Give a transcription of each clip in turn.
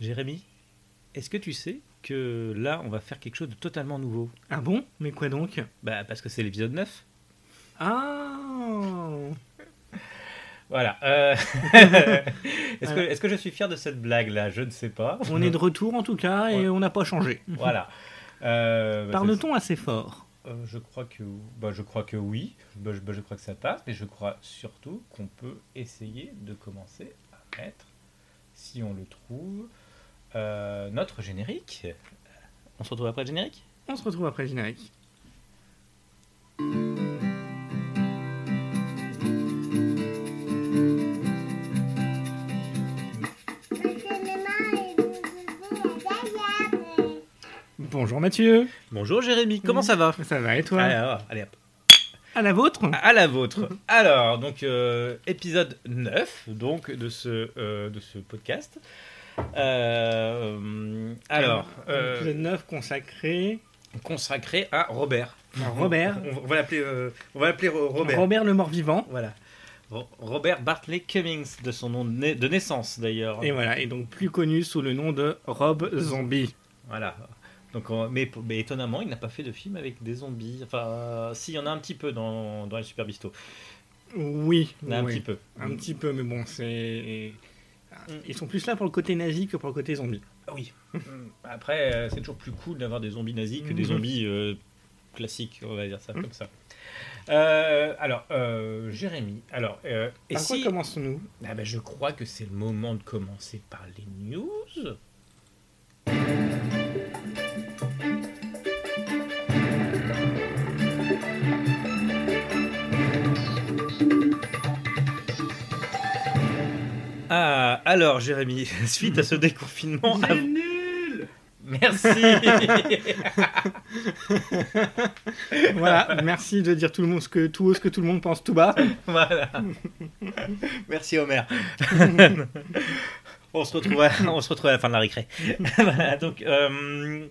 Jérémy, est-ce que tu sais que là, on va faire quelque chose de totalement nouveau? Ah bon? Mais quoi donc? Bah, parce que c'est l'épisode 9. Ah Voilà. euh, est-ce, que, est-ce que je suis fier de cette blague-là? Je ne sais pas. On est de retour en tout cas et Ouais. on n'a pas changé. Voilà. Euh, bah, Parle-t-on assez fort? Euh, je crois que, bah, je crois que oui. Bah, je, bah, je crois que ça passe, mais je crois surtout qu'on peut essayer de commencer à mettre, si on le trouve, euh, notre générique. On se retrouve après le générique? On se retrouve après le générique. Bonjour Mathieu Bonjour Jérémy, comment ça va? Ça va et toi? Allez, alors, allez, hop. À la vôtre? À la vôtre. Alors, donc, euh, épisode 9 donc, de, ce, euh, de ce podcast. Euh, alors, euh, Épisode 9 consacré consacré à Robert. à Robert. On, va l'appeler euh, on va l'appeler Robert. Robert le mort-vivant. Voilà. Ro- Robert Bartley Cummings, de son nom de, na- de naissance d'ailleurs. Et voilà, et donc plus connu sous le nom de Rob Zombie. Voilà. Donc, on- mais, mais étonnamment, il n'a pas fait de film avec des zombies. Enfin, euh, si, il y en a un petit peu dans, dans les Super Bisto. Oui, un petit peu. Un petit peu, mais bon, c'est. Ils sont plus là pour le côté nazi que pour le côté zombie. Oui. Après, euh, c'est toujours plus cool d'avoir des zombies nazis que des Mhm. zombies euh, classiques, on va dire ça comme ça. Euh, alors, euh, Jérémy, alors, euh, et Par quoi si... commençons-nous? Ah ben, je crois que c'est le moment de commencer par les news. Ah, alors Jérémy, suite à ce déconfinement, à- nul merci. Voilà, merci de dire tout le monde ce que tout haut ce que tout le monde pense tout bas. voilà. Merci Homer. on se retrouve à, on se retrouve à la fin de la récré. Voilà, donc, euh,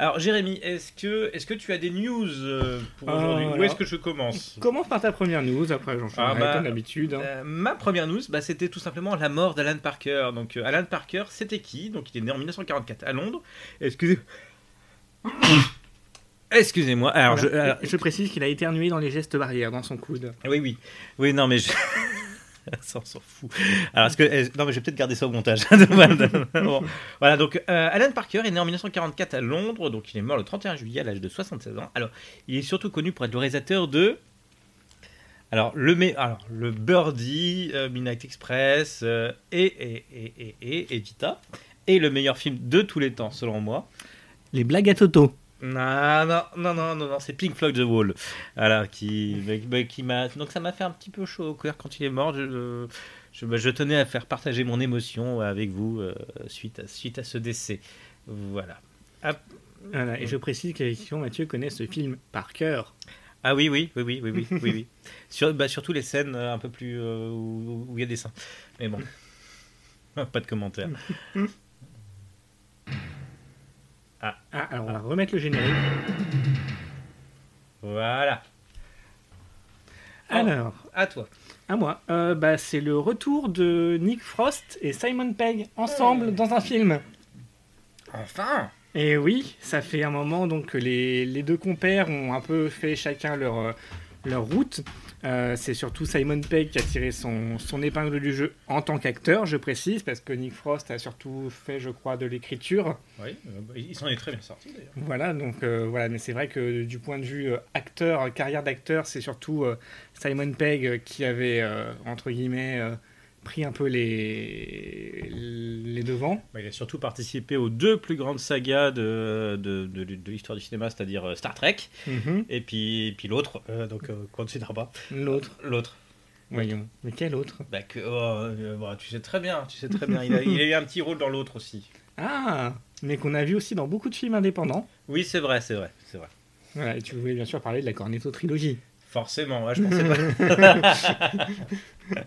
alors Jérémy, est-ce que, est-ce que tu as des news euh, pour Ah, aujourd'hui? Où est-ce que je commence? Commence par ta première news, après j'en Ah, bah, comme d'habitude. hein. Euh, ma première news, bah, c'était tout simplement la mort d'Alan Parker. Donc, euh, Alan Parker, c'était qui? Donc, il est né en 1944 à Londres. Excusez. Excusez-moi. Alors, je, Voilà. alors, Je précise qu'il a éternué dans les gestes barrières dans son coude. Oui, oui. Oui, non, mais je... ça, on s'en fout. Alors, est-ce que... Non, mais je vais peut-être garder ça au montage. Voilà, donc, euh, Alan Parker est né en 1944 à Londres, donc il est mort le 31 juillet à l'âge de 76 ans. Alors, il est surtout connu pour être le réalisateur de... Alors, le, Alors, le Birdie, euh, Midnight Express, euh, et, et, et, et, et, et le meilleur film de tous les temps, selon moi. Les blagues à Toto. Non, non, non, non, non, c'est Pink Floyd The Wall. Voilà, qui, bah, bah, qui m'a. Donc ça m'a fait un petit peu chaud au cœur quand il est mort. Je, je, bah, je tenais à faire partager mon émotion avec vous euh, suite, à, suite à ce décès. Voilà. Voilà, et je précise qu'effectivement Mathieu connaît ce film par cœur. Ah oui, oui, oui, oui, oui, oui, oui, oui. Sur, bah, surtout les scènes euh, un peu plus euh, où où il y a des seins. Mais bon, pas de commentaires. Ah, alors on va remettre le générique. Voilà. Alors, À toi. à moi. Euh, bah, c'est le retour de Nick Frost et Simon Pegg ensemble dans un film. Enfin. Et oui, ça fait un moment donc que les, les deux compères ont un peu fait chacun leur, euh, leur route. Euh, c'est surtout Simon Pegg qui a tiré son, son épingle du jeu en tant qu'acteur, je précise, parce que Nick Frost a surtout fait, je crois, de l'écriture. Oui, euh, il s'en est très bien sorti d'ailleurs. Voilà, donc euh, voilà, mais c'est vrai que du point de vue acteur, carrière d'acteur, c'est surtout Simon Pegg qui avait, entre guillemets, pris un peu les, les devants. Bah, il a surtout participé aux deux plus grandes sagas de, de, de- de l'histoire du cinéma, c'est-à-dire euh, Star Trek, Mhm. et puis, et puis l'autre, euh, donc euh, qu'on ne citera pas. L'autre, L'autre. voyons. Mais quel autre? Bah, que, oh, euh, bah, tu sais très bien, tu sais très bien. Il a, il a eu un petit rôle dans l'autre aussi. Ah Mais qu'on a vu aussi dans beaucoup de films indépendants. Oui, c'est vrai, c'est vrai, c'est vrai. Voilà, et tu voulais bien sûr parler de la Cornetto trilogie. Forcément, ouais, je pensais pas.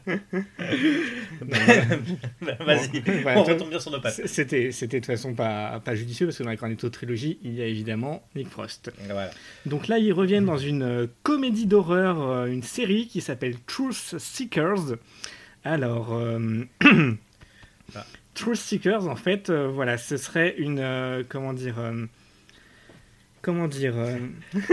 Bah, Vas-y, Bon, on retombe bien sur nos pattes. C'était, c'était de toute façon pas, pas judicieux parce que dans la Cornetto trilogie, il y a évidemment Nick Frost. Voilà. Donc là, ils reviennent dans une euh, comédie d'horreur, euh, une série qui s'appelle Truth Seekers. Alors, euh, Ah. Truth Seekers, en fait, euh, voilà, ce serait une. euh, comment dire. Comment dire. euh,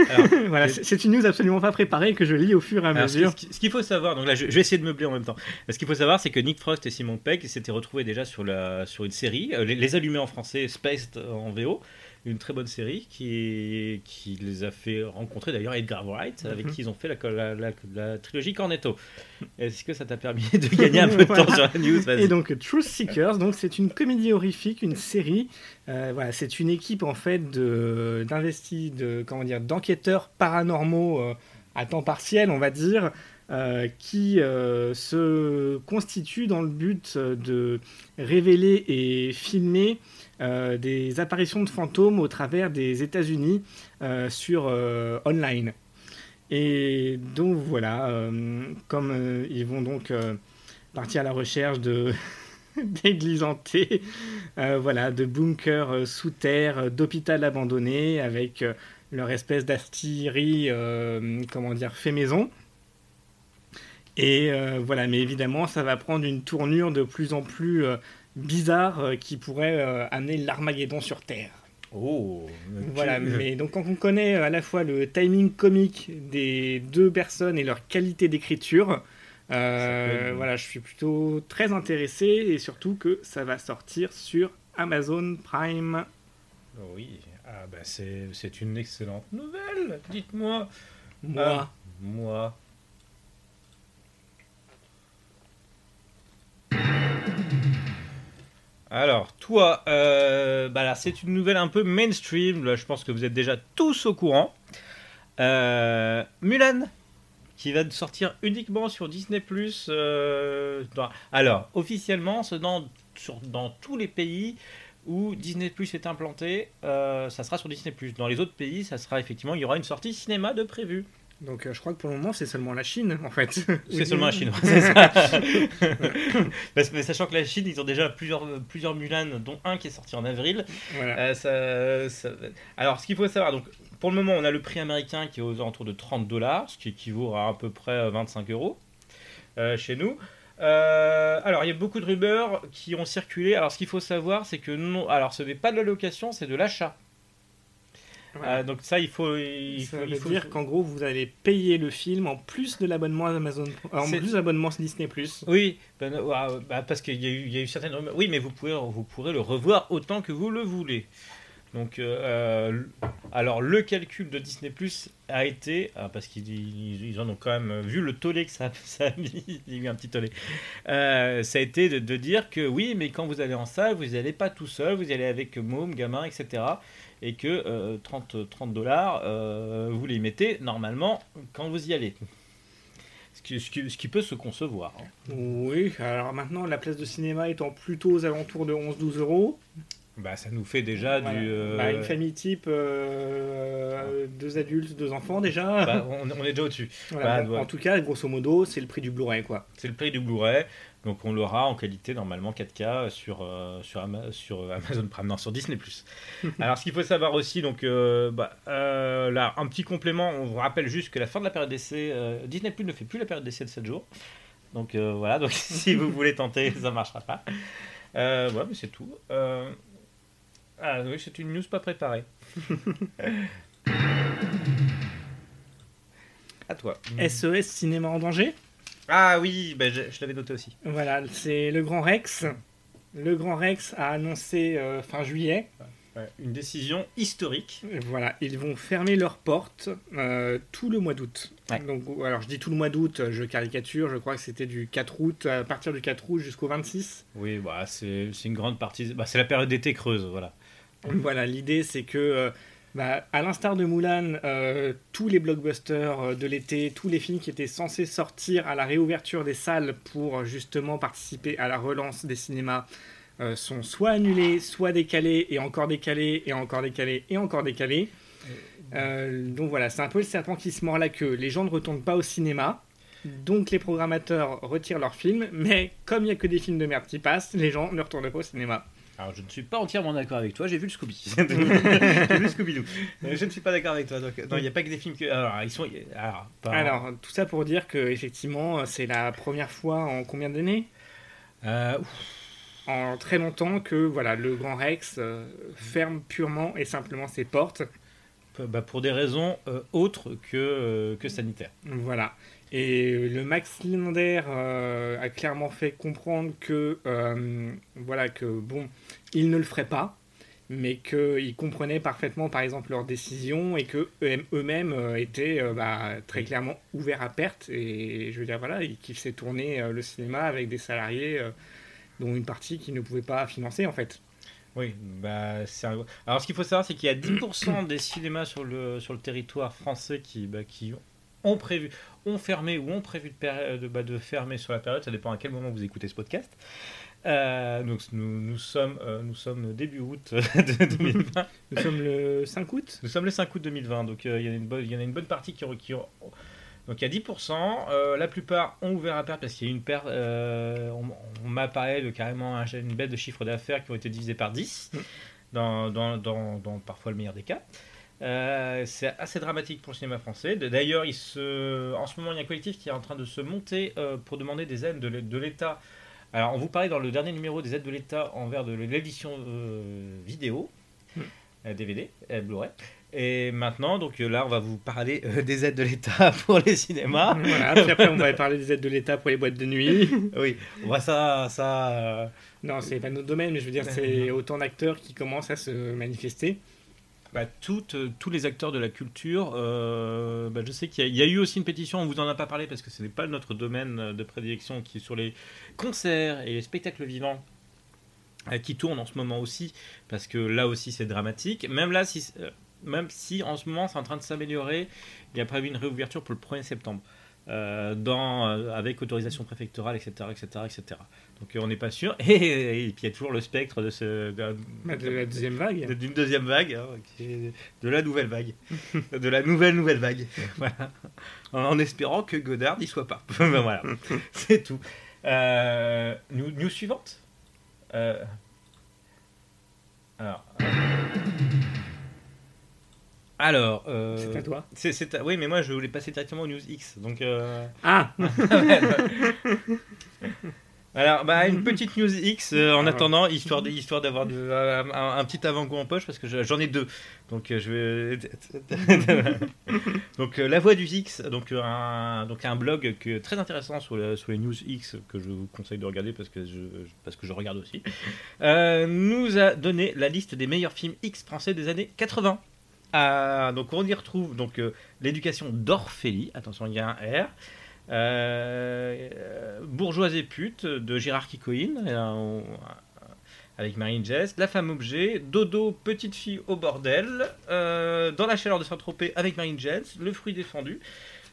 Alors, voilà, c'est une news absolument pas préparée que je lis au fur et à Alors, ce mesure. ce qu'il faut savoir, donc là je, je vais essayer de meubler en même temps. Ce qu'il faut savoir, c'est que Nick Frost et Simon Pegg s'étaient retrouvés déjà sur, la, sur une série, euh, les, Les Allumés en français, Spaced en VO, une très bonne série qui, qui les a fait rencontrer d'ailleurs Edgar Wright, avec Mhm. qui ils ont fait la, la, la- la trilogie Cornetto. Est-ce que ça t'a permis de gagner un peu de temps sur la news. Et donc Truth Seekers, donc c'est une comédie horrifique, une série. Euh, voilà, c'est une équipe en fait de d'investis, de comment dire, d'enquêteurs paranormaux euh, à temps partiel, on va dire, euh, qui se constituent dans le but de révéler et filmer euh, des apparitions de fantômes au travers des États-Unis euh, sur euh, online. Et donc voilà, comme ils vont donc partir à la recherche de d'églises voilà, de bunkers sous terre, euh, d'hôpital abandonné avec leur espèce d'artillerie, comment dire, fait maison. Et voilà, mais évidemment, ça va prendre une tournure de plus en plus bizarre euh, qui pourrait euh, amener l'Armageddon sur Terre. Oh, Voilà, mais donc quand on connaît euh, à la fois le timing comique des deux personnes et leur qualité d'écriture, euh, voilà, je suis plutôt très intéressé et surtout que ça va sortir sur Amazon Prime. Oui, ah, bah, c'est c'est une excellente nouvelle, dites-moi. Moi, Ah, moi. Alors, toi, euh, bah c'est une nouvelle un peu mainstream. Là, je pense que vous êtes déjà tous au courant. Euh, Mulan, qui va sortir uniquement sur Disney+. euh, alors, officiellement, c'est dans, dans tous les pays où Disney est implanté, euh, ça sera sur Disney. Dans les autres pays, ça sera effectivement, il y aura une sortie cinéma de prévu. Donc euh, je crois que pour le moment c'est seulement la Chine en fait. C'est seulement la Chine, c'est ça. Parce- mais sachant que la Chine, ils ont déjà plusieurs, plusieurs Mulan, dont un qui est sorti en avril. Voilà. Euh, ça- ça- Alors, ce qu'il faut savoir, donc, pour le moment, on a le prix américain qui est aux alentours de 30 dollars, ce qui équivaut à à peu près 25 euros euh, chez nous. Euh, alors, il y a beaucoup de rumeurs qui ont circulé. Alors, ce qu'il faut savoir, c'est que non, alors ce n'est pas de la location, c'est de l'achat. Voilà. Euh, donc ça, il faut, il ça faut, veut il faut- dire qu'en gros vous allez payer le film en plus de l'abonnement Amazon, en plus de l'abonnement Disney+. Oui, ben, euh, ah, bah, parce qu'il y, a eu- il y a eu certaines. Oui, mais vous pouvez, vous pourrez le revoir autant que vous le voulez. Donc, euh, alors le calcul de Disney Plus a été, ah, parce qu'ils ils- ils en ont quand même vu le tollé que ça, ça a mis, il y a eu un petit tollé, euh, ça a été de, de dire que oui, mais quand vous allez en salle, vous n'y allez pas tout seul, vous y allez avec môme, gamin, etc. Et que euh, 30, 30 dollars, euh, vous les mettez normalement quand vous y allez. Ce qui, ce qui- ce qui peut se concevoir. hein. Oui, alors maintenant la place de cinéma étant plutôt aux alentours de 11-12 euros. Bah, ça nous fait déjà Voilà. du. euh, Bah, une famille type, euh, deux adultes, deux enfants déjà. bah, on, on est déjà au-dessus. Voilà, bah, bon, ouais. En tout cas, grosso modo, c'est le prix du Blu-ray quoi. C'est le prix du Blu-ray. Donc on l'aura en qualité normalement 4K sur, euh, sur, Ama- sur Amazon Prime, non, sur Disney+. Alors ce qu'il faut savoir aussi, donc euh, bah, euh, là, un petit complément, on vous rappelle juste que la fin de la période d'essai, Disney+, ne fait plus la période d'essai de 7 jours. Donc voilà, donc si vous voulez tenter, ça ne marchera pas. Voilà, mais c'est tout. Ah oui, c'est une news pas préparée. à toi. SES Cinéma en danger? Ah oui, bah, je, je l'avais noté aussi. Voilà, c'est le Grand Rex. Le Grand Rex a annoncé euh, fin juillet. Ouais, une décision historique. Voilà, ils vont fermer leurs portes euh, tout le mois d'août. Ouais. Donc, alors je dis tout le mois d'août, je caricature, je crois que c'était du 4 août, à partir du 4 août jusqu'au 26. Oui, bah, c'est c'est une grande partie. Bah, c'est la période d'été creuse, voilà. Voilà, l'idée c'est que, euh, bah, à l'instar de Mulan, euh, tous les blockbusters euh, de l'été, tous les films qui étaient censés sortir à la réouverture des salles pour euh, justement participer à la relance des cinémas euh, sont soit annulés, soit décalés, et encore décalés, et encore décalés, et encore décalés. Euh, donc voilà, c'est un peu le serpent qui se mord la queue. Les gens ne retournent pas au cinéma. Donc les programmateurs retirent leurs films, mais comme il n'y a que des films de merde qui passent, les gens ne retournent pas au cinéma. Alors, je ne suis pas entièrement d'accord avec toi. J'ai vu le Scooby. j'ai vu Scooby-Doo. Euh, Je ne suis pas d'accord avec toi. Donc, non, il n'y a pas que des films que. Alors, ils sont. Alors, pas- Alors, tout ça pour dire que effectivement, c'est la première fois en combien d'années? Euh, en très longtemps que voilà, le Grand Rex euh, ferme purement et simplement ses portes. Bah, pour des raisons euh, autres que, euh, que sanitaires. Voilà. Et le Max Linder a clairement fait comprendre que, voilà, que bon, il ne le ferait pas, mais qu'ils comprenaient parfaitement, par exemple, leurs décisions et que eux-mêmes étaient bah, très clairement ouverts à perte. Et je veux dire, voilà, ils kiffaient tourner le cinéma avec des salariés dont une partie qui ne pouvait pas financer en fait. Oui, bah, c'est alors ce qu'il faut savoir, c'est qu'il y a 10% des cinémas sur le, sur le territoire français qui, bah, qui ont prévu, ont fermé ou ont prévu de, de, bah, de, fermer sur la période, ça dépend à quel moment vous écoutez ce podcast. Euh, donc nous, nous, sommes, euh, nous sommes début août 2020. nous sommes le 5 août Nous sommes le 5 août 2020, donc euh, il y, y, en a une bonne partie qui, qui, donc il y a 10%, euh, la plupart ont ouvert à perte parce qu'il y a une perte, on, m'a parlé de carrément une baisse de chiffre d'affaires qui ont été divisés par 10, mm. dans, dans, dans, parfois le meilleur des cas. Euh, c'est assez dramatique pour le cinéma français. D'ailleurs, en ce moment, il y a un collectif qui est en train de se monter pour demander des aides de l'État. Alors, on vous parlait dans le dernier numéro des aides de l'État envers de l'édition vidéo, DVD, mm. Blu-ray. Et maintenant, donc là, on va vous parler euh, des aides de l'État pour les cinémas. Voilà, puis après, on va parler des aides de l'État pour les boîtes de nuit. oui, on voit ça. ça euh, Non, c'est pas notre domaine, mais je veux dire, c'est autant d'acteurs qui commencent à se manifester. Bah, toutes, euh, tous les acteurs de la culture, bah, je sais qu'il y, a eu aussi une pétition, on vous en a pas parlé parce que ce n'est pas notre domaine de prédilection qui est sur les concerts et les spectacles vivants qui tournent en ce moment aussi, parce que là aussi c'est dramatique. Même là, si, même si en ce moment c'est en train de s'améliorer. Il y a prévu une réouverture pour le 1er septembre. Euh, dans, euh, avec autorisation préfectorale, etc. etc., etc. Donc euh, on n'est pas sûr. Et, puis il y a toujours le spectre de, ce, de, la deuxième vague. D'une deuxième vague, hein, de la nouvelle vague. de la nouvelle nouvelle vague. voilà. En, espérant que Godard n'y soit pas. Ben voilà, c'est tout. news, news suivante Alors. Alors, euh, c'est à toi. C'est, oui, mais moi je voulais passer directement aux news X, donc. Euh... Ah. Alors, bah, une petite news X euh, en ah, attendant, histoire, histoire d'avoir un, petit avant-goût en poche, parce que j'en ai deux. Donc, je vais. donc, La Voix du X, donc un, donc un blog que, très intéressant sur, sur, les news X que je vous conseille de regarder parce que je, parce que je regarde aussi, nous a donné la liste des meilleurs films X français des années 80. Euh, donc on y retrouve donc euh, l'éducation d'Orphélie, attention il y a un R, euh, Bourgeoise et pute de Gérard Kikoïn avec Marine Jess, La femme objet, Dodo petite fille au bordel, Dans la chaleur de Saint-Tropez avec Marine Jess, Le fruit défendu.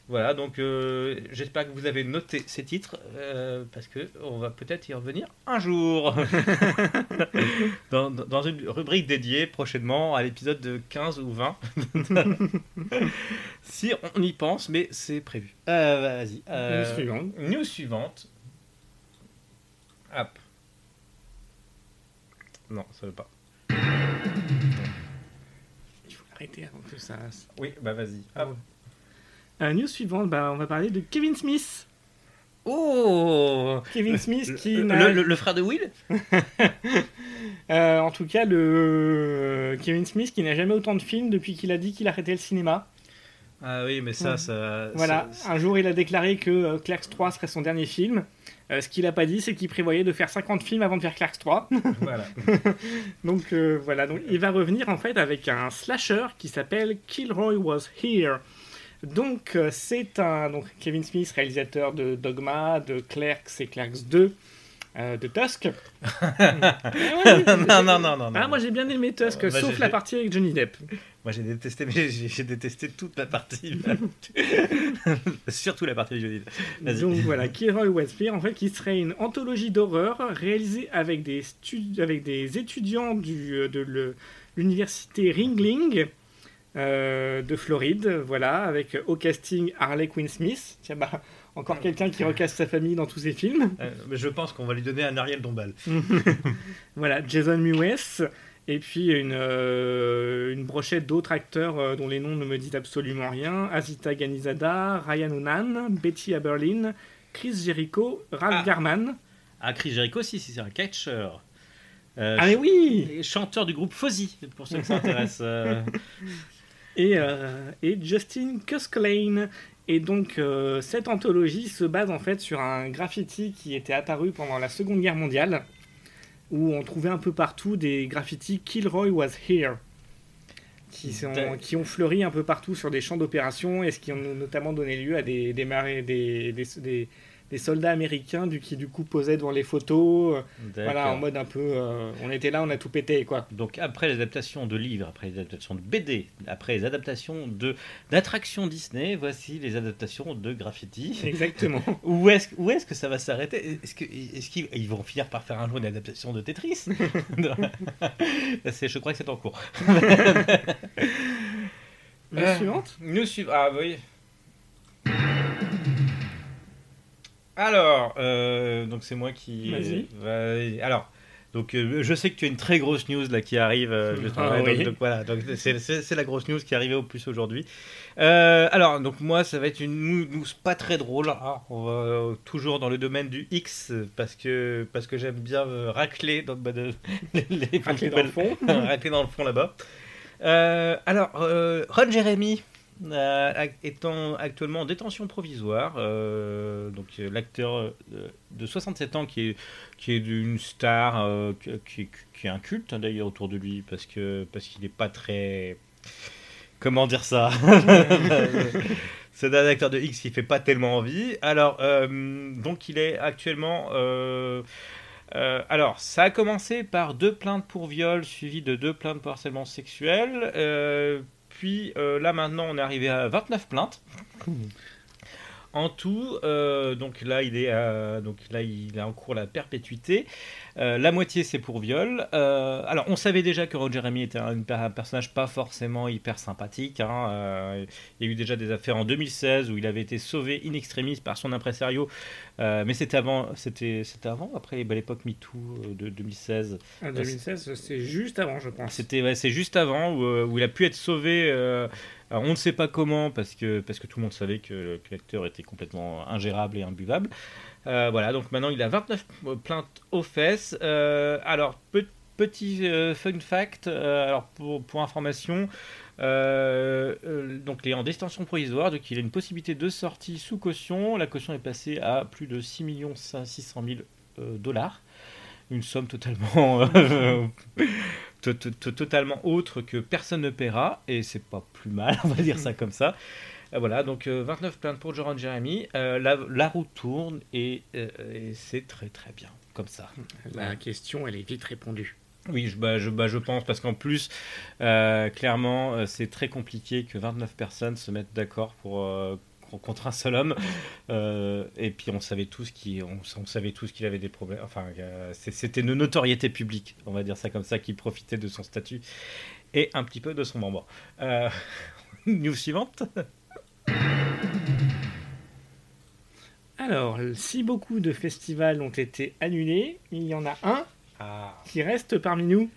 Voilà, donc euh, j'espère que vous avez noté ces titres, euh, parce que on va peut-être y revenir un jour, dans, une rubrique dédiée prochainement à l'épisode de 15 ou 20, si on y pense, mais c'est prévu. Euh, vas-y. news suivante. News suivante. Hop. Non, ça ne veut pas. Il faut arrêter avant que ça... Oui, bah vas-y. Hop. Euh, news suivante, bah, on va parler de Kevin Smith. Oh Kevin Smith qui le, le, frère de Will euh, En tout cas, le Kevin Smith qui n'a jamais autant de films depuis qu'il a dit qu'il arrêtait le cinéma. Ah oui, mais ça, ça. Voilà, un jour il a déclaré que euh, Clerks 3 serait son dernier film. Euh, ce qu'il n'a pas dit, c'est qu'il prévoyait de faire 50 films avant de faire Clerks 3. Voilà. donc voilà, donc il va revenir en fait avec un slasher qui s'appelle Kilroy Was Here. Donc, euh, c'est un donc, Kevin Smith, réalisateur de Dogma, de Clerks et Clerks 2, euh, de Tusk. non, non, non, non, Ah, moi j'ai bien aimé Tusk, bah, sauf la partie avec Johnny Depp. Moi j'ai détesté, mais j'ai détesté toute la partie. Surtout la partie avec Johnny Depp. Donc voilà, Kira Westfield, en fait, qui serait une anthologie d'horreur réalisée avec des, avec des étudiants du, euh, de l'université Ringling euh, de Floride, voilà, avec au casting Harley Quinn Smith. Tiens, bah, encore quelqu'un qui recasse sa famille dans tous ses films. Euh, mais je pense qu'on va lui donner un Ariel Dombal. voilà, Jason Mewes. Et puis une, euh, une brochette d'autres acteurs dont les noms ne me disent absolument rien. Azita Ganizada, Ryan Onan, Betty Aberlin, Chris Jericho, Ralph ah. Garman. Ah, Chris Jericho, si, si, c'est un catcher. Euh, Ah mais oui ch- chanteur du groupe Fozzy, pour ceux qui s'intéressent. et, euh, et Justin Cusklane. Et donc, euh, cette anthologie se base en fait sur un graffiti qui était apparu pendant la Seconde Guerre mondiale, où on trouvait un peu partout des graffitis Kilroy was here, qui, sont- D'ac- qui ont fleuri un peu partout sur des champs d'opération et ce qui ont notamment donné lieu à des, des, marées- des, des, des- des soldats américains du, qui du coup posaient devant les photos. euh, Voilà, en mode un peu. euh, on était là, on a tout pété, quoi. Donc après les adaptations de livres, après les adaptations de BD, après les adaptations de d'attractions Disney, voici les adaptations de graffiti. Exactement. Où est-ce où est-ce que ça va s'arrêter? Est-ce que est-ce qu'ils ils vont finir par faire un jour une adaptation de Tetris? Je crois que c'est en cours. La Euh, suivante Nous suivons. Ah oui. Alors, euh, donc c'est moi qui. Vas-y. va- Alors, donc euh, je sais que tu as une très grosse news là qui arrive. euh. Ah donc, oui. donc voilà, donc c'est la grosse news qui est arrivée au plus aujourd'hui. Alors, donc moi, ça va être une news pas très drôle. Ah, on va toujours dans le domaine du X parce que parce que j'aime bien racler dans bah, de- les, les Racler dans le fond. racler dans le fond là-bas. Alors, Ron Jeremy étant actuellement en détention provisoire, euh, donc euh, l'acteur euh, de 67 ans qui est, qui est d'une star, euh, qui, est un culte hein, d'ailleurs autour de lui, parce que parce qu'il n'est pas très... Comment dire ça C'est un acteur de X qui fait pas tellement envie. Alors, euh, donc il est actuellement... euh, euh, alors, ça a commencé par deux plaintes pour viol suivies de deux plaintes pour harcèlement sexuel. Puis euh, là maintenant, on est arrivé à 29 plaintes. En tout, euh, donc là il est à- donc là il est en cours la perpétuité. Euh, la moitié c'est pour viol. Euh, alors on savait déjà que Ron Jeremy était un, un personnage pas forcément hyper sympathique. hein. Il y a eu déjà des affaires en 2016 où il avait été sauvé in extremis par son impresario, mais c'était avant, c'était avant, après bah, l'époque MeToo de 2016. En 2016, c'est juste avant, je pense. C'était ouais, c'est juste avant où, où il a pu être sauvé. On ne sait pas comment parce que tout le monde savait que, que l'acteur était complètement ingérable et imbuvable. Euh, voilà, donc maintenant il a 29 plaintes aux fesses. Euh, alors pe- petit euh, fun fact, pour, information. donc il est en détention provisoire, donc il a une possibilité de sortie sous caution. La caution est passée à plus de 6 600 000 euh, dollars. Une somme totalement euh, to- to- to- totalement autre que personne ne paiera, et c'est pas plus mal, on va dire ça comme ça. Euh, voilà, donc euh, 29 plaintes pour Joran Jeremy. Euh, la, la roue tourne et, euh, et c'est très très bien, comme ça. La question, elle est vite répondue. Oui, je, bah, je, bah, je pense, parce qu'en plus, euh, clairement, euh, c'est très compliqué que 29 personnes se mettent d'accord pour. euh, contre un seul homme. Euh, et puis on savait tous qu'il on, on savait tous qu'il avait des problèmes. Enfin euh, c'était une notoriété publique on va dire ça comme ça qui profitait de son statut et un petit peu de son membre. Euh, news suivante. Alors, si beaucoup de festivals ont été annulés, il y en a un ah, qui reste parmi nous.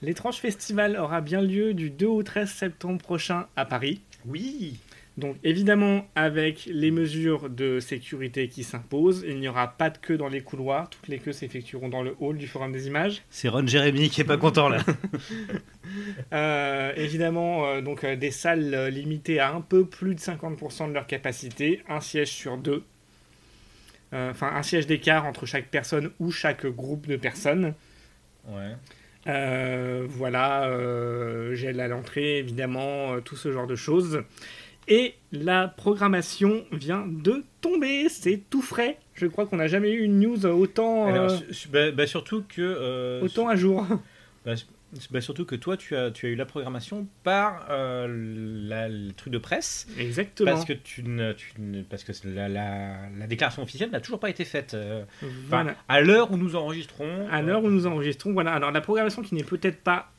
L'étrange festival aura bien lieu du 2 au 13 septembre prochain à Paris. oui Donc évidemment, avec les mesures de sécurité qui s'imposent, il n'y aura pas de queue dans les couloirs. Toutes les queues s'effectueront dans le hall du Forum des images. c'est Ron Jeremy qui est pas content là Euh, évidemment, euh, donc euh, des salles limitées à un peu plus de 50% de leur capacité, un siège sur deux. Euh, Enfin, un siège d'écart entre chaque personne ou chaque groupe de personnes. ouais Euh, voilà, euh, gel à l'entrée, évidemment, euh, tout ce genre de choses. Et la programmation vient de tomber, c'est tout frais. Je crois qu'on n'a jamais eu une news autant, Alors, euh, bah, bah, surtout que euh, autant à jour. Bah, su- bah, surtout que toi, tu as, tu as eu la programmation par euh, la- le truc de presse, Exactement. parce que tu ne, tu ne- parce que la, la, la déclaration officielle n'a toujours pas été faite. euh, Voilà. À l'heure où nous enregistrons. À euh, l'heure où nous enregistrons, voilà. Alors la programmation qui n'est peut-être pas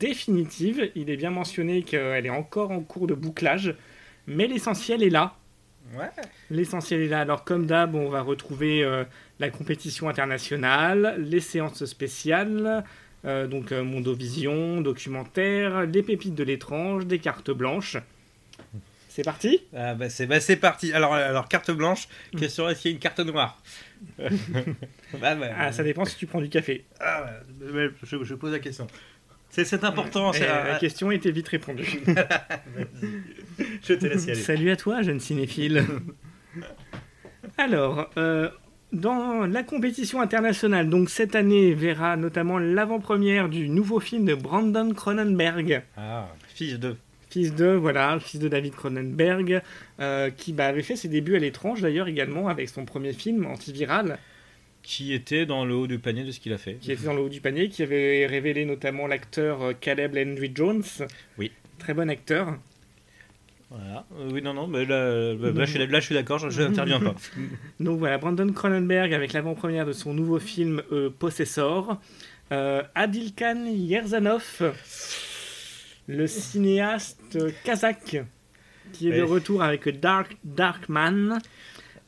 définitive, il est bien mentionné qu'elle est encore en cours de bouclage, mais l'essentiel est là. Ouais. L'essentiel est là. Alors comme d'hab, on va retrouver euh, la compétition internationale, les séances spéciales, euh, donc euh, Mondovision, documentaire, les pépites de l'étrange, des cartes blanches. C'est parti? Ah bah c'est bah c'est parti. Alors, alors carte blanche, question est-ce qu'il y a une carte noire? Bah, bah, Ah, ça dépend si tu prends du café. ah, je pose la question. C'est important. C'est- la ah, question était vite répondue. je te laisse y aller. Salut à toi, jeune cinéphile. Alors, euh, dans la compétition internationale, donc cette année verra notamment l'avant-première du nouveau film de Brandon Cronenberg, Ah, fils de. fils de voilà, fils de David Cronenberg, euh, qui bah, avait fait ses débuts à l'étrange d'ailleurs également avec son premier film antiviral, Qui était dans le haut du panier de ce qu'il a fait. qui était dans le haut du panier, qui avait révélé notamment l'acteur euh, Caleb Landry Jones. Oui. Très bon acteur. Voilà. Euh, oui, non, non, mais là, bah, là, je suis, là, je suis d'accord, je n'interviens pas. Donc voilà, Brandon Cronenberg avec l'avant-première de son nouveau film euh, Possessor. Euh, Adilkan Yerzanov, le cinéaste euh, kazakh, qui est de retour avec Dark Darkman.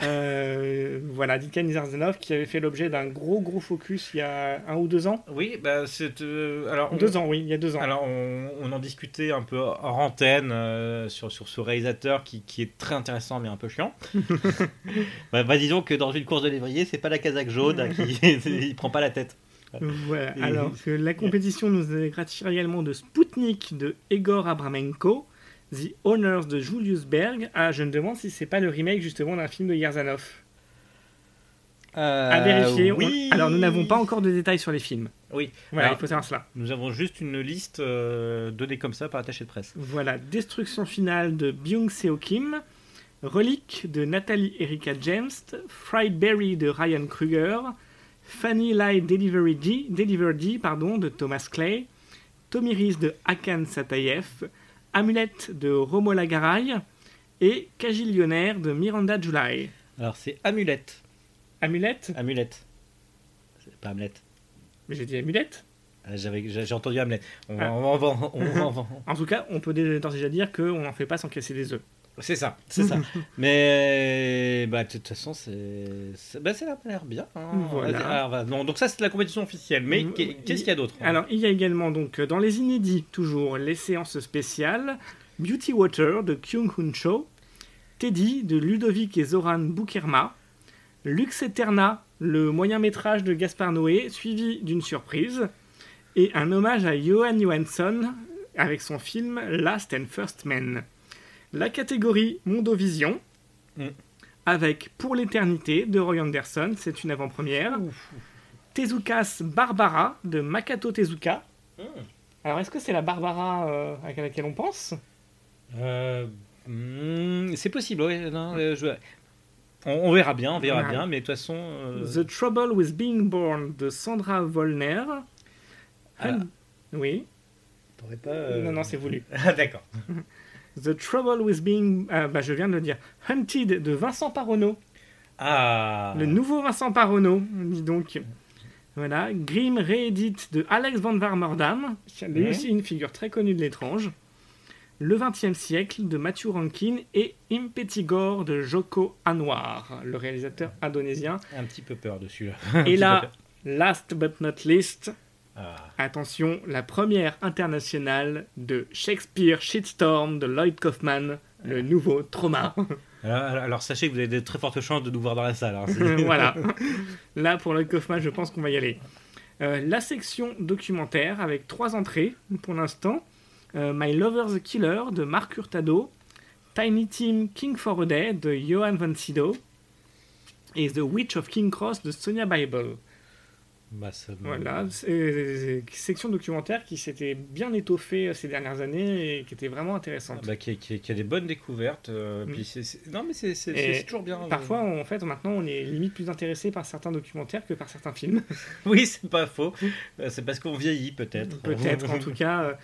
Euh, voilà, Adilkan Yerzanov qui avait fait l'objet d'un gros gros focus il y a un ou deux ans. Oui, bah, c'est. euh, alors, on- Deux ans, oui, il y a deux ans. Alors, on, on en discutait un peu hors antenne euh, sur, sur ce réalisateur qui, qui est très intéressant mais un peu chiant. bah, bah, disons que dans une course de lévrier, c'est pas la casaque jaune hein, qui il prend pas la tête. Voilà, Et- alors que la compétition nous est gratifiée également de Sputnik de Egor Abramenko, The Honors de Julius Berg. Ah, je me demande si c'est pas le remake justement d'un film de Yerzanov. À vérifier. Euh, oui. On- Alors nous n'avons pas encore de détails sur les films. Oui. Voilà, Alors, il faut savoir cela. Nous avons juste une liste euh, donnée comme ça par attaché de presse. Voilà, Destruction finale de Byung Seo Kim, Relique de Nathalie Erika James, Fried Berry de Ryan Kruger, Fanny Lie Delivery D, Deliver D pardon, de Thomas Clay, Tomiris de Hakan Satayev, Amulette de Romola Garay et Cagillionnaire de Miranda July. Alors, c'est Amulette. Amulette Amulette. C'est pas Hamlet. Mais j'ai dit Amulette Ah, J'avais, j'ai entendu Hamlet. On Ah. on En tout cas, on peut déjà dire qu'on n'en fait pas sans casser des œufs. C'est ça, c'est ça. Mais bah, de toute façon, c'est, bah, ça a l'air bien. hein. Voilà. Vas-y, alors, va- non, donc ça, c'est la compétition officielle. Mais qu'est- qu'est-ce qu'il y a d'autre hein? Alors, il y a également donc dans les inédits toujours les séances spéciales Beauty Water de Kyung Hoon Cho, Teddy de Ludovic et Zoran Boukerma, Lux Eterna, le moyen métrage de Gaspard Noé, suivi d'une surprise, et un hommage à Johan Johansson avec son film Last and First Men. La catégorie Mondovision, Mm. avec Pour l'éternité de Roy Anderson, c'est une avant-première. Tezuka's Barbara de Makato Tezuka. Mm. Alors, est-ce que c'est la Barbara euh, à laquelle on pense? Euh, hmm, c'est possible, oui. non, euh, je- on, on verra bien, on verra bien. Mais de toute façon, euh, The Trouble with Being Born de Sandra Vollner. Ah. Oui, pas. euh, non, non, c'est voulu. Ah, D'accord. The Trouble with Being. ah, bah, je viens de le dire. Hunted de Vincent Paronneau. Ah. Le nouveau Vincent Paronneau, dis donc. Voilà. Grimm réédit de Alex van Warmerdam, qui est aussi une figure très connue de l'étrange. Le XXe siècle de Matthew Rankin et Impetigore de Joko Anwar, le réalisateur indonésien. Un petit peu peur dessus. Là. Et là, last but not least, Ah. attention, la première internationale de Shakespeare Shitstorm de Lloyd Kaufman, le nouveau trauma. Alors, sachez que vous avez de très fortes chances de nous voir dans la salle. hein. Voilà. Là, pour Lloyd Kaufman, je pense qu'on va y aller. Euh, la section documentaire avec trois entrées pour l'instant. Euh, My Lover the Killer de Marc Hurtado, Tiny Tim King for a Day de Johan Van Sido et The Witch of King Cross de Sonia Bible. Voilà, section documentaire qui s'était bien étoffée euh, ces dernières années et qui était vraiment Ah intéressante. bah, qui, qui- qui a des bonnes découvertes. euh, Mm. puis non, mais c'est toujours bien. Parfois, en fait, maintenant, on est limite plus intéressé par certains documentaires que par certains films. Oui, c'est pas faux. Euh, C'est parce qu'on vieillit, peut-être. Peut-être, en tout cas.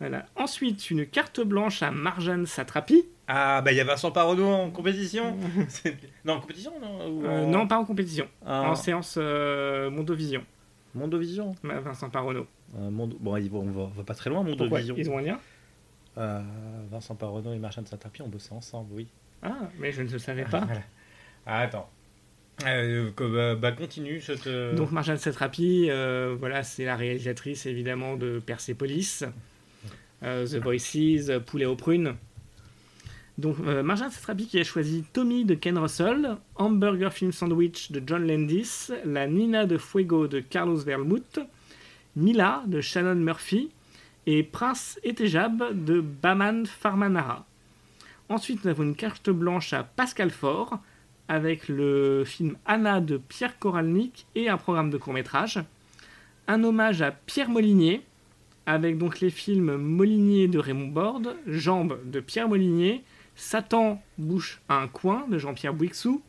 Voilà. Ensuite, une carte blanche à Marjane Satrapi. Ah, bah, il y a Vincent Paronneau en compétition. Non, en compétition, non ou Euh, non, pas en compétition. en- En séance euh, Mondovision, Mondovision? Ma- Vincent Paronneau. Euh, Mondo- Bon, ils vont- on va, on va pas très loin, Mondovision. Ils ont un lien? Vincent Paronneau et Marchand de Saint-Tapie ont bossé ensemble, oui. Ah, mais je ne le savais pas. Ah, attends. Euh, bah, bah, continue. Je te... Donc Marjane Satrapi, euh, voilà, c'est la réalisatrice évidemment de Persepolis, The Voices, euh, Poulet aux prunes. Donc, euh, Marjane Satrapi qui a choisi Tommy de Ken Russell, Hamburger Film Sandwich de John Landis, La Nina de Fuego de Carlos Vermouth, Mila de Shannon Murphy et Prince et Tejab de Baman Farmanara. Ensuite, nous avons une carte blanche à Pascal Faure avec le film Anna de Pierre Koralnik et un programme de court-métrage. Un hommage à Pierre Molinier avec donc les films Molinier de Raymond Borde, Jambes de Pierre Molinier, Satan bouche à un coin de Jean-Pierre Bouixou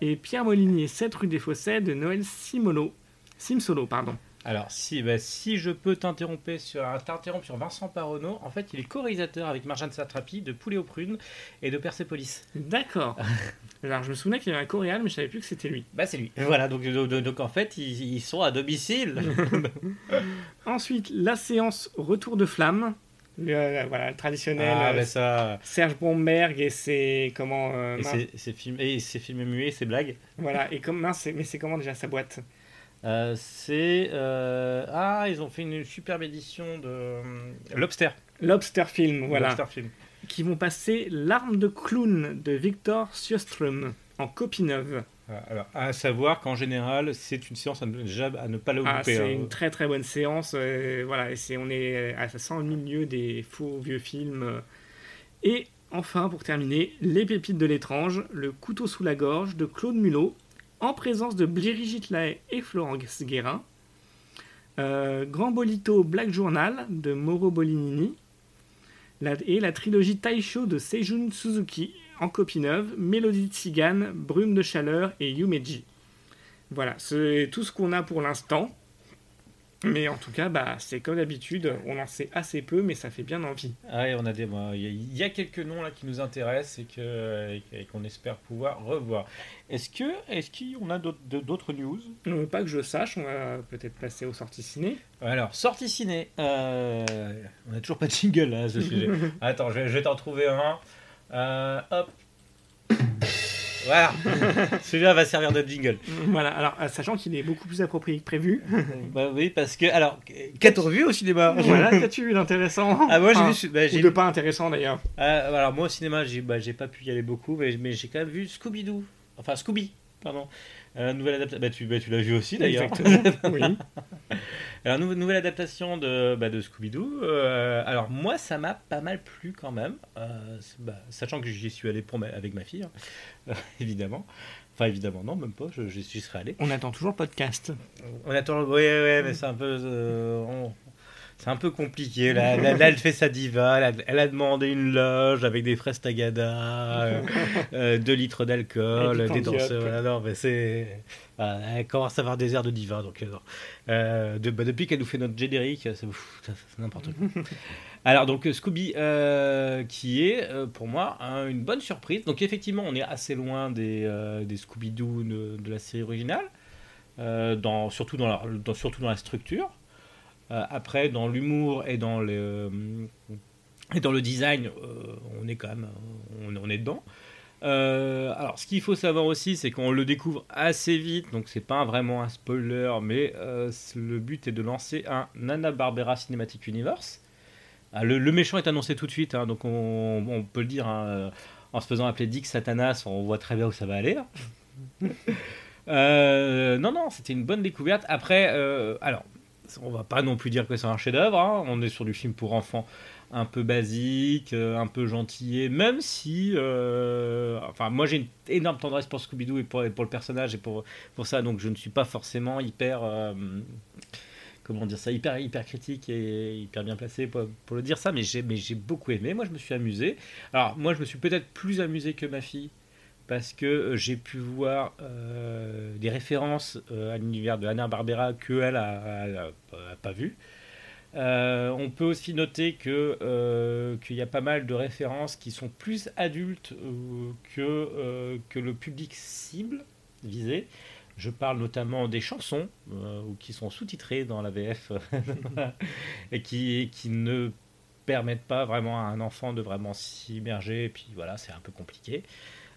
et Pierre Molinier 7 rue des Fossés de Noël Simolo. Simsolo. Pardon. Alors, si, bah, si je peux t'interrompre sur, t'interrompre sur Vincent Paronneau, en fait, il est co-réalisateur avec Marjane Satrapi de Poulet aux prunes et de Persepolis. D'accord. Alors, je me souvenais qu'il y avait un coréal, mais je savais plus que c'était lui. Bah, c'est lui. Voilà, donc, donc, donc, en fait, ils, ils sont à domicile. Ensuite, la séance Retour de flamme. Le, euh, voilà, le traditionnel. ah, euh, bah ça. Serge Bromberg et ses comment euh, Et mince, c'est- c'est film, et c'est filmé muet, c'est blague. voilà et comme mais c'est comment déjà sa boîte? Euh, c'est euh, ah ils ont fait une superbe édition de euh, Lobster. Lobster Film voilà Lobster film. qui vont passer l'arme de clown de Victor Sjöström en copie neuve Voilà, Alors à savoir qu'en général c'est une séance à ne, déjà à ne pas le ah, c'est hein. une très très bonne séance euh, voilà c'est on est à 100 milieu des faux vieux films et enfin pour terminer les pépites de l'étrange le couteau sous la gorge de Claude Mulot en présence de Brigitte Lahaye et Florence Guérin Euh, Grand Bolito Black Journal de Moro Bolinini et la trilogie Taisho de Seijun Suzuki en copie neuve, Mélodie de Cigane, Brume de chaleur et Yumeji. Voilà, c'est tout ce qu'on a pour l'instant. Mais en tout cas, bah, c'est comme d'habitude, on en sait assez peu, mais ça fait bien envie. Ah ouais, on a des, bah, il y a- il y, a quelques noms là qui nous intéressent et que et qu'on espère pouvoir revoir. Est-ce que est-ce qu'on a d'autres news? Euh, pas que je sache, on va peut-être passer aux sorties ciné. Alors sortie ciné. euh, on a toujours pas de jingle là à ce sujet. Attends, je, vais- je vais t'en trouver un. Euh, hop. Voilà. Celui-là va servir de jingle. voilà, alors euh, sachant qu'il est beaucoup plus approprié que prévu. bah oui, parce que alors, revu au cinéma? Voilà, qu'as-tu vu d'intéressant? Ah moi j'ai Enfin, vu, bah, Ou j'ai de pas intéressant d'ailleurs. Ah, alors moi au cinéma, j'ai bah, pas pu y aller beaucoup, mais, mais j'ai quand même vu Scooby Doo, enfin Scooby, pardon. Euh, nouvelle adaptation. Bah, tu, bah, tu l'as vu aussi d'ailleurs. Oui. Alors nou- nouvelle adaptation de, bah, de Scooby Doo. Euh, alors moi ça m'a pas mal plu quand même, Euh, sachant que j'y suis allé pour ma- avec ma fille, hein, évidemment. Enfin évidemment non, même pas, je- j'y serais allé. On attend toujours le podcast. On attend, ouais, ouais, mais c'est un peu, on- c'est un peu compliqué. Là, là, là, elle fait sa diva, elle a, elle a demandé une loge avec des fraises tagada, euh, euh, deux litres d'alcool, des danseurs. Voilà, non, mais c'est, voilà, elle commence à avoir des airs de diva, donc euh. Euh, de- bah, depuis qu'elle nous fait notre générique, c'est n'importe quoi. Alors donc euh, Scooby, euh, qui est euh, pour moi un- une bonne surprise. Donc effectivement, on est assez loin des, euh, des Scooby Doo de, de la série originale, euh, dans, surtout dans la, dans- surtout dans la structure. Euh, après, dans l'humour et dans le euh, et dans le design, euh, on est quand même, on, est dedans. Alors, ce qu'il faut savoir aussi, c'est qu'on le découvre assez vite, donc c'est pas vraiment un spoiler, mais le but est de lancer un Nana Barbera Cinematic Universe. Ah, le, méchant est annoncé tout de suite, hein, donc on, peut le dire hein, en se faisant appeler Dick Satanas, on voit très bien où ça va aller. hein. Non, non, c'était une bonne découverte. Après, alors, on va pas non plus dire que c'est un chef-d'œuvre. hein. On est sur du film pour enfants un peu basique, euh, un peu gentillet, même si, euh, enfin, moi j'ai une énorme tendresse pour Scooby-Doo et pour, et pour le personnage et pour, pour ça, donc je ne suis pas forcément hyper, euh, comment dire ça, hyper, hyper critique et hyper bien placé pour, pour le dire ça, mais j'ai, mais j'ai beaucoup aimé. Moi, je me suis amusé. Alors, moi, je me suis peut-être plus amusé que ma fille parce que euh, j'ai pu voir euh, des références euh, à l'univers de Hanna-Barbera qu'elle a, a- a- a pas vu. Euh, on peut aussi noter que euh, qu'il y a pas mal de références qui sont plus adultes euh, que, que le public cible visé. Je parle notamment des chansons ou qui sont sous-titrées dans la VF et qui, qui ne permettent pas vraiment à un enfant de vraiment s'immerger. Et puis voilà, c'est un peu compliqué.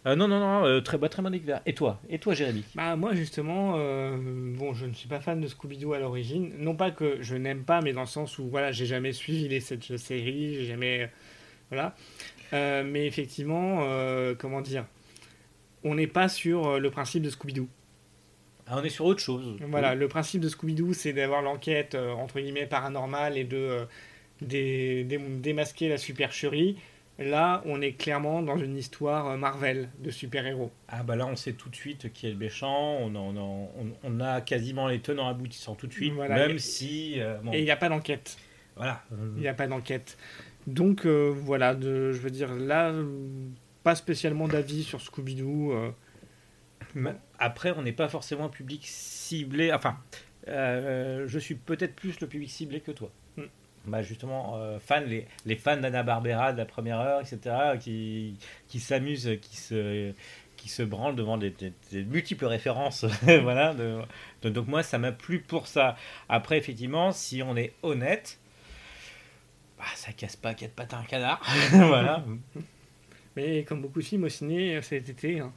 Euh, non, non, non, euh, très, bah, très bonne découverte. Et toi? Et toi, Jérémy? Bah moi justement, euh, bon je ne suis pas fan de Scooby-Doo à l'origine. Non pas que je n'aime pas, mais dans le sens où voilà, j'ai jamais suivi les, cette série, j'ai jamais... Voilà. Mais effectivement, comment dire, on n'est pas sur le principe de Scooby-Doo. Ah, on est sur autre chose. Voilà, le principe de Scooby-Doo, c'est d'avoir l'enquête entre guillemets paranormale et de dé- dé- démasquer la supercherie. Là, on est clairement dans une histoire euh, Marvel de super-héros. Ah bah là on sait tout de suite qui est le méchant, on a, on a, on- on a quasiment les tenants aboutissants tout de suite, Voilà, même et- si... euh, bon, Et il n'y a pas d'enquête. voilà. Il n'y a pas d'enquête. Donc euh, voilà, de, je veux dire, là, pas spécialement d'avis sur Scooby-Doo. euh. Après, on n'est pas forcément un public ciblé. Enfin, je suis peut-être plus le public ciblé que toi. Bah justement, euh, fans, les, les fans d'Anna Barbera de la première heure, etc., qui, qui s'amusent, qui se, qui se branlent devant des, des- des multiples références. voilà. de- de- donc moi, ça m'a plu pour ça. Après, effectivement, si on est honnête, bah, ça casse pas quatre pattes à un canard. voilà. Mais comme beaucoup de films au ciné cet été. hein.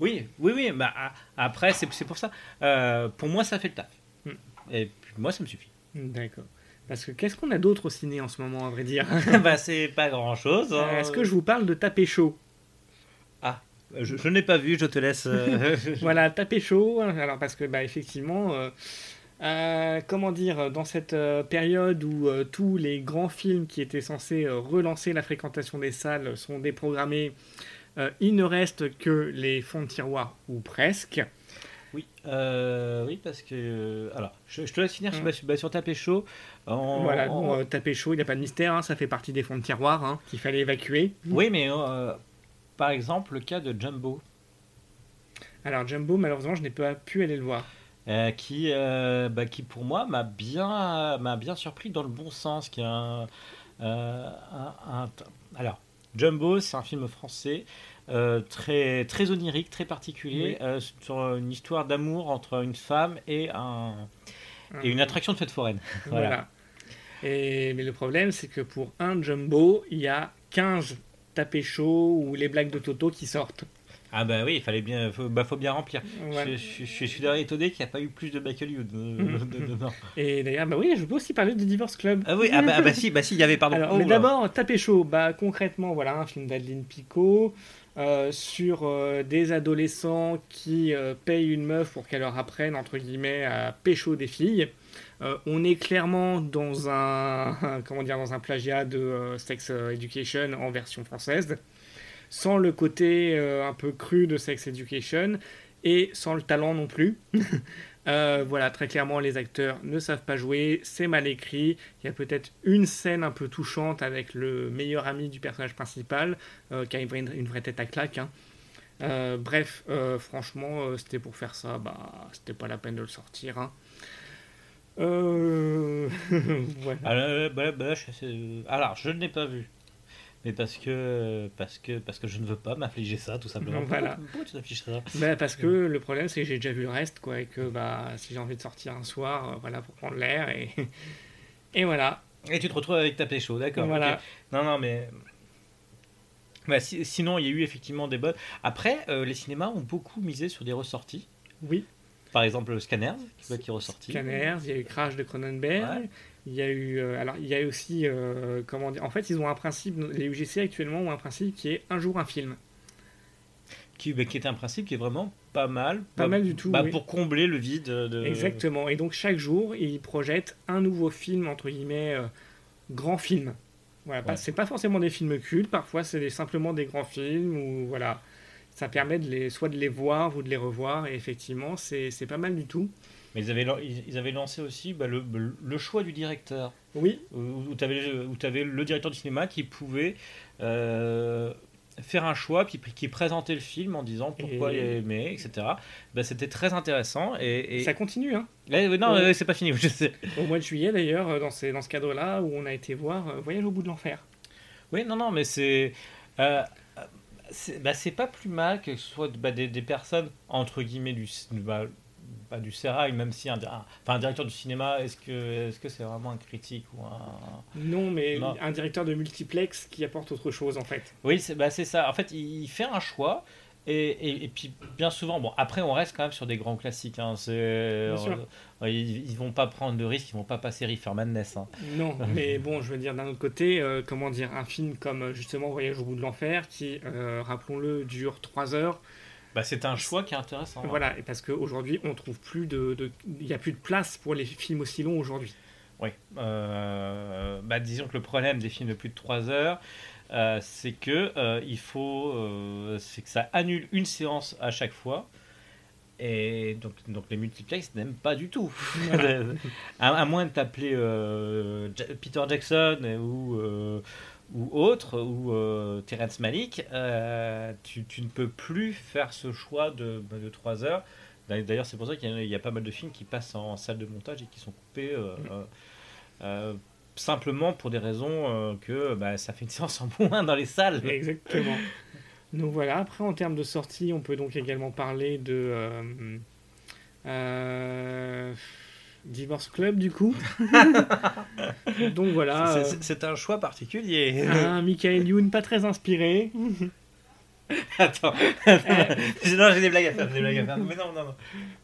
Oui, oui, oui. Bah, après, c'est c'est pour ça. Euh, pour moi, ça fait le taf. Hmm. Et puis, moi, ça me suffit. D'accord. Parce que qu'est-ce qu'on a d'autre au ciné en ce moment, à vrai dire bah, c'est pas grand chose. Euh, Est-ce que je vous parle de Taper chaud? Je, je n'ai pas vu, je te laisse. euh, Voilà, Taper chaud. Alors parce que bah effectivement, euh, euh, comment dire, dans cette euh, période où euh, tous les grands films qui étaient censés euh, relancer la fréquentation des salles sont déprogrammés, euh, il ne reste que les fonds de tiroir ou presque. Oui, euh, oui, parce que. euh, alors, je, je te laisse finir sur, sur- sur Taper Chaud. En- Voilà, en- bon, euh, Taper chaud, il n'y a pas de mystère, hein, ça fait partie des fonds de tiroir hein, qu'il fallait évacuer. Oui, mais euh, par exemple, le cas de Jumbo, Alors Jumbo, malheureusement, je n'ai pas pu aller le voir. qui, bah, qui pour moi m'a bien, m'a bien surpris dans le bon sens. Qui est un, un- un- alors, Jumbo, c'est un film français euh, très, très onirique, très particulier, Oui. euh, sur une histoire d'amour entre une femme et, un, et une attraction de fête foraine. Voilà. Voilà. Et, mais le problème, c'est que pour un jumbo, il y a 15 tapés chauds ou les blagues de Toto qui sortent. Ah bah oui, il fallait bien, faut, bah, faut bien remplir. Je, je- je- suis d'ailleurs étonné qu'il n'y a pas eu plus de Hollywood euh, dedans. Et d'ailleurs, bah oui, je peux aussi parler de Divorce Club. Ah oui, ah bah, ah bah si, bah si, il y avait, pardon. Alors, Oh mais d'abord, Tapé chaud, bah, concrètement, voilà, un film d'Adeline Picot euh, sur euh, des adolescents qui euh, payent une meuf pour qu'elle leur apprenne, entre guillemets, à pécho des filles. On est clairement dans un, comment dire, dans un plagiat de Sex Education en version française, sans le côté un peu cru de Sex Education et sans le talent non plus. Euh, voilà, très clairement, les acteurs ne savent pas jouer, c'est mal écrit. Il y a peut-être une scène un peu touchante avec le meilleur ami du personnage principal, euh, qui a une vraie, tête à claque. hein. Euh, bref, euh, franchement, c'était pour faire ça, bah, c'était pas la peine de le sortir. Alors, je ne l'ai pas vu. Mais parce que, parce que, parce que je ne veux pas m'affliger ça, tout simplement. Voilà. Pourquoi, pourquoi tu t'affiches ça Bah, parce que le problème, c'est que j'ai déjà vu le reste, quoi, et que bah, si j'ai envie de sortir un soir, euh, voilà, pour prendre l'air, et... et voilà. Et tu te retrouves avec ta chaud, d'accord. Voilà. Non, non, mais. Bah, si- sinon, il y a eu effectivement des bonnes. Après, euh, les cinémas ont beaucoup misé sur des ressorties. Oui, Par exemple, Scanners, qui, qui est ressorti. Scanners, il y a eu Crash de Cronenberg, Ouais. Il y a eu, euh, alors il y a aussi, euh, comment dire, en fait ils ont un principe, les UGC actuellement ont un principe qui est un jour un film. Qui, bah, qui était un principe qui est vraiment pas mal. Pas Bah, mal du tout, bah, oui. Pour combler le vide. De... Exactement, et donc chaque jour ils projettent un nouveau film, entre guillemets, euh, grand film. Voilà, Ouais. c'est pas forcément des films cultes, parfois c'est simplement des grands films, ou voilà, ça permet de les, soit de les voir ou de les revoir, et effectivement c'est c'est pas mal du tout. Mais ils avaient, ils avaient lancé aussi bah, le, le choix du directeur. Oui, où tu avais, le directeur du cinéma qui pouvait euh, faire un choix, puis qui présentait le film en disant pourquoi Et- il aimait, etc. Ben, C'était très intéressant. Et, et- ça continue, hein. Eh, non, Ouais. c'est pas fini. Je sais. Au mois de juillet d'ailleurs, euh, dans, ces- dans ce cadre-là, où on a été voir euh, Voyage au bout de l'enfer. Oui, non, non, mais c'est. euh, c'est bah, c'est pas plus mal que ce soit bah, des, des personnes, entre guillemets, du, bah, bah, du sérail, même si un, un- directeur du cinéma, est-ce que c'est vraiment un critique ou un. Non, mais Non. un directeur de multiplex qui apporte autre chose en fait. Oui, c'est bah, c'est ça. En fait, il, il fait un choix Et, et, et, puis bien souvent, bon après on reste quand même sur des grands classiques. Hein, euh, ils, ils, vont pas prendre de risques, ils vont pas passer Reefer Madness. Hein. Non, mais bon, je veux dire d'un autre côté, euh, comment dire, un film comme justement Voyage au bout de l'enfer, qui, euh, rappelons-le, dure 3 heures. Bah, c'est un choix qui est intéressant. Voilà, et parce qu'aujourd'hui on trouve plus de, il n'y a plus de place pour les films aussi longs aujourd'hui. Oui, bah, disons que le problème des films de plus de 3 heures euh, c'est que euh, il faut, euh, c'est que ça annule une séance à chaque fois. Et donc, donc les multiplex n'aiment pas du tout. à, moins de t'appeler Peter Jackson ou, ou autre, ou Terrence Malick, tu, tu, ne peux plus faire ce choix de, de 3 heures. D'ailleurs, c'est pour ça qu'il y, y, a pas mal de films qui passent en, salle de montage et qui sont coupés simplement pour des raisons euh, que bah, ça fait une séance en moins dans les salles. Exactement. Donc voilà, après en termes de sortie, on peut donc également parler de euh, euh, Divorce Club du coup. donc voilà. C'est un choix particulier. Un Michael Youn pas très inspiré. Attends, non, j'ai des blagues à faire, des blagues à faire. Mais non, non, non.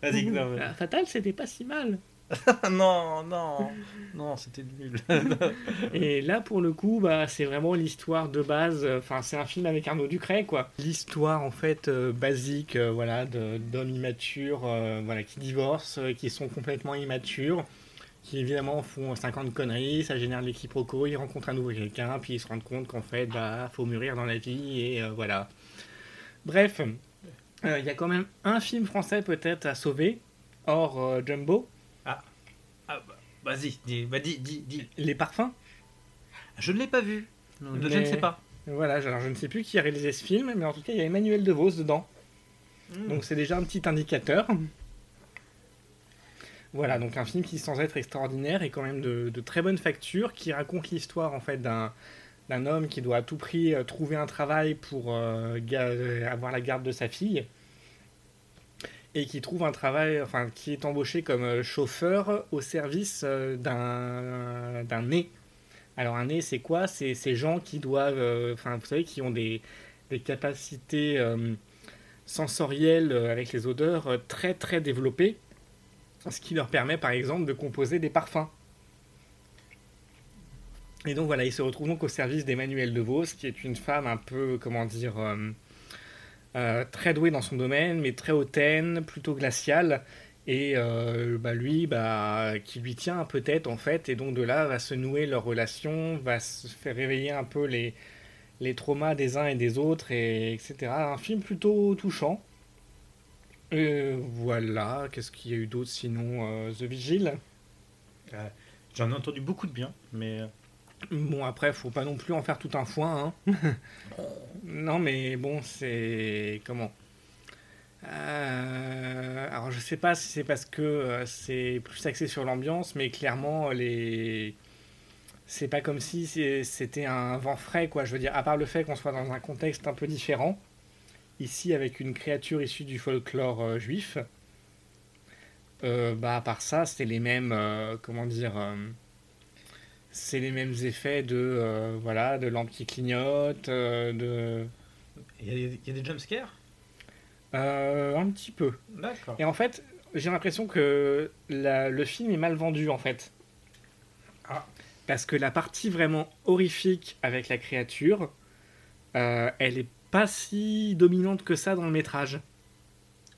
Vas-y. Fatal, c'était pas si mal. non, non, non, c'était nul. et là, pour le coup, bah, c'est vraiment l'histoire de base. Enfin, c'est un film avec Arnaud Ducret, quoi. L'histoire, en fait, euh, basique, euh, voilà, d'hommes immatures, euh, voilà, qui divorcent, qui sont complètement immatures, qui évidemment font 50 conneries, ça génère les quiproquos, ils rencontrent à nouveau quelqu'un, puis ils se rendent compte qu'en fait, bah, faut mûrir dans la vie, et voilà. Bref, il y a quand même un film français peut-être à sauver, hors Jumbo. Ah, bah, vas-y, dis, bah, dis, dis, Les parfums Je ne l'ai pas vu. je ne sais pas. Voilà, alors je ne sais plus qui a réalisé ce film, mais en tout cas, il y a Emmanuel DeVos dedans. Hmm. Donc c'est déjà un petit indicateur. Voilà, donc un film qui, sans être extraordinaire, est quand même de, très bonne facture, qui raconte l'histoire en fait d'un d'un homme qui doit à tout prix euh, trouver un travail pour euh, avoir la garde de sa fille et qui trouve un travail, enfin, qui est embauché comme euh, chauffeur au service euh, d'un nez. Alors un nez, c'est quoi? C'est ces gens qui doivent, euh, enfin, vous savez, qui ont des, des capacités sensorielles avec les odeurs très très développées, ce qui leur permet par exemple de composer des parfums. Et donc voilà, il se retrouve donc au service d'Emmanuel DeVos, qui est une femme un peu, comment dire, très doué dans son domaine, mais très hautaine, plutôt glaciale. Et euh, bah, lui, bah, qui lui tient peut-être en fait, et donc de là va se nouer leur relation, va se faire réveiller un peu les, les traumas des uns et des autres, et, etc. Un film plutôt touchant. voilà, qu'est-ce qu'il y a eu d'autre sinon euh, The Vigil? J'en ai entendu beaucoup de bien, mais Bon, après, faut pas non plus en faire tout un foin. Hein. non, mais bon, c'est. Comment? Euh, Alors, je sais pas si c'est parce que euh, c'est plus axé sur l'ambiance, mais clairement, les. C'est pas comme si c'était un vent frais, quoi. Je veux dire, à part le fait qu'on soit dans un contexte un peu différent, ici avec une créature issue du folklore euh, juif, bah, à part ça, c'était les mêmes. comment dire c'est les mêmes effets de euh, voilà de lampes qui clignotent euh, de il y, a des jumpscares? Euh, un petit peu. D'accord. Et en fait j'ai l'impression que le film est mal vendu en fait. Ah. parce que la partie vraiment horrifique avec la créature elle est pas si dominante que ça dans le métrage.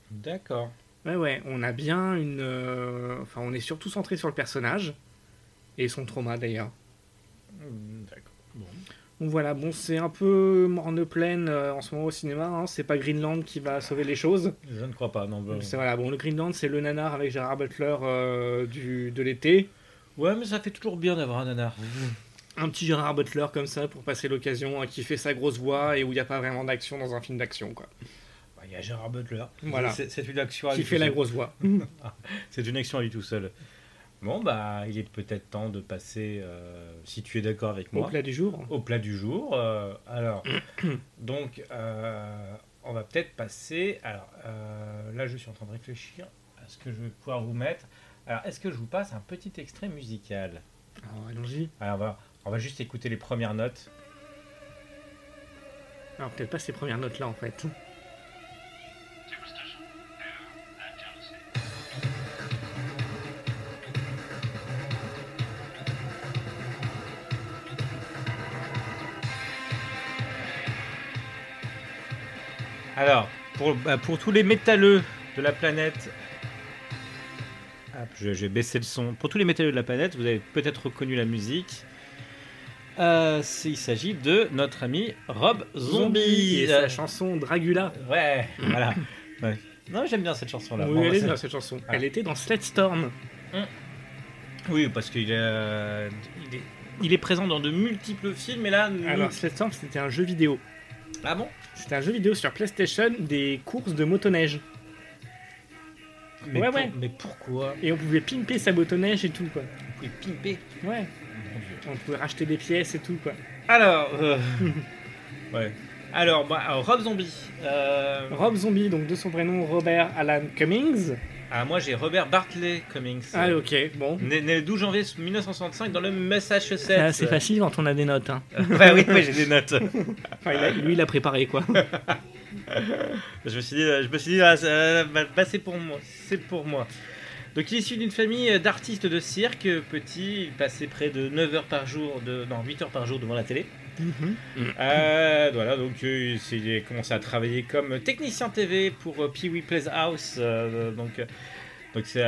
D'accord. Ouais ouais on a bien une enfin on est surtout centré sur le personnage et son trauma d'ailleurs. Hmm, d'accord. Bon. Donc voilà, bon, c'est un peu morne pleine euh, en ce moment au cinéma. Hein. C'est pas Greenland qui va sauver les choses. Je ne crois pas, non. Bah, c'est voilà, bon, le Greenland, c'est le nanar avec Gérard Butler euh, du, de l'été. Ouais, mais ça fait toujours bien d'avoir un nanar. Un petit Gérard Butler comme ça pour passer l'occasion, hein, qui fait sa grosse voix et où il n'y a pas vraiment d'action dans un film d'action, quoi. Bah, il y a Gérard Butler. Voilà. C'est une action. Qui fait la grosse voix. c'est une action à lui tout seul. Bon, bah, il est peut-être temps de passer, euh, si tu es d'accord avec moi. Au plat du jour. Au plat du jour. Euh, alors, donc, euh, on va peut-être passer. Alors, là, je suis en train de réfléchir à ce que je vais pouvoir vous mettre. Alors, est-ce que je vous passe un petit extrait musical? Alors, allons-y. Alors, on va, on va juste écouter les premières notes. Alors, peut-être pas ces premières notes-là, en fait. Alors, pour, bah, pour tous les métalleux de la planète. Hop, je, je vais baisser le son. Pour tous les métalleux de la planète, vous avez peut-être reconnu la musique. Euh, il s'agit de notre ami Rob Zombie. Et c'est la chanson Dragula. Ouais, voilà. Ouais. Non, j'aime bien cette chanson-là. Oui, Bon, elle est bien cette chanson. Ah. Elle était dans Sledstorm. Oui, parce qu'il est, euh, il est, il est présent dans de multiples films, et là. Alors, Sledstorm, c'était un jeu vidéo. Ah bon? C'était un jeu vidéo sur PlayStation des courses de motoneige. mais, Ouais, pour- ouais. mais pourquoi Et on pouvait pimper sa motoneige et tout, quoi. Vous pouvez pimper. Ouais. On pouvait racheter des pièces et tout, quoi. Alors, euh, ouais. Alors, bah, alors, Rob Zombie. Euh, Rob Zombie, donc de son vrai nom Robert Alan Cummings. Ah, moi j'ai Robert Bartley Cummings. Ah, ok, bon. Né, né le 12 janvier 1965 dans le Massachusetts. Ah, c'est facile quand on a des notes. Hein. ouais, oui, oui, j'ai des notes. Enfin, il a- lui, il a préparé, quoi. Je me suis dit, je me suis dit ah, bah, bah, c'est pour moi, c'est pour moi. Donc il est issu d'une famille d'artistes de cirque. Petit, il passait près de 9 heures par jour, de, non 8 heures par jour devant la télé. Euh, voilà, donc euh, il a commencé à travailler comme technicien TV pour euh, Pee-wee Playhouse. euh, donc, donc c'est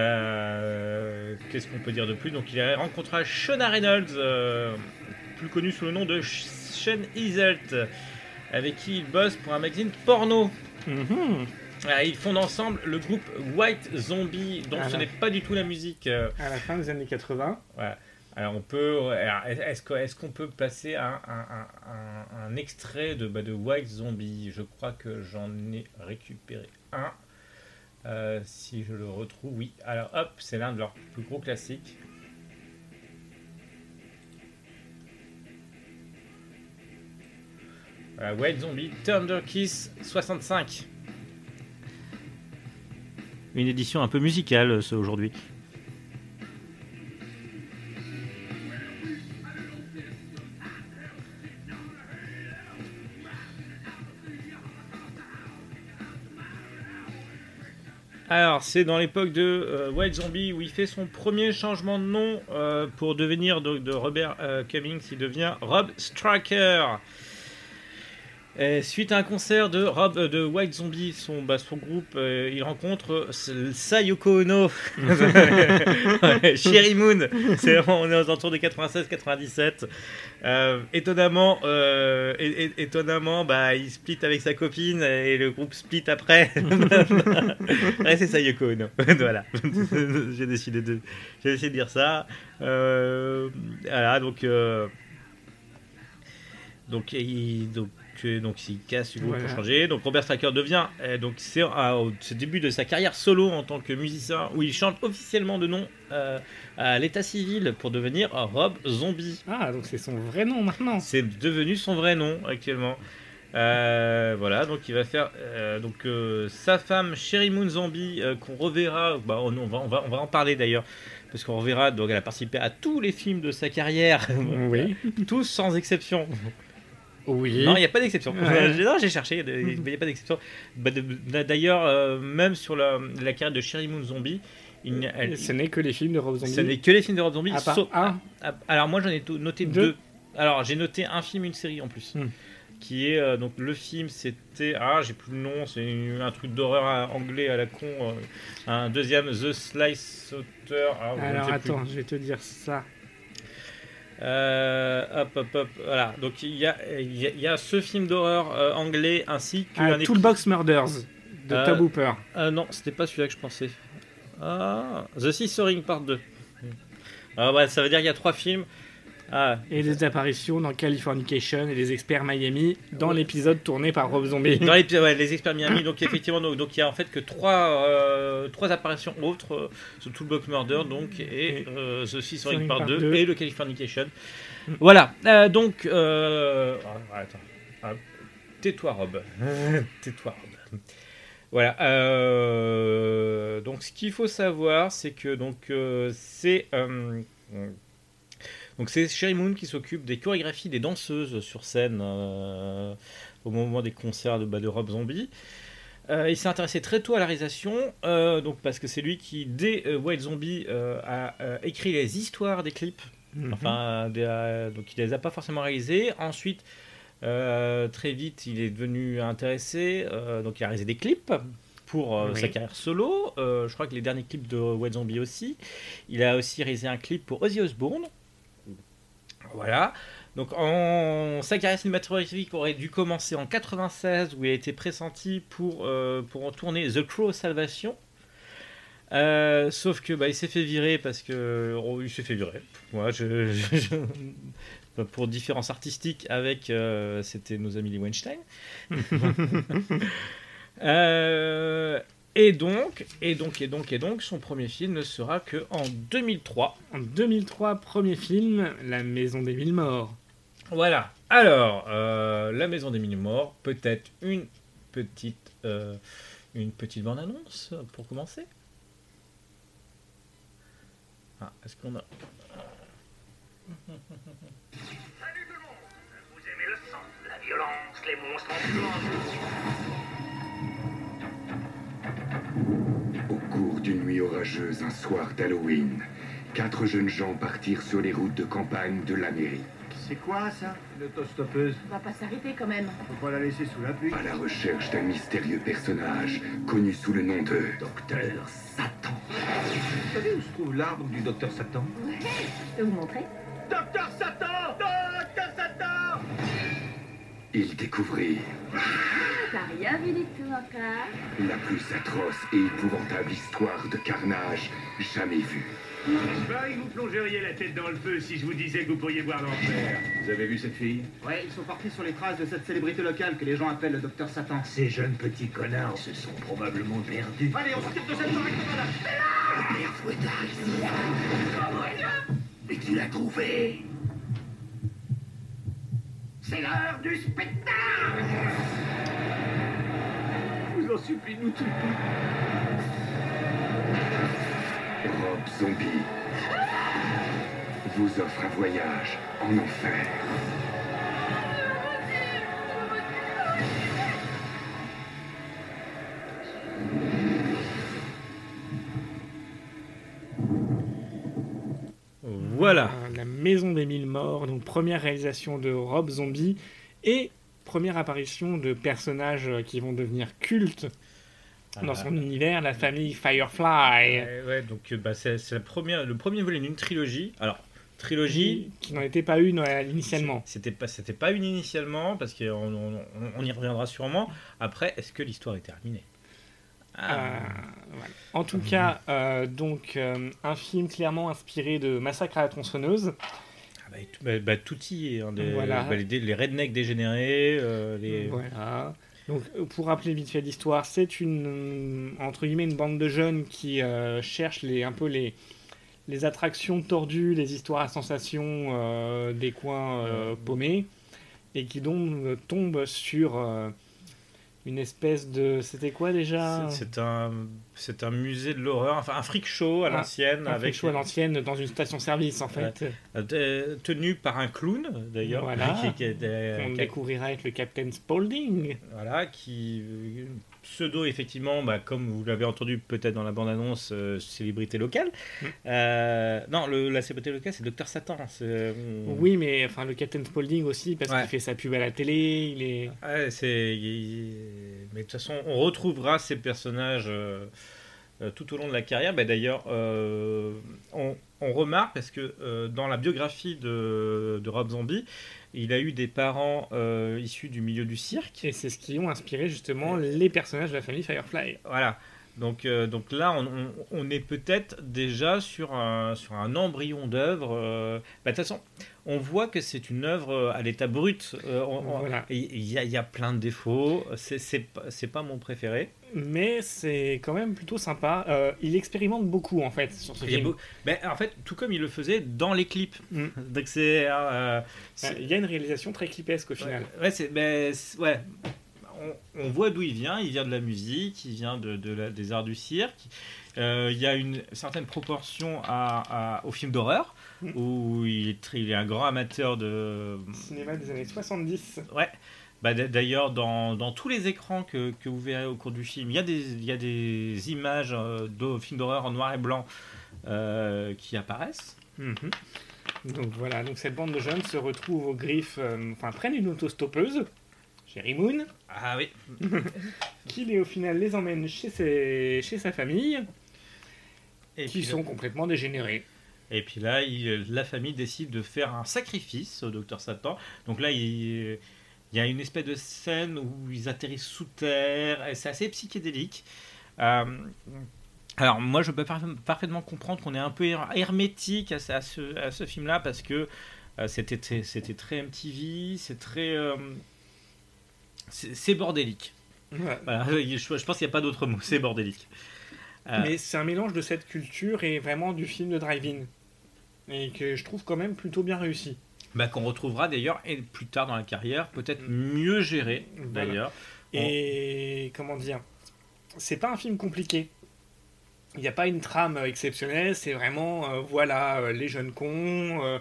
qu'est-ce qu'on peut dire de plus? Donc il a rencontré Shona Reynolds, plus connu sous le nom de Sh- Sean Iselt, avec qui il bosse pour un magazine porno. Mhm. Ah, ils fondent ensemble le groupe White Zombie, dont Ah ce n'est pas du tout la musique. À la fin des années 80. voilà. Alors on peut, est-ce qu'on peut passer un, un- extrait de, bah, de White Zombie? Je crois que j'en ai récupéré un. Euh, si je le retrouve, oui. Alors hop, c'est l'un de leurs plus gros classiques. Voilà, White Zombie, Thunder Kiss 65. Une édition un peu musicale, aujourd'hui. Alors, c'est dans l'époque de euh, White Zombie où il fait son premier changement de nom euh, pour devenir donc, de Robert euh, Cummings, il devient Rob Striker. Et suite à un concert de Rob de White Zombie, son, bah, groupe, il rencontre Sayoko Ono, Sherry Moon. On est aux alentours des 96-97. Euh, étonnamment, euh, é- é- étonnamment, bah, il split avec sa copine et le groupe split après. ouais, c'est Sayoko Ono. voilà. j'ai décidé de, j'ai décidé de dire ça. Euh, voilà, donc. donc, il, donc, donc il casse du groupe Voilà. pour changer. Donc Robert Stracker devient, euh, donc c'est à- au ce début de sa carrière solo en tant que musicien, où il change officiellement de nom euh, à l'état civil pour devenir Rob Zombie. Ah, donc c'est son vrai nom maintenant. C'est devenu son vrai nom actuellement. Euh, voilà, donc il va faire euh, donc euh, sa femme Sherry Moon Zombie qu'on reverra. Bah, on, on va, on va on va en parler d'ailleurs parce qu'on reverra. Donc elle a participé à tous les films de sa carrière, Oui. tous sans exception. Oui. Non, il n'y a pas d'exception. Non, j'ai cherché, il n'y a pas d'exception. Bah, de- D'ailleurs, euh, même sur la, la carrière de Sherry Moon Zombie, il elle- Ce n'est que les films de Rob Zombie. ce n'est que les films de Rob Zombie. À part sauf- un. alors moi j'en ai noté Deux. deux. Alors j'ai noté un film, une série en plus. Hmm. Qui est euh, donc le film, c'était ah j'ai plus le nom, c'est un truc d'horreur à- anglais à la con. euh, un deuxième The Slice Sauter. Ah, Alors plus. attends, je vais te dire ça. Euh, hop hop hop. Voilà. Donc il y a il y, a- il y a ce film d'horreur euh, anglais ainsi Ah, qu'un Toolbox Murders de Euh, Tob Hooper. Ah non, c'était pas celui-là que je pensais. Ah, The Scissoring Part 2. Ah ouais, ça veut dire qu'il y a trois films. Ah, Et des apparitions dans Californication et les experts Miami dans l'épisode tourné par Rob Zombie. dans l'épisode, ouais, les experts Miami, donc effectivement, donc, donc il y a en fait que trois, euh, trois apparitions autres, euh, The Toolbox Murder, donc, et euh, The Scissoring Part 2, et le Californication. Voilà, euh, donc, euh, ah, attends, Ah, tais-toi Rob, tais-toi Rob. Voilà, euh, donc ce qu'il faut savoir, c'est que donc euh, c'est euh, donc c'est Sherry Moon qui s'occupe des chorégraphies des danseuses sur scène euh, au moment des concerts de, bah, de Rob Zombie. Euh, il s'est intéressé très tôt à la réalisation, euh, donc parce que c'est lui qui, dès White Zombie, a écrit les histoires des clips. Mhm. Enfin, des, donc il les a pas forcément réalisés. Ensuite, très vite, il est devenu intéressé, donc il a réalisé des clips pour euh, Oui. sa carrière solo. Euh, je crois que les derniers clips de White Zombie aussi. Il a aussi réalisé un clip pour Ozzy Osbourne. Voilà. Donc en... sa carrière cinématographique aurait dû commencer en 96 où il a été pressenti pour, euh, pour en tourner The Crow Salvation. Euh, sauf que bah, il s'est fait virer parce que oh, il s'est fait virer. Moi, je, je- je- pour différences artistiques avec euh, c'était nos amis les Weinstein. Euh, et donc et donc et donc et donc son premier film ne sera que en 2003. En 2003, premier film, La Maison des Mille Morts. Voilà. Alors, euh, La Maison des Mille Morts, peut-être une petite, euh, une petite bande-annonce pour commencer? Ah, est-ce qu'on a... Salut tout le monde Vous aimez le sang, la violence, les monstres ambulants orageuse un soir d'Halloween, quatre jeunes gens partirent sur les routes de campagne de l'Amérique. C'est quoi ça? Une autostoppeuse, On va pas s'arrêter quand même. Faut pas la laisser sous la pluie. à la recherche d'un mystérieux personnage connu sous le nom de Docteur Satan. Vous savez où se trouve l'arbre du docteur Satan? Je peux vous montrer. Docteur Satan! Docteur Satan! Ils découvrirent T'as rien vu du tout encore la plus atroce et épouvantable histoire de carnage jamais vue. Je parie que vous plongeriez la tête dans le feu si je vous disais que vous pourriez voir l'enfer. Vous avez vu cette fille? Ouais, ils sont partis sur les traces de cette célébrité locale que les gens appellent le docteur Satan. Ces jeunes petits connards se sont probablement perdus. Allez, on s'occupe de cette Fouettard ici. Et tu l'as trouvé? C'est l'heure du spectacle Je vous en supplie, nous tuez Rob Zombie vous offre un voyage en enfer. Voilà. La Maison des Mille Morts, donc première réalisation de Rob Zombie et première apparition de personnages euh, qui vont devenir cultes dans son univers, la famille Firefly, Ouais, ouais, donc euh, bah, c'est le premier volet d'une trilogie. Alors, trilogie, qui, n'en était pas une euh, initialement. C'était pas, c'était pas une initialement, parce qu'on on, y reviendra sûrement. Après, est-ce que l'histoire est terminée? Ah. Euh, voilà. En tout cas, euh, donc un film clairement inspiré de Massacre à la tronçonneuse. Ah bah, bah, bah, tout y est. hein, Voilà. bah, les, les rednecks dégénérés, euh, les... Voilà. Donc, euh, pour rappeler vite fait l'histoire, c'est une euh, entre guillemets une bande de jeunes qui euh, cherchent les un peu les les attractions tordues, les histoires à sensations euh, des coins paumés, et qui donc tombent sur une espèce de c'était quoi déjà C'est un, c'est un musée de l'horreur, enfin un freak show à Un- l'ancienne, un avec freak show à l'ancienne dans une station-service en fait. euh, tenu par un clown d'ailleurs, Voilà. qui, qui On qui- découvrira avec le Captain Spaulding. voilà, qui euh, pseudo effectivement, bah, comme vous l'avez entendu peut-être dans la bande-annonce, euh, célébrité locale. Mm. Euh, non, le, la célébrité locale, c'est Docteur Satan. c'est- Oui, mais enfin le Captain Spaulding aussi parce Ouais. qu'il fait sa pub à la télé. Il est Ouais, c'est. il- Mais de toute façon, on retrouvera ces personnages euh, euh, tout au long de la carrière. Bah, D'ailleurs, euh, on, on remarque parce que euh, dans la biographie de, de Rob Zombie, il a eu des parents euh, issus du milieu du cirque. Et c'est ce qui ont inspiré justement les personnages de la famille Firefly. Voilà. Donc, euh, donc là, on, on- on est peut-être déjà sur un, sur un embryon d'œuvre. euh, bah, De toute façon, on voit que c'est une œuvre euh, à l'état brut. Euh, on- Voilà. Il y, a- il y a plein de défauts. C'est- pas, mon préféré. Mais c'est quand même plutôt sympa. Il expérimente beaucoup en fait sur ce Il film. ben, en fait, tout comme il le faisait dans les clips. Mm. Donc c'est. Il y a une réalisation très clipesque au final. Ouais, c'est, ben, ouais. On, on voit d'où il vient. Il vient de la musique, il vient de, de la- des arts du cirque. Euh, il y a une certaine proportion à, à- au film d'horreur, Mm. où il est, très- il est un grand amateur de. Cinéma des années 70. Ouais. Bah, D'ailleurs, dans, dans tous les écrans que, que vous verrez au cours du film, il y a des, il y a des images euh, de films d'horreur en noir et blanc euh, qui apparaissent. Mhm. Donc voilà, donc cette bande de jeunes se retrouve aux griffes, euh, enfin prennent une autostoppeuse, Sherry Moon, Ah oui. qui les, au final les emmène chez, ses- chez sa famille, Et qui sont complètement dégénérés. et puis là, il- la famille décide de faire un sacrifice au docteur Satan. Donc là, il, il y a une espèce de scène où ils atterrissent sous terre. C'est assez psychédélique. Euh, alors moi, je peux par- parfaitement comprendre qu'on est un peu her- hermétique à, ce- à film-là parce que euh, c'était très- c'était très MTV, c'est très euh, c'est bordélique. Voilà, je, je pense qu'il n'y a pas d'autre mot, c'est bordélique. Euh, Mais c'est un mélange de cette culture et vraiment du film de drive-in. Et que je trouve quand même plutôt bien réussi. bah, qu'on retrouvera d'ailleurs et plus tard dans la carrière, peut-être Mm. mieux géré Voilà. d'ailleurs. Et comment dire C'est pas un film compliqué. Il n'y a pas une trame exceptionnelle, c'est vraiment, euh, voilà, euh, les jeunes cons,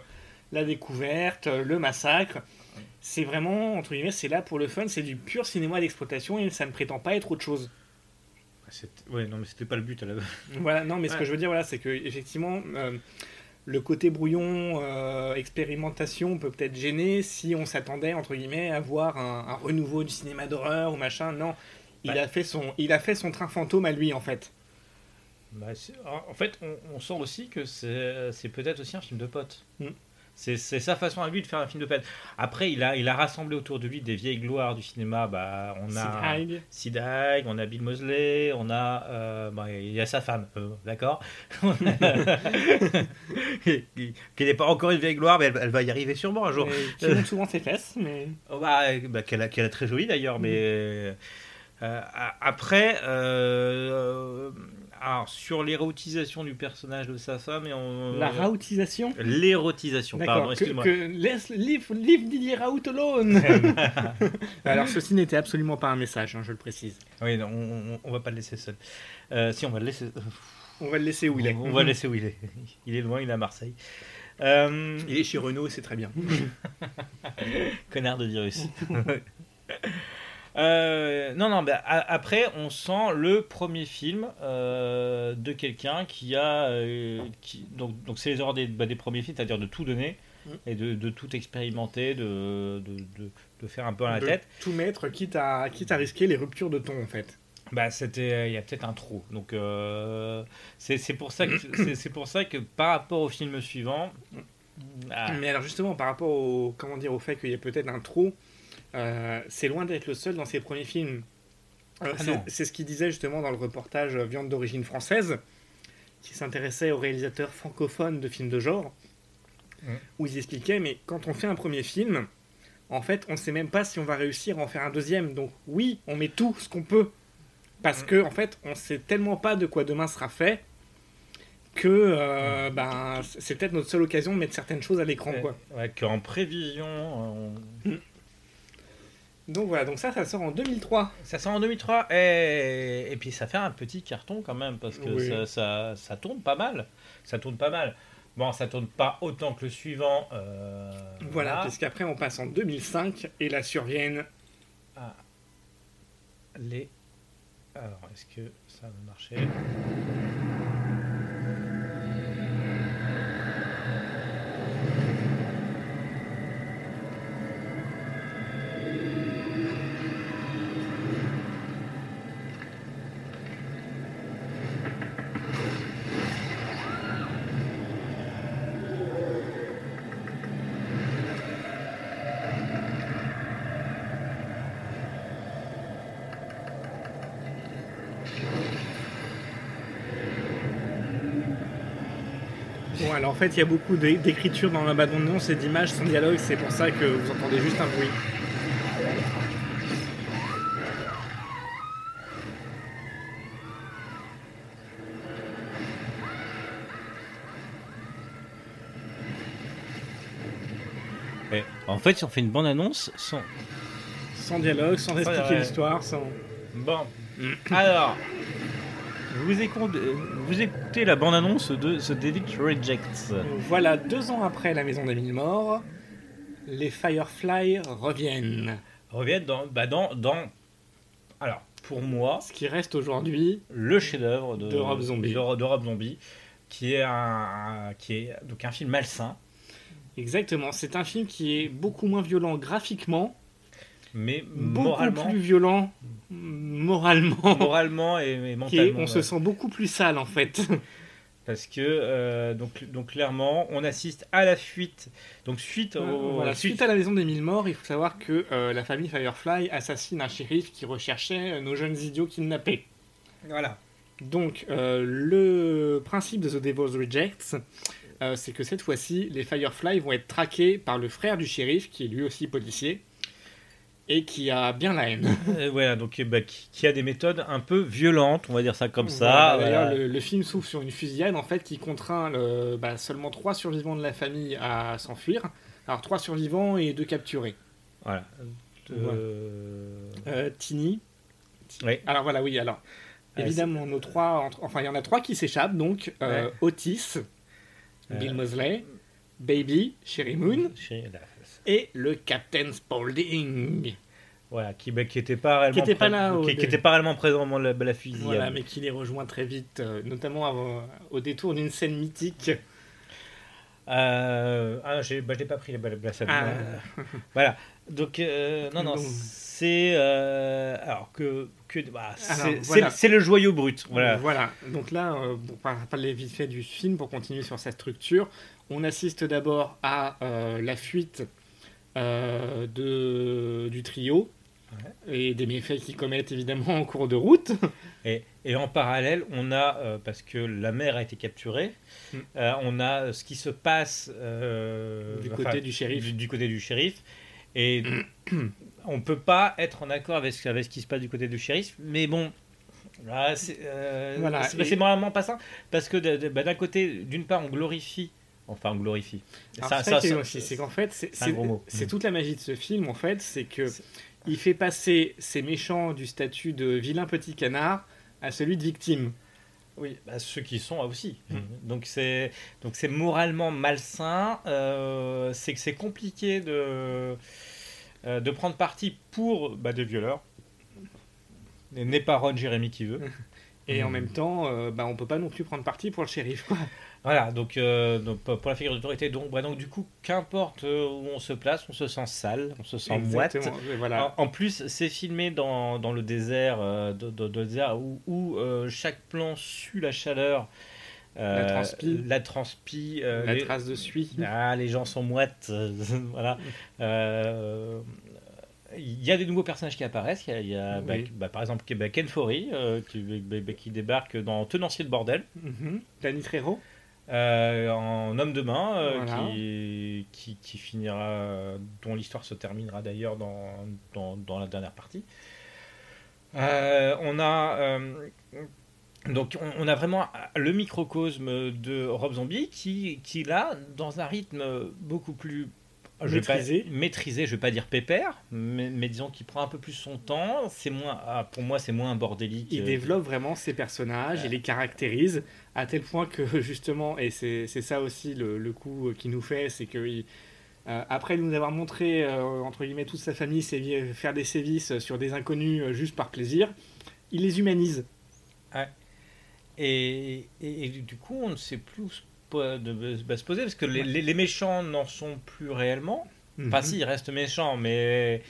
la découverte, le massacre. C'est vraiment, entre guillemets, c'est là pour le fun, c'est du pur cinéma d'exploitation et ça ne prétend pas être autre chose. C'était- Ouais, non, mais c'était pas le but à la Voilà, non, mais ce que je veux dire, voilà, c'est que effectivement, euh, le côté brouillon, euh, expérimentation peut peut-être gêner si on s'attendait entre guillemets à voir un, un renouveau du cinéma d'horreur ou machin. Non, il Ouais. a fait son, il a fait son train fantôme à lui en fait. Bah, en fait, on, on sent aussi que c'est c'est peut-être aussi un film de potes. Mm. C'est c'est sa façon à lui de faire un film de potes. Après, il a, il a rassemblé autour de lui des vieilles gloires du cinéma. Bah, on a Sid Haig. On a Bill Mosley, on a, euh, bah, il y a sa femme, euh, d'accord, qui n'est pas encore une vieille gloire, mais elle, elle va y arriver sûrement un jour. Qui montre souvent ses fesses, mais Oh, bah, euh, bah, qu'elle a, très jolie d'ailleurs, mais euh, a- après, euh, alors, sur l'érotisation du personnage de sa femme, et on, la raoutisation. l'érotisation, pardon, excuse-moi. que laisse leave, leave Didier Raoult alone. Alors ceci n'était absolument pas un message, hein, je le précise. Oui, non, on, on, on va pas le laisser seul. Euh, si, on va le laisser. On va le laisser où il est. On, on va le laisser où il est. Il est loin, il est à Marseille. Euh, Il est chez Renault, c'est très bien. Connard de virus. Euh, non, non, bah, a- après, on sent le premier film euh, de quelqu'un qui a. euh, qui, donc, donc c'est les horreurs des, bah, des premiers films, c'est-à-dire de tout donner Mm. et de, de tout expérimenter, de, de, de, de faire un peu à la tête. Tout mettre, quitte à, quitte à risquer les ruptures de ton en fait. Bah, c'était, il y a peut-être un trou. Donc, c'est c'est pour ça que c'est- c'est pour ça que par rapport au film suivant. ah, Mais alors justement, par rapport au, comment dire, au fait qu'il y ait peut-être un trou, c'est loin d'être le seul dans ses premiers films. Euh, Ah c'est- ce qu'il disait justement dans le reportage euh, Viande d'origine française, qui s'intéressait aux réalisateurs francophones de films de genre, Mm. où ils expliquaient, mais quand on fait un premier film, en fait, on ne sait même pas si on va réussir à en faire un deuxième. Donc oui, on met tout ce qu'on peut. Parce Mm. que, en fait, on sait tellement pas de quoi demain sera fait que euh, ben, c'est peut-être notre seule occasion de mettre certaines choses à l'écran. quoi. ouais, qu'en prévision, on- Donc voilà, donc ça, ça sort en 2003. Ça sort en 2003 et, et puis ça fait un petit carton quand même parce que Oui. ça, ça, ça tourne pas mal. Ça tourne pas mal. Bon, ça tourne pas autant que le suivant. euh, Voilà, puisqu'après on passe en 2005 et là surviennent. Les. Alors, est-ce que ça va marcher? Fait, il y a beaucoup d'é- d'écriture dans la bande-annonce et d'images sans dialogue, c'est pour ça que vous entendez juste un bruit. Et En fait, si on fait une bande annonce, sans. Sans dialogue, sans expliquer ouais. l'histoire, sans. Bon. Alors. Vous écoutez, vous écoutez la bande annonce de The David Rejects. Voilà, deux ans après La Maison des Mille Morts, les Firefly reviennent. Reviennent dans, bah dans, dans. Alors, pour moi, Ce qui reste aujourd'hui, le chef-d'œuvre de, De Rob Zombie. de, de Rob Zombie, qui est un, qui est donc un film malsain. Exactement, c'est un film qui est beaucoup moins violent graphiquement, Mais beaucoup moralement, plus violent moralement. moralement et, mentalement. on ouais. se sent beaucoup plus sale en fait. Parce que, euh, donc, donc clairement, on assiste à la fuite. Donc, suite au. Voilà, suite à la maison des mille morts, il faut savoir que euh, la famille Firefly assassine un shérif qui recherchait euh, nos jeunes idiots kidnappés. Voilà. Donc, le principe de The Devil's Rejects, c'est que cette fois-ci, les Firefly vont être traqués par le frère du shérif, qui est lui aussi policier, et qui a bien la haine. Euh, voilà, donc eh ben, qui, qui a des méthodes un peu violentes, on va dire ça comme ça. Voilà, D'ailleurs, voilà. le, le film s'ouvre sur une fusillade en fait qui contraint le- bah, seulement trois survivants de la famille à s'enfuir. Alors trois survivants et deux capturés. Voilà. Euh, Euh, Tini. Oui. Alors voilà, oui. Alors évidemment, nos trois, entre- enfin il y en a trois qui s'échappent donc euh, Ouais. Otis, Bill Euh, Mosley, Baby, Sherry Moon et le Captain Spaulding. Voilà, qui n'était qui était pas réellement, était pas là qui, qui était pas réellement présent au moment de la, la fusillade. Voilà, mais qui les rejoint très vite, euh, notamment avant- au détour d'une scène mythique. Euh, ah, j'ai bah, je l'ai pas pris la, la. Ah. Euh, voilà. Donc, euh, non, non, c'est. euh, alors que. que bah, c'est voilà. le joyau brut. Voilà. Voilà. Donc là, euh, pour par- parler vite fait du film, pour continuer sur sa structure, on assiste d'abord à euh, la fuite euh, de, du trio et des méfaits qu'ils commettent évidemment en cours de route. Et, et en parallèle, on a, euh, parce que la mère a été capturée, Mm. euh, on a ce qui se passe Du enfin, côté du shérif. Du, du côté du shérif. Et on peut pas être en accord avec, ce- avec ce qui se passe du côté du shérif, mais bon. là, c'est euh, Voilà, et- moralement pas ça, parce que bah, d'un côté, d'une part, on glorifie, enfin on glorifie. Ça- c'est ça c'est qu'en fait, c'est toute la magie de ce film, en fait, c'est que il fait passer ces méchants du statut de vilain petit canard à celui de victime. Oui, bah, ceux qui sont aussi. Mm. Donc c'est donc c'est moralement malsain. euh, c'est que c'est compliqué de euh, de prendre parti pour bah, des violeurs. N'est pas Ron Jérémy qui veut. Et en Mm. même temps, euh, bah, on peut pas non plus prendre parti pour le shérif. Voilà, donc, euh, donc pour la figure d'autorité, donc, bah, donc du coup, qu'importe euh, où on se place, on se sent sale, on se sent moite. Voilà. En, en plus, c'est filmé dans, dans le désert, euh, de- de- de- le désert où, où, euh, chaque plan sue la chaleur. euh, La transpi. La transpi. euh, la les- trace de suie. Ah, les gens sont moites. euh, voilà. Euh, Il y a des nouveaux personnages qui apparaissent. Il y a, il y a, bah, Oui. bah, par exemple bah, Ken Forey euh, qui, bah, bah, qui débarque dans Tenancier de bordel. Mhm. Danny Trejo. Euh, en homme de main, euh, Voilà. qui, qui, qui finira, dont l'histoire se terminera d'ailleurs dans, dans, dans la dernière partie. Euh, on a donc on, on a vraiment le microcosme de Rob Zombie qui, qui là dans un rythme beaucoup plus je vais pas- je vais pas dire pépère, mais, mais disons qu'il prend un peu plus son temps. C'est moins, ah, pour moi, c'est moins bordélique. Il euh, développe vraiment ses personnages, il les caractérise, à tel point que justement, et c'est ça aussi le, le coup qu'il nous fait, c'est que il- euh, après nous avoir montré, euh, entre guillemets, toute sa famille faire des sévices sur des inconnus euh, juste par plaisir, il les humanise. Et, et- et du coup, on ne sait plus où se de, bah, se poser parce que les, les- les méchants n'en sont plus réellement. Enfin, Mhm. si, ils restent méchants, mais,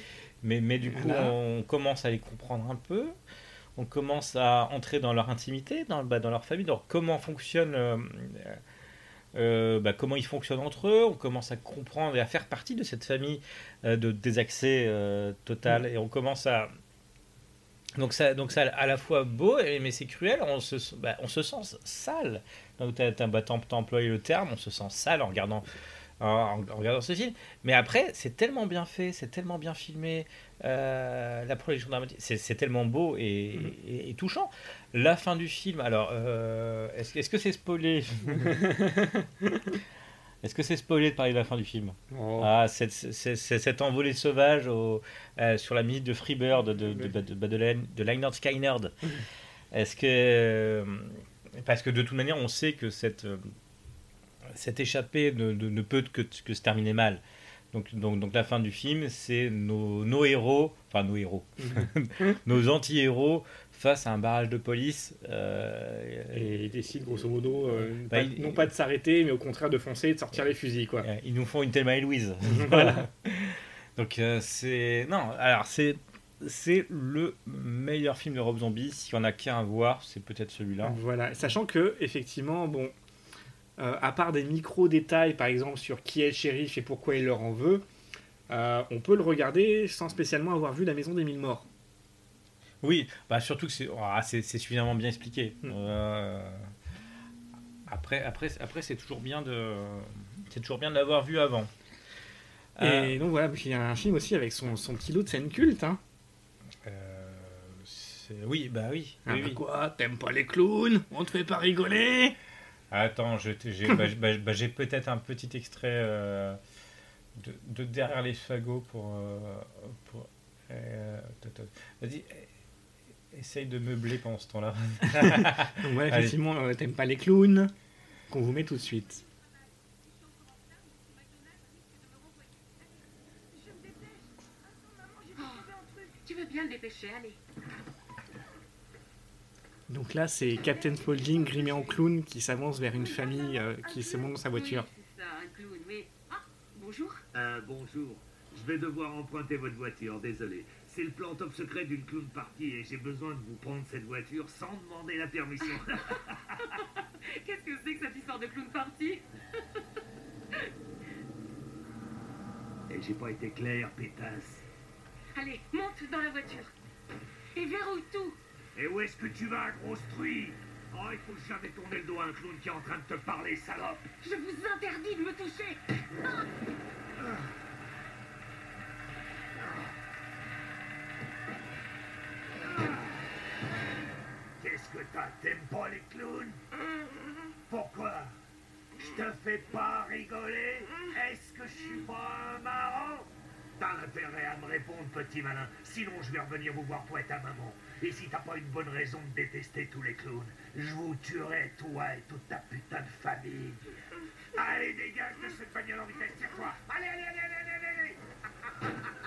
mais, mais du coup, Voilà. on commence à les comprendre un peu. On commence à entrer dans leur intimité, dans, bah, dans leur famille, dans comment fonctionne. euh, euh, bah, comment ils fonctionnent entre eux, on commence à comprendre et à faire partie de cette famille euh, de désaccès euh, total, et on commence à, donc ça, donc ça à la fois beau, mais c'est cruel, on se, bah, on se sent sale. Donc tu as, employé le terme, on se sent sale en regardant, en, en regardant ce film. Mais après, c'est tellement bien fait, c'est tellement bien filmé, euh, la projection dramatique, c'est tellement beau et, et- et touchant. La fin du film, alors, euh, est-ce est-ce que c'est spoilé? Est-ce que c'est spoilé de parler de la fin du film Oh. ah, cette, cette, envolée sauvage au, euh, sur la minute de Freebird de, de, de, de, de. Est-ce que. euh, Parce que de toute manière, on sait que cette, euh, cette échappée ne, ne, ne peut que, que se terminer mal. Donc, donc, donc la fin du film, c'est nos, nos héros, enfin nos héros, nos anti-héros face à un barrage de police. euh, Et ils décident grosso modo, euh, Bah, pas- il- non pas de s'arrêter, mais au contraire de foncer et de sortir les fusils. Quoi. ils nous font une Thelma et Louise. Voilà. Donc euh, c'est non, alors c'est c'est le meilleur film de Rob Zombie. S'il y en a qu'un à voir, c'est peut-être celui-là. Voilà, sachant que effectivement, bon, à part des micro détails, par exemple sur qui est le shérif et pourquoi il leur en veut, on peut le regarder sans spécialement avoir vu La Maison des Mille Morts. Oui, bah surtout que c'est ah, suffisamment bien expliqué. Mm. Euh, après après après c'est toujours bien de c'est toujours bien de l'avoir vu avant. Euh, Et donc voilà, puis il y a un film aussi avec son, son petit lot de scènes cultes. Hein. euh, oui, bah oui. Ah, oui, bah oui. quoi T'aimes pas les clowns? On te fait pas rigoler? Attends, j'ai bah, bah, bah, j'ai peut-être un petit extrait euh, de, de derrière les fagots pour. euh, euh, Vas-y, essaye de meubler pendant ce temps-là. Donc voilà, effectivement, euh, t'aimes pas les clowns Qu'on vous met tout de suite. Tu veux bien le dépêcher, allez. Donc là, c'est Captain Spaulding grimé en clown qui s'avance vers une famille euh, qui se monte dans sa voiture. Oui, c'est ça, un clown, mais... Ah, bonjour. Euh, bonjour. Je vais devoir emprunter votre voiture, désolé. C'est le plan top secret d'une clown party et j'ai besoin de vous prendre cette voiture sans demander la permission. Qu'est-ce que c'est que cette histoire de clown party et j'ai pas été clair, pétasse. Allez, monte dans la voiture. Et verrouille tout. Et où est-ce que tu vas, grosse truie Oh, il faut jamais tourner le dos à un clown qui est en train de te parler, salope Je vous interdis de me toucher. Qu'est-ce que t'as T'aimes pas les clowns Pourquoi Je te fais pas rigoler? Est-ce que je suis pas un marrant? T'as intérêt à me répondre, petit malin. Sinon, je vais revenir vous voir, toi et ta maman. Et si t'as pas une bonne raison de détester tous les clowns, je vous tuerai, toi et toute ta putain de famille. Allez, dégage de cette bagnole en vitesse, tire-toi Allez, allez, allez, allez, allez, allez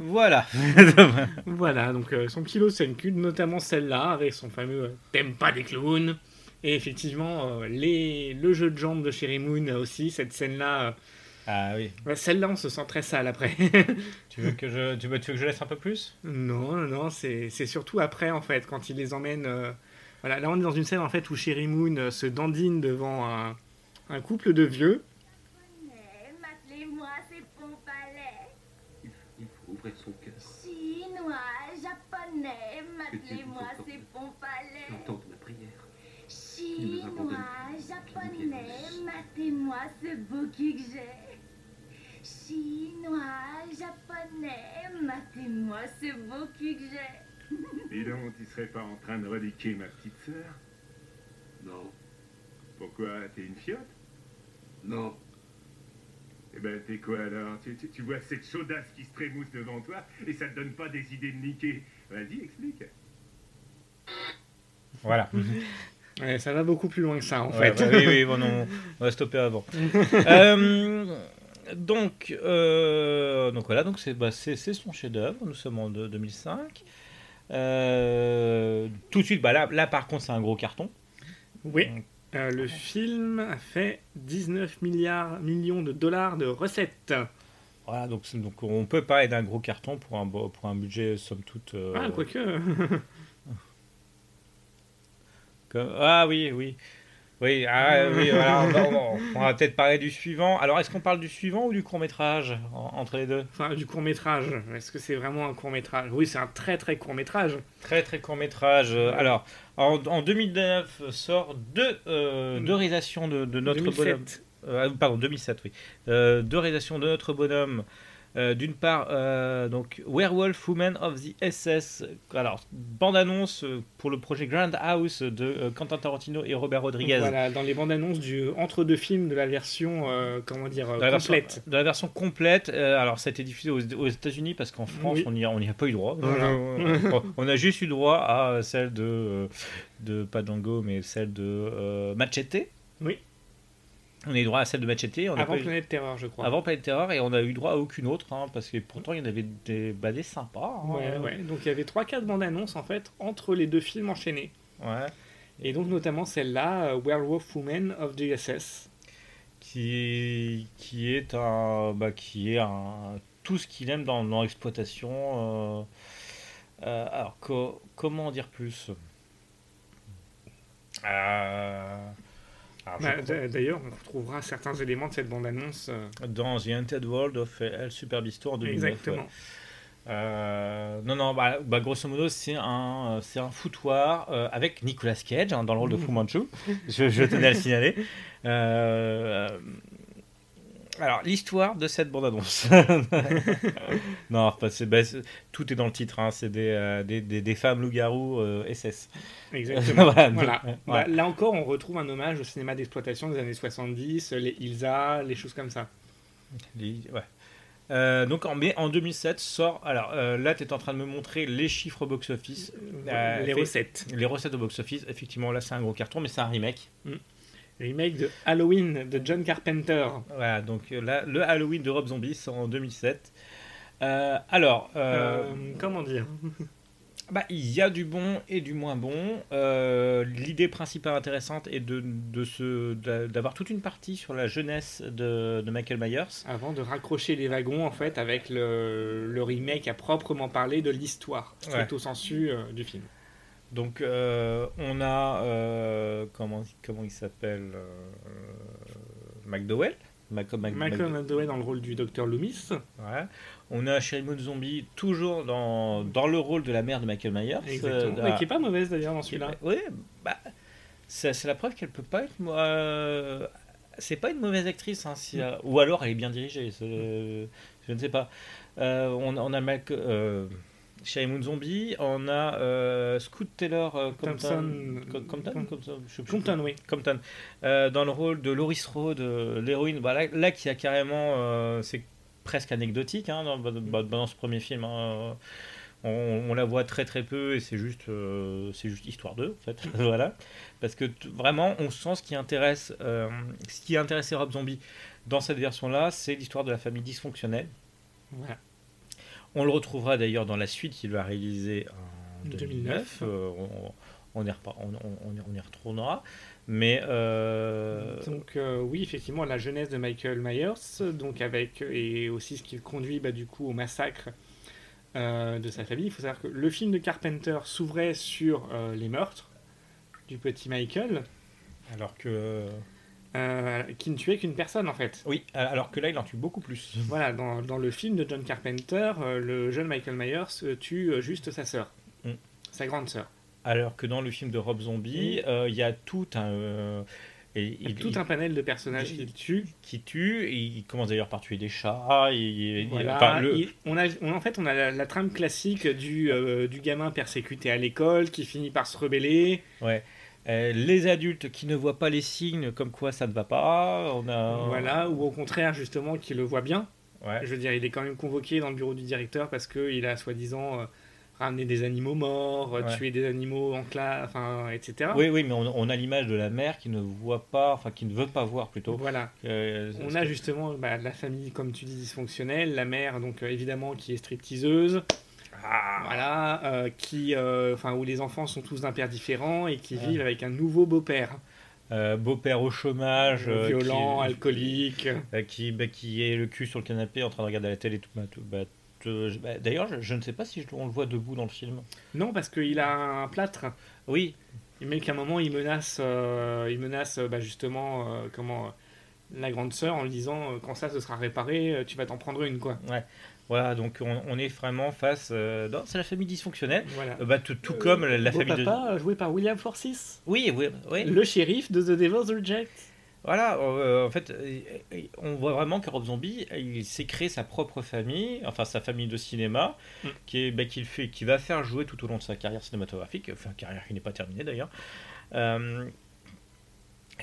Voilà. Voilà, donc euh, son kilo scène culte, notamment celle-là, avec son fameux euh, T'aimes pas des clowns Et effectivement, euh, les, le jeu de jambes de Sherry Moon euh, aussi, cette scène-là, ah oui. ouais, celle-là, on se sent très sale après. Tu veux que je tu veux, tu veux que je laisse un peu plus? Non, non, non, c'est c'est surtout après, en fait, quand il les emmène. voilà, là, on est dans une scène, en fait, où Sherry Moon se dandine devant un, un couple de vieux. Matelez-moi ces pompes à lait. Il faut ouvrir son cœur. Chinois, matelez-moi ces pompes à lait. L'entendre ma prière. Chinois, japonais, matez-moi ce beau cul que j'ai. Chinois, japonais, matez-moi ce beau cul que j'ai. Dis donc, tu serais pas en train de reliquer ma petite sœur? Non, Pourquoi T'es une fiotte? Non. Eh ben, t'es quoi alors tu, tu- tu vois cette chaudasse qui se trémousse devant toi et ça te donne pas des idées de niquer Vas-y, explique. Voilà. Ouais, ça va beaucoup plus loin que ça, en Ouais, fait. bah oui, oui, bon, on va stopper avant. Euh, donc, euh, donc voilà, donc c'est bah, son chef-d'œuvre. Nous sommes en de- 2005. Euh, tout de suite, bah là, là par contre, c'est un gros carton. Oui. Euh, le film a fait 19 milliards, millions de dollars de recettes. Voilà, donc, donc on peut parler d'un gros carton pour un, pour un budget somme toute. euh, Ah, quoique. ah oui, oui. Oui, ah, oui voilà, on va, on peut-être parler du suivant. Alors, est-ce qu'on parle du suivant ou du court métrage entre les deux? Enfin, du court métrage. Est-ce que c'est vraiment un court métrage Oui, c'est un très très court métrage. Très très court métrage. Alors, en, en 2009 sort deux, euh, deux réalisations de, de notre 2007. bonhomme. Euh, pardon, 2007, oui. Euh, deux réalisations de notre bonhomme. Euh, D'une part, euh, donc Werewolf Woman of the SS. Alors, bande-annonce euh, pour le projet Grand House de euh, Quentin Tarantino et Robert Rodriguez. Voilà, dans les bandes annonces du entre deux films de la version, euh, comment dire, De la, version, complète. de la version complète. alors, ça a été diffusé aux, aux États-Unis parce qu'en France, Oui. on n'y a, on a pas eu droit. Voilà. on, a juste eu droit à celle de, de pas mais celle de Machete. Oui. On a eu droit à celle de Machete. On a Avant eu- Planète Terreur, je crois. avant Planet Terror et on a eu droit à aucune autre hein, parce que pourtant il y en avait des, sympas. hein. Ouais, ouais. Donc il y avait 3-4 bandes annonces en fait entre les deux films enchaînés. Ouais. Et donc notamment celle-là, euh, Werewolf Woman of the SS. Qui, qui est un. Bah, qui est un. Tout ce qu'il aime dans, dans l'exploitation. euh, euh, alors, co- comment en dire plus? Euh, Bah, crois- d- D'ailleurs, on retrouvera certains éléments de cette bande-annonce. euh, dans The Haunted World of El Super Beasto en 2009. exactement. Euh, non, non, bah, bah, grosso modo, c'est un, euh, c'est un foutoir euh, avec Nicolas Cage hein, dans le rôle de Fu Manchu. Je, je tenais à le signaler. Euh, alors, l'histoire de cette bande-annonce. non, pas- c'est- bah, c'est- tout est dans le titre. hein, c'est des, euh, des, des, des femmes loups-garous euh, SS. Exactement. Voilà, Bah, là encore, on retrouve un hommage au cinéma d'exploitation des années 70, les Ilsa, les choses comme ça. Les- ouais. Euh, donc en, mais en 2007 sort. Alors euh, là, tu es en train de me montrer les chiffres au box-office. Euh, les fait- recettes. Les recettes au box-office, effectivement, là c'est un gros carton, mais c'est un remake. Remake de Halloween de John Carpenter. Voilà, donc euh, là, le Halloween de Rob Zombie sort en 2007. Euh, alors, euh, comment dire? bah, il y a du bon et du moins bon. Euh, L'idée principale intéressante est de, de d'avoir toute une partie sur la jeunesse de, de Michael Myers. Avant de raccrocher les wagons, en fait, avec le, le remake à proprement parler de l'histoire, stricto sensu euh, du film. Donc euh, on a euh, comment comment il s'appelle euh, McDowell Mac- Mac- Michael Mac- McDowell dans le rôle du docteur Loomis. ouais. On a Sherry Moon Zombie toujours dans, dans le rôle de la mère de Michael Myers. Exactement. Euh, Mais qui est pas mauvaise d'ailleurs dans celui-là. Oui, bah c'est la preuve qu'elle peut pas être euh, c'est pas une mauvaise actrice hein, si, euh, ou alors elle est bien dirigée. Je ne sais pas. On, on a Mac, Sherry Moon Zombie, on a euh, Scoot Taylor euh, Compton, Compton, je oui. Compton, euh, dans le rôle de Loris Road, euh, l'héroïne, bah, là, là, qui a carrément, c'est presque anecdotique hein, dans, dans- dans ce premier film. hein. On, on la voit très très peu et c'est juste, c'est juste histoire d'eux en fait, voilà. Parce que vraiment, on sent ce qui intéresse, ce qui a intéressé Rob Zombie dans cette version-là, c'est l'histoire de la famille dysfonctionnelle. Voilà. On le retrouvera d'ailleurs dans la suite qu'il va réaliser en 2009. 2009. euh, on, on y on- on- retournera. Mais euh, Donc euh, oui, effectivement, la jeunesse de Michael Myers, donc avec et aussi ce qui le conduit bah, du coup au massacre de sa famille. Il faut savoir que le film de Carpenter s'ouvrait sur les meurtres du petit Michael, alors que euh, qui ne tuait qu'une personne en fait. oui, alors que là il en tue beaucoup plus. Voilà, dans, dans le film de John Carpenter, euh, le jeune Michael Myers euh, tue euh, juste sa sœur, Mm. sa grande sœur. Alors que dans le film de Rob Zombie, euh, il y a tout un euh, et, Il tout il- un panel de personnages il- qu'il tue. qui tue. et il commence d'ailleurs par tuer des chats. et- et- Voilà, enfin, le- il- on a, on- en fait, on a la, la trame classique du, euh, du gamin persécuté à l'école qui finit par se rebeller. ouais. Euh, les adultes qui ne voient pas les signes comme quoi ça ne va pas. On a Voilà, ou au contraire, justement, qui le voit bien. Ouais. Je veux dire, il est quand même convoqué dans le bureau du directeur parce qu'il a soi-disant euh, ramené des animaux morts, euh, Ouais. tué des animaux en classe, enfin, etc. Oui, oui, mais on, on a l'image de la mère qui ne voit pas, enfin qui ne veut pas voir plutôt. Voilà. Euh, On a que- justement bah, la famille, comme tu dis, dysfonctionnelle, la mère, donc euh, évidemment, qui est stripteaseuse, Ah, voilà, euh, qui, euh, enfin, où les enfants sont tous d'un père différent et qui Ouais. vivent avec un nouveau beau-père, euh, beau-père au chômage, euh, violent, qui, alcoolique. euh, qui, bah, qui est le cul sur le canapé en train de regarder la télé. Tout, bah, tout- bah, bah, D'ailleurs, je, je ne sais pas si je- on le voit debout dans le film. Non, parce qu'il a un plâtre. Oui, Mais qu'à un moment, il menace, il menace justement comment, la grande sœur en lui disant quand ça se sera réparé, tu vas t'en prendre une. quoi. Voilà, donc on, on est vraiment face. euh, non, c'est la famille dysfonctionnelle. Voilà. Euh, bah, tout, tout comme la, la famille de. papa, joué par William Forsythe, Oui, oui, oui. le shérif de The Devil's Reject. Voilà, euh, en fait, euh, euh, on voit vraiment que Rob Zombie, il s'est créé sa propre famille, enfin sa famille de cinéma, Mm. qui, est, bah, qu'il fait, qui va faire jouer tout au long de sa carrière cinématographique, enfin carrière qui n'est pas terminée d'ailleurs.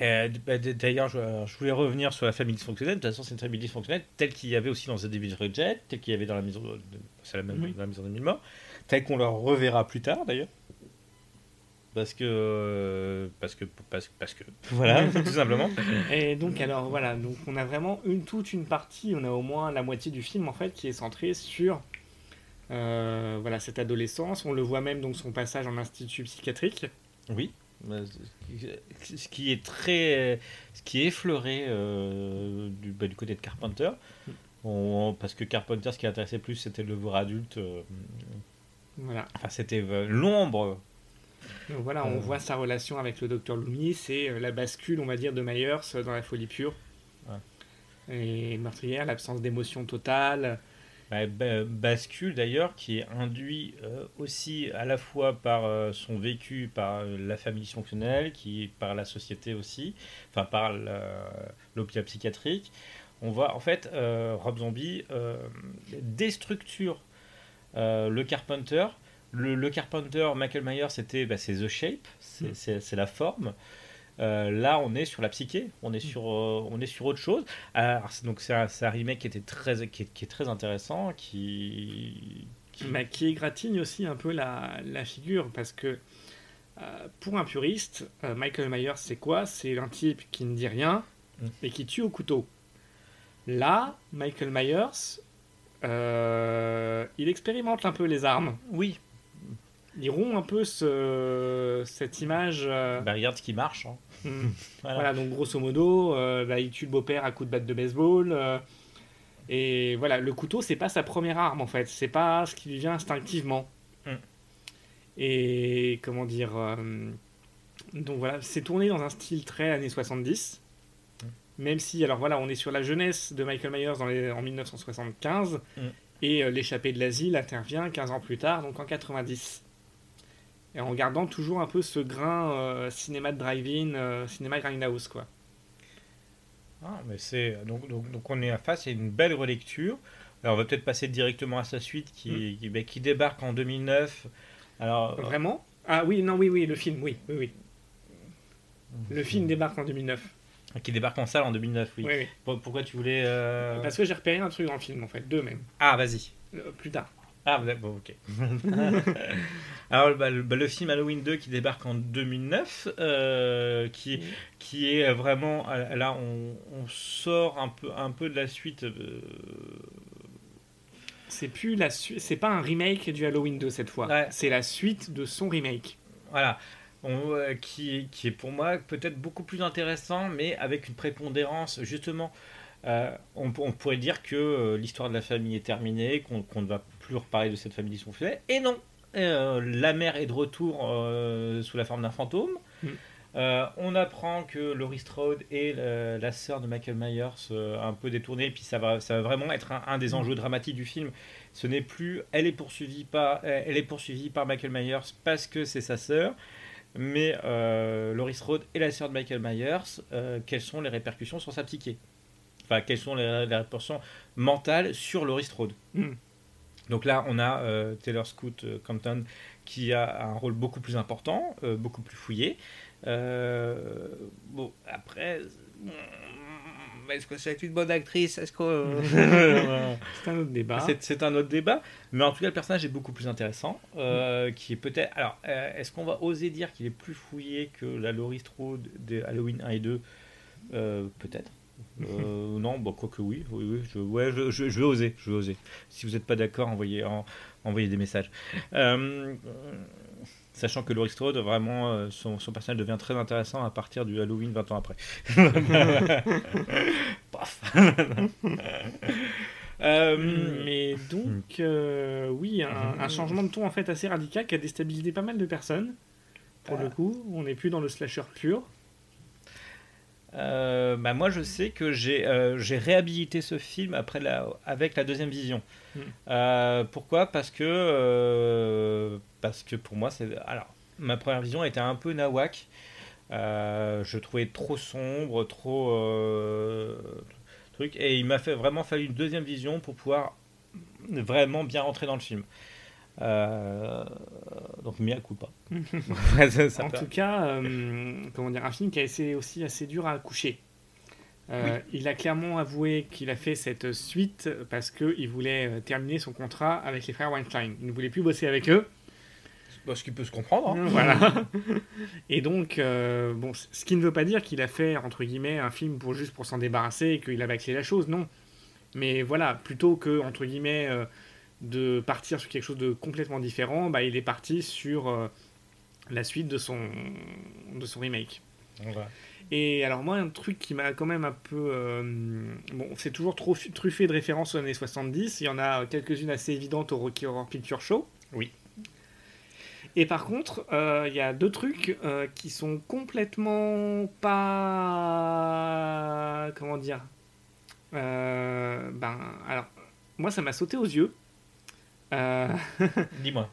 Euh, euh, bah, d'ailleurs, je, alors, je voulais revenir sur la famille dysfonctionnelle. De toute façon, c'est une famille dysfonctionnelle telle qu'il y avait aussi dans The Devil's Reject, telle qu'il y avait dans la maison de, la même Oui. dans la maison de mille morts, telle qu'on leur reverra plus tard d'ailleurs. parce que euh, parce que parce, parce que voilà tout simplement. Et donc alors voilà, donc on a vraiment une toute une partie, on a au moins la moitié du film en fait qui est centrée sur euh, voilà cette adolescence. On le voit même donc son passage en institut psychiatrique. Oui. Ce qui est très, ce qui est effleuré euh, du, bah, du côté de Carpenter, On- parce que Carpenter, ce qui intéressait plus, c'était le voir adulte. euh, Voilà. enfin, c'était euh, l'ombre. Donc voilà, on Euh. voit sa relation avec le docteur Loomis, c'est la bascule, on va dire, de Myers dans la folie pure. Et meurtrière, l'absence d'émotion totale. Bah, ba- bascule d'ailleurs, qui est induit euh, aussi à la fois par euh, son vécu, par euh, la famille dysfonctionnelle, qui par la société aussi, enfin par l'hôpital psychiatrique. On voit en fait Rob Zombie déstructure le Carpenter. Le, le Carpenter, Michael Myers, c'était bah, c'est The Shape, c'est c'est la forme. Euh, là, on est sur la psyché, on est sur, euh, on est sur autre chose. Alors, c'est- donc c'est un, remake qui était très, qui est, qui est très intéressant, qui, qui- Bah, qui égratigne aussi un peu la, la figure, parce que euh, pour un puriste, euh, Michael Myers, c'est quoi? C'est un type qui ne dit rien Mm. et qui tue au couteau. Là, Michael Myers, euh, il expérimente un peu les armes. oui, Il rompt un peu ce- cette image. euh, bah, regarde ce qui marche. hein. Mm. Voilà. Voilà, donc grosso modo, euh, bah, il tue le beau-père à coup de batte de baseball. euh, et voilà, le couteau, c'est pas sa première arme en fait, c'est pas ce qui lui vient instinctivement. Mm. Et comment dire. euh, donc voilà, c'est tourné dans un style très années 70. Même si, alors voilà, on est sur la jeunesse de Michael Myers dans les- en 1975. Mm. Et l'échappée de l'asile intervient 15 ans plus tard, donc en 90. Et en gardant toujours un peu ce grain euh, cinéma de drive-in, euh, cinéma grindhouse, quoi. Ah, mais c'est donc, donc, donc on est face à une belle relecture. Alors on va peut-être passer directement à sa suite qui, qui, bah, qui débarque en 2009. Alors Vraiment? Ah oui, non, oui, oui, le film, oui, oui, oui. Le film débarque en 2009. euh, qui débarque en salle en 2009, oui. Oui, oui. Pour- Pourquoi tu voulais euh, Parce que j'ai repéré un truc dans le film, en fait, deux même, Ah, vas-y. Euh, plus tard. Ah, bon, ok. Alors, bah, le, bah, le film Halloween 2 qui débarque en 2009, euh, qui, qui est vraiment. euh, Là, on, on sort un peu, un peu de la suite. euh, C'est plus la suite, c'est pas un remake du Halloween 2 cette fois. Ouais. C'est la suite de son remake. voilà. On, euh, qui, qui est pour moi peut-être beaucoup plus intéressant, mais avec une prépondérance, justement. on, on pourrait dire que l'histoire de la famille est terminée, qu'on qu'on ne va plus reparler de cette famille dysfonctionnelle. Et non Euh, La mère est de retour euh, sous la forme d'un fantôme. Mm. Euh, on apprend que Laurie Strode est la, la sœur de Michael Myers, un peu détournée, puis ça va, ça va vraiment être un, un des enjeux dramatiques du film. Ce n'est plus, elle est poursuivie par, elle est poursuivie par Michael Myers parce que c'est sa sœur, mais Laurie Strode est la sœur de Michael Myers. quelles sont les répercussions sur sa psyché? Enfin, quelles sont les, les répercussions mentales sur Laurie Strode? Mm. Donc là, on a euh, Taylor Scoot euh, Compton qui a un rôle beaucoup plus important, euh, beaucoup plus fouillé. Euh, bon, après, mm, est-ce que c'est une bonne actrice? Est-ce que C'est un autre débat. c'est, un autre débat, mais en tout cas, le personnage est beaucoup plus intéressant. euh, Qui est peut-être. Alors, est-ce qu'on va oser dire qu'il est plus fouillé que la Laurie Strode de Halloween 1 et 2 Euh, Peut-être. Euh, non, bon, quoique oui, oui, oui je, ouais, je, je- je vais oser, je vais oser. Si vous n'êtes pas d'accord, envoyez, en- envoyez des messages. Euh, sachant que Laurie Strode, vraiment, euh, son, son personnage devient très intéressant à partir du Halloween 20 ans après. Paf. Euh, Mais donc, oui, un, un changement de ton en fait assez radical qui a déstabilisé pas mal de personnes. Pour le coup, on n'est plus dans le slasher pur. Euh, bah moi, je sais que j'ai euh, réhabilité ce film après la, avec la deuxième vision. Mm. Euh, pourquoi? Parce que euh, parce que pour moi, c'est alors ma première vision était un peu nawak. Je trouvais trop sombre, trop truc, et il m'a fait vraiment fallu une deuxième vision pour pouvoir vraiment bien rentrer dans le film. Euh, donc mea culpa. Ça- ça en peut- tout cas, euh, comment dire, un film qui a été aussi assez dur à accoucher. Euh, Il a clairement avoué qu'il a fait cette suite parce qu'il voulait terminer son contrat avec les frères Weinstein. Il ne voulait plus bosser avec eux. Bah, ce qui peut se comprendre. hein. Voilà. Et donc, bon, ce qui ne veut pas dire qu'il a fait, entre guillemets, un film pour juste pour s'en débarrasser et qu'il a bâclé la chose, non. Mais voilà, plutôt que, entre guillemets, de partir sur quelque chose de complètement différent, bah, il est parti sur euh, la suite de son, de son remake. Et alors moi, un truc qui m'a quand même un peu... euh, bon, c'est toujours trop truffé de références aux années 70. Il y en a quelques-unes assez évidentes au Rocky Horror Picture Show. Oui. Et par contre, euh, il y a deux trucs euh, qui sont complètement pas... Comment dire Ben, alors, moi, ça m'a sauté aux yeux. Euh, Dis-moi.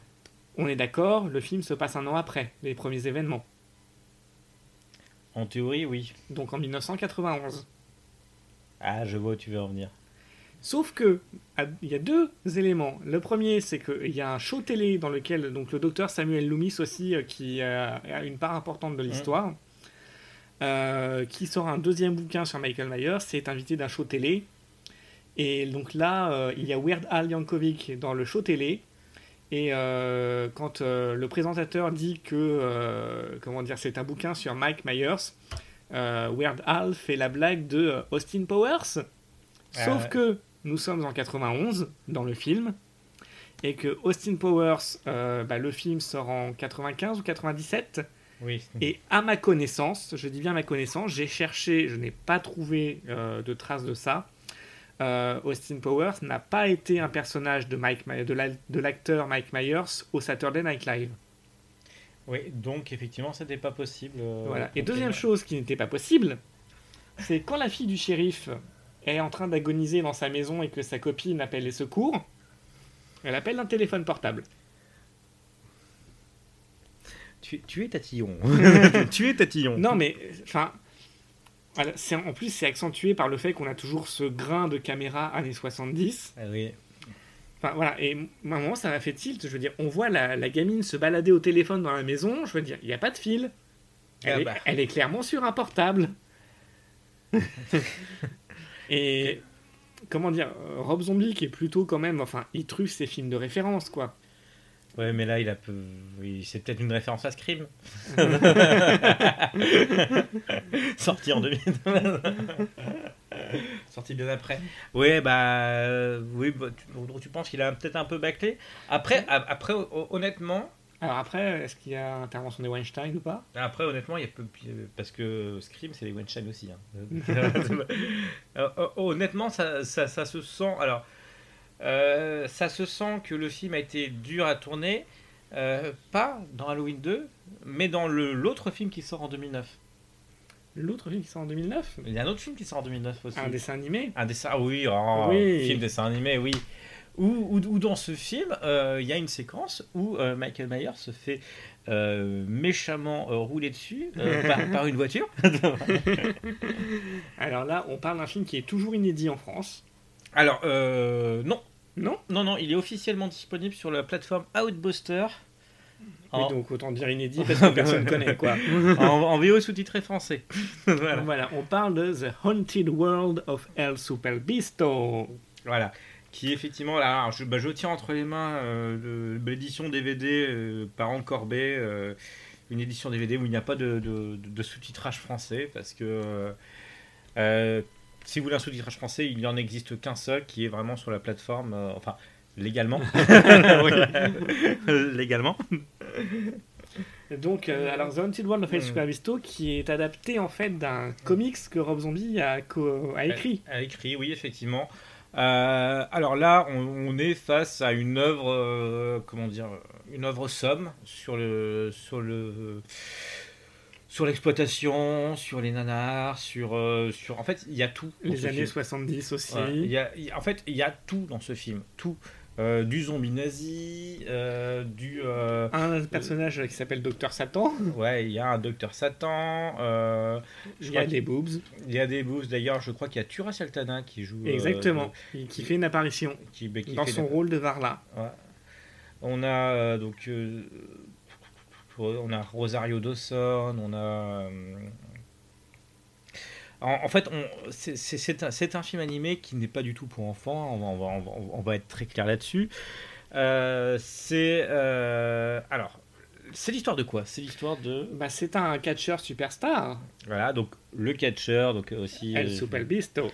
on est d'accord, le film se passe un an après les premiers événements. En théorie, oui. Donc en 1991. Ah, je vois où tu veux en venir. Sauf que il y a deux éléments. Le premier, c'est qu'il y a un show télé dans lequel donc le docteur Samuel Loomis aussi, euh, qui euh, a une part importante de l'histoire, euh, qui sort un deuxième bouquin sur Michael Myers, c'est invité d'un show télé. Et donc là, euh, il y a Weird Al Yankovic dans le show télé. Et euh, quand euh, le présentateur dit que comment dire, c'est un bouquin sur Mike Myers, Weird Al fait la blague de Austin Powers. Sauf ouais. que nous sommes en 91 dans le film et que Austin Powers, bah, le film sort en 95 ou 97. Oui. Et à ma connaissance, je dis bien à ma connaissance, j'ai cherché, je n'ai pas trouvé de traces de ça. Euh, Austin Powers n'a pas été un personnage de, Mike, My- de la- de l'acteur Mike Myers au Saturday Night Live. Oui, donc effectivement, c'était pas possible. euh, Voilà. Et deuxième chose qui n'était pas possible, c'est quand la fille du shérif est en train d'agoniser dans sa maison et que sa copine appelle les secours, elle appelle un téléphone portable. Tu, tu es tatillon. tu es tatillon. Non, mais enfin, en plus c'est accentué par le fait qu'on a toujours ce grain de caméra années 70. Ah oui. Enfin voilà, et à un moment ça m'a fait tilt. Je veux dire, on voit la, la gamine se balader au téléphone dans la maison. Je veux dire, il n'y a pas de fil. Elle, Ah est, bah. elle est clairement sur un portable. et comment dire, Rob Zombie qui est plutôt quand même, enfin, il truffe ses films de référence quoi. Ouais, mais là, il a peu... oui, c'est peut-être une référence à Scream. Sorti en 2000. Sorti bien après. Ouais, bah, euh, oui, bah, tu, donc tu penses qu'il a peut-être un peu bâclé. Après, a- après, hon- honnêtement, Alors après, est-ce qu'il y a intervention de Weinstein ou pas? Après, honnêtement, il y a peu, parce que Scream, c'est les Weinstein aussi. hein. Euh, euh, honnêtement, ça, ça, ça se sent. Alors, euh, ça se sent que le film a été dur à tourner, euh, pas dans Halloween 2, mais dans l'autre film qui sort en 2009. L'autre film qui sort en 2009 Il y a un autre film qui sort en 2009 aussi. Un dessin animé Un dessin, ah oui, oh, Oui. film dessin animé, oui. Où dans ce film, euh, il y a une séquence où Michael Myers se fait euh, méchamment euh, rouler dessus euh, par, par une voiture. Alors là, on parle d'un film qui est toujours inédit en France. Alors, non. Non Non, non, il est officiellement disponible sur la plateforme Outbuster. Oui, En, donc autant dire inédit parce que personne ne connaît quoi. en, en VO sous-titré français. voilà. Voilà, on parle de The Haunted World of El Superbisto. Voilà. Qui effectivement, là, alors, je, bah, je tiens entre les mains euh, le- l'édition DVD euh, par Encorbet, euh, une édition DVD où il n'y a pas de, de- de- de sous-titrage français, parce que euh, si vous voulez un sous-titrage français, il n'y en existe qu'un seul, qui est vraiment sur la plateforme, euh, enfin, légalement. Légalement. Donc, euh, alors The Haunted World of El Mm. Superbisto qui est adapté en fait d'un comics que Rob Zombie a, écrit. A écrit, oui, effectivement. Euh, alors là, on, on est face à une œuvre, euh, comment dire, une œuvre somme sur le, sur le, sur l'exploitation, sur les nanars, sur, euh, sur, en fait, il y a tout. dans Les ce années film. 70 aussi. Ouais, y a- il y a- en fait, il y a tout dans ce film, tout. Euh, du zombie nazi, euh, du, Un personnage qui s'appelle Docteur Satan. ouais, il y a un docteur Satan. Il y a des boobs. Il y a des boosts d'ailleurs, je crois qu'il y a Tura Saltana qui joue. Exactement. Qui fait une apparition qui, bah, qui dans son rôle de Varla. Ouais. On a donc on a Rosario Dawson, on a euh, en, en fait, c'est- un, film animé qui n'est pas du tout pour enfants. On va, on va, on va, on va être très clair là-dessus. Euh, c'est euh, alors c'est l'histoire de quoi? C'est l'histoire de. Bah, c'est un catcheur superstar, Voilà, donc le catcheur, donc aussi. El Super Bisto.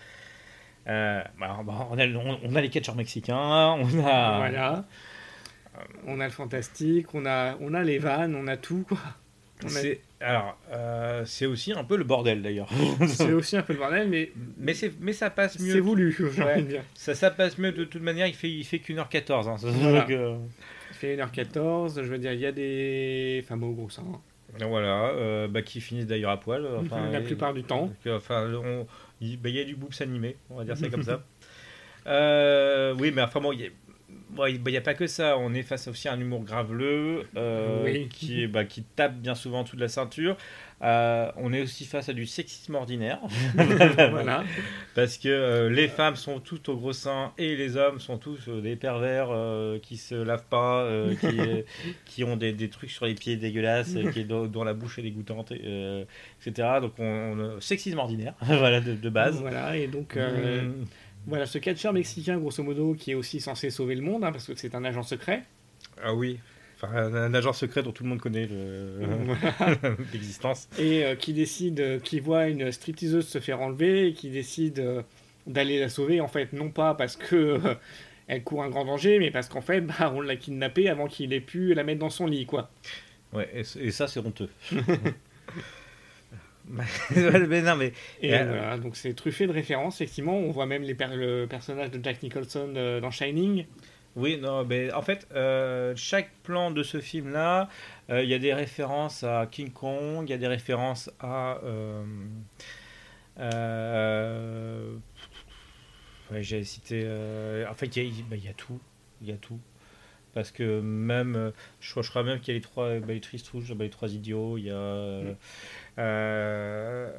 euh, bah, bah, on, a, on, on a les catcheurs mexicains, on a. Voilà. On a le fantastique, on a, on a les vannes, on a tout, quoi. A- C'est, alors, euh, c'est aussi un peu le bordel d'ailleurs. C'est aussi un peu le bordel, mais mais, c'est, mais ça passe c'est mieux. voulu, j'ai Ouais. dire. Ça, ça passe mieux de toute manière, il fait, il fait qu'une heure 14. Hein. Voilà. Euh, Il fait 1h14, je veux dire, il y a des fameux gros seins. voilà, euh, bah, qui finissent d'ailleurs à poil. Enfin, La et- plupart du temps. Enfin, il bah, il y a du boobs animé, on va dire ça comme ça. Euh, oui, mais enfin bon, il y a- bon, il n'y a pas que ça. On est face aussi à un humour graveleux euh, Oui. qui, est- bah, qui tape bien souvent en dessous de la ceinture. Euh, on est aussi face à du sexisme ordinaire voilà. parce que euh, les femmes sont toutes au gros sein et les hommes sont tous euh, des pervers qui se lavent pas, qui, qui ont des, des trucs sur les pieds dégueulasses, qui, dont, dont la bouche est dégoûtante, etc. Donc on, on- sexisme ordinaire, voilà de, de base. Voilà, et donc, euh, Mm. Voilà, ce catcheur mexicain, grosso modo, qui est aussi censé sauver le monde, hein, parce que c'est un agent secret. Ah oui. Enfin, un, un agent secret dont tout le monde connaît le- l'existence. et euh, qui décide, euh, qui voit une stripteaseuse se faire enlever, et qui décide euh, d'aller la sauver, en fait, non pas parce que elle court un grand danger, mais parce qu'en fait, bah, on l'a kidnappée avant qu'il ait pu la mettre dans son lit, quoi. Ouais, et, et ça, c'est honteux. mais non, mais Et Euh, voilà, donc c'est truffé de références, effectivement. On voit même les per- le personnage de Jack Nicholson euh, dans Shining. Oui, non, mais en fait, euh, chaque plan de ce film-là, il y a des références à King Kong, il y a des références à. ouais, j'ai cité. en fait, il y, a- bah, il y a tout. Il y a tout. Parce que même. euh, Je crois, je crois même qu'il y a les trois. bah, les tristes rouges, bah, les trois idiots, il y a. euh, euh,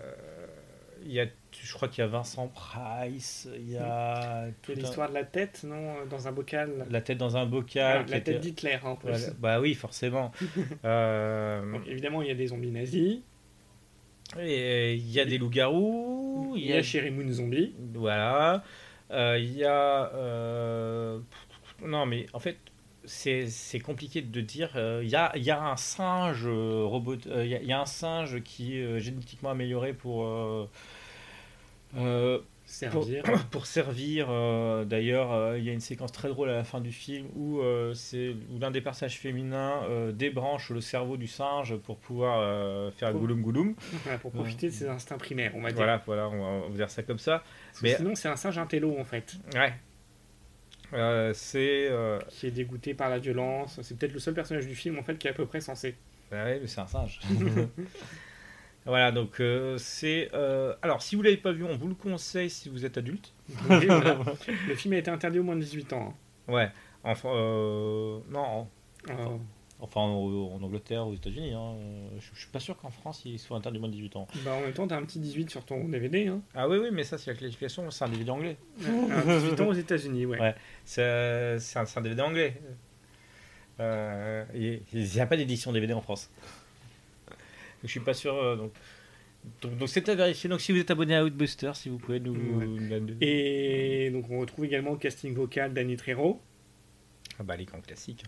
il y a, je crois qu'il y a Vincent Price, il y a un- l'histoire de la tête, non Dans un bocal? la tête dans un bocal. Ah, la était- tête d'Hitler, en plus. Voilà. Bah oui, forcément. Euh, Donc, évidemment, il y a des zombies nazis. et il y a des loups-garous. Il y a Sherry Moon Zombie. Voilà. Il y a. Non, mais en fait, c'est compliqué de dire. euh, Il y, a, il y a un singe euh, robot. euh, Il y, il y a un singe qui est euh, génétiquement amélioré pour. euh, euh, pour, Servir. pour servir. euh, D'ailleurs, euh, il y a une séquence très drôle à la fin du film où, euh, c'est l'un des personnages féminins euh, débranche le cerveau du singe pour pouvoir euh, faire Pour- gouloum gouloum. Voilà, pour profiter de ses instincts primaires, on va dire. Voilà, voilà, on va, on va dire ça comme ça. Parce Mais- Sinon, c'est un singe intello, en fait, Ouais. Euh, c'est. euh, qui est dégoûté par la violence. C'est peut-être le seul personnage du film, en fait, qui est à peu près censé. bah ouais, mais c'est un singe. voilà, donc euh, c'est. euh, Alors, si vous l'avez pas vu, on vous le conseille si vous êtes adulte. Oui, voilà. Le film a été interdit au moins de 18 ans. Ouais. Enfin, euh, non. hein. Enfin, en, en Angleterre, aux États-Unis. Hein. Je, je suis pas sûr qu'en France, il soit interdit moins de 18 ans. bah, en même temps, t'as un petit 18 sur ton DVD. Hein. Ah oui, oui, mais ça, c'est la classification, c'est un DVD anglais. Un 18 ans aux États-Unis, ouais. Ouais. C'est un, DVD anglais. Euh, Il n'y a pas d'édition DVD en France. Je suis pas sûr. euh, donc, donc, c'est à vérifier. Donc si vous êtes abonné à Outbuster, si vous pouvez nous. Ouais. Et donc, on retrouve également le casting vocal d'Annie Trejo. Ah bah les grands classiques.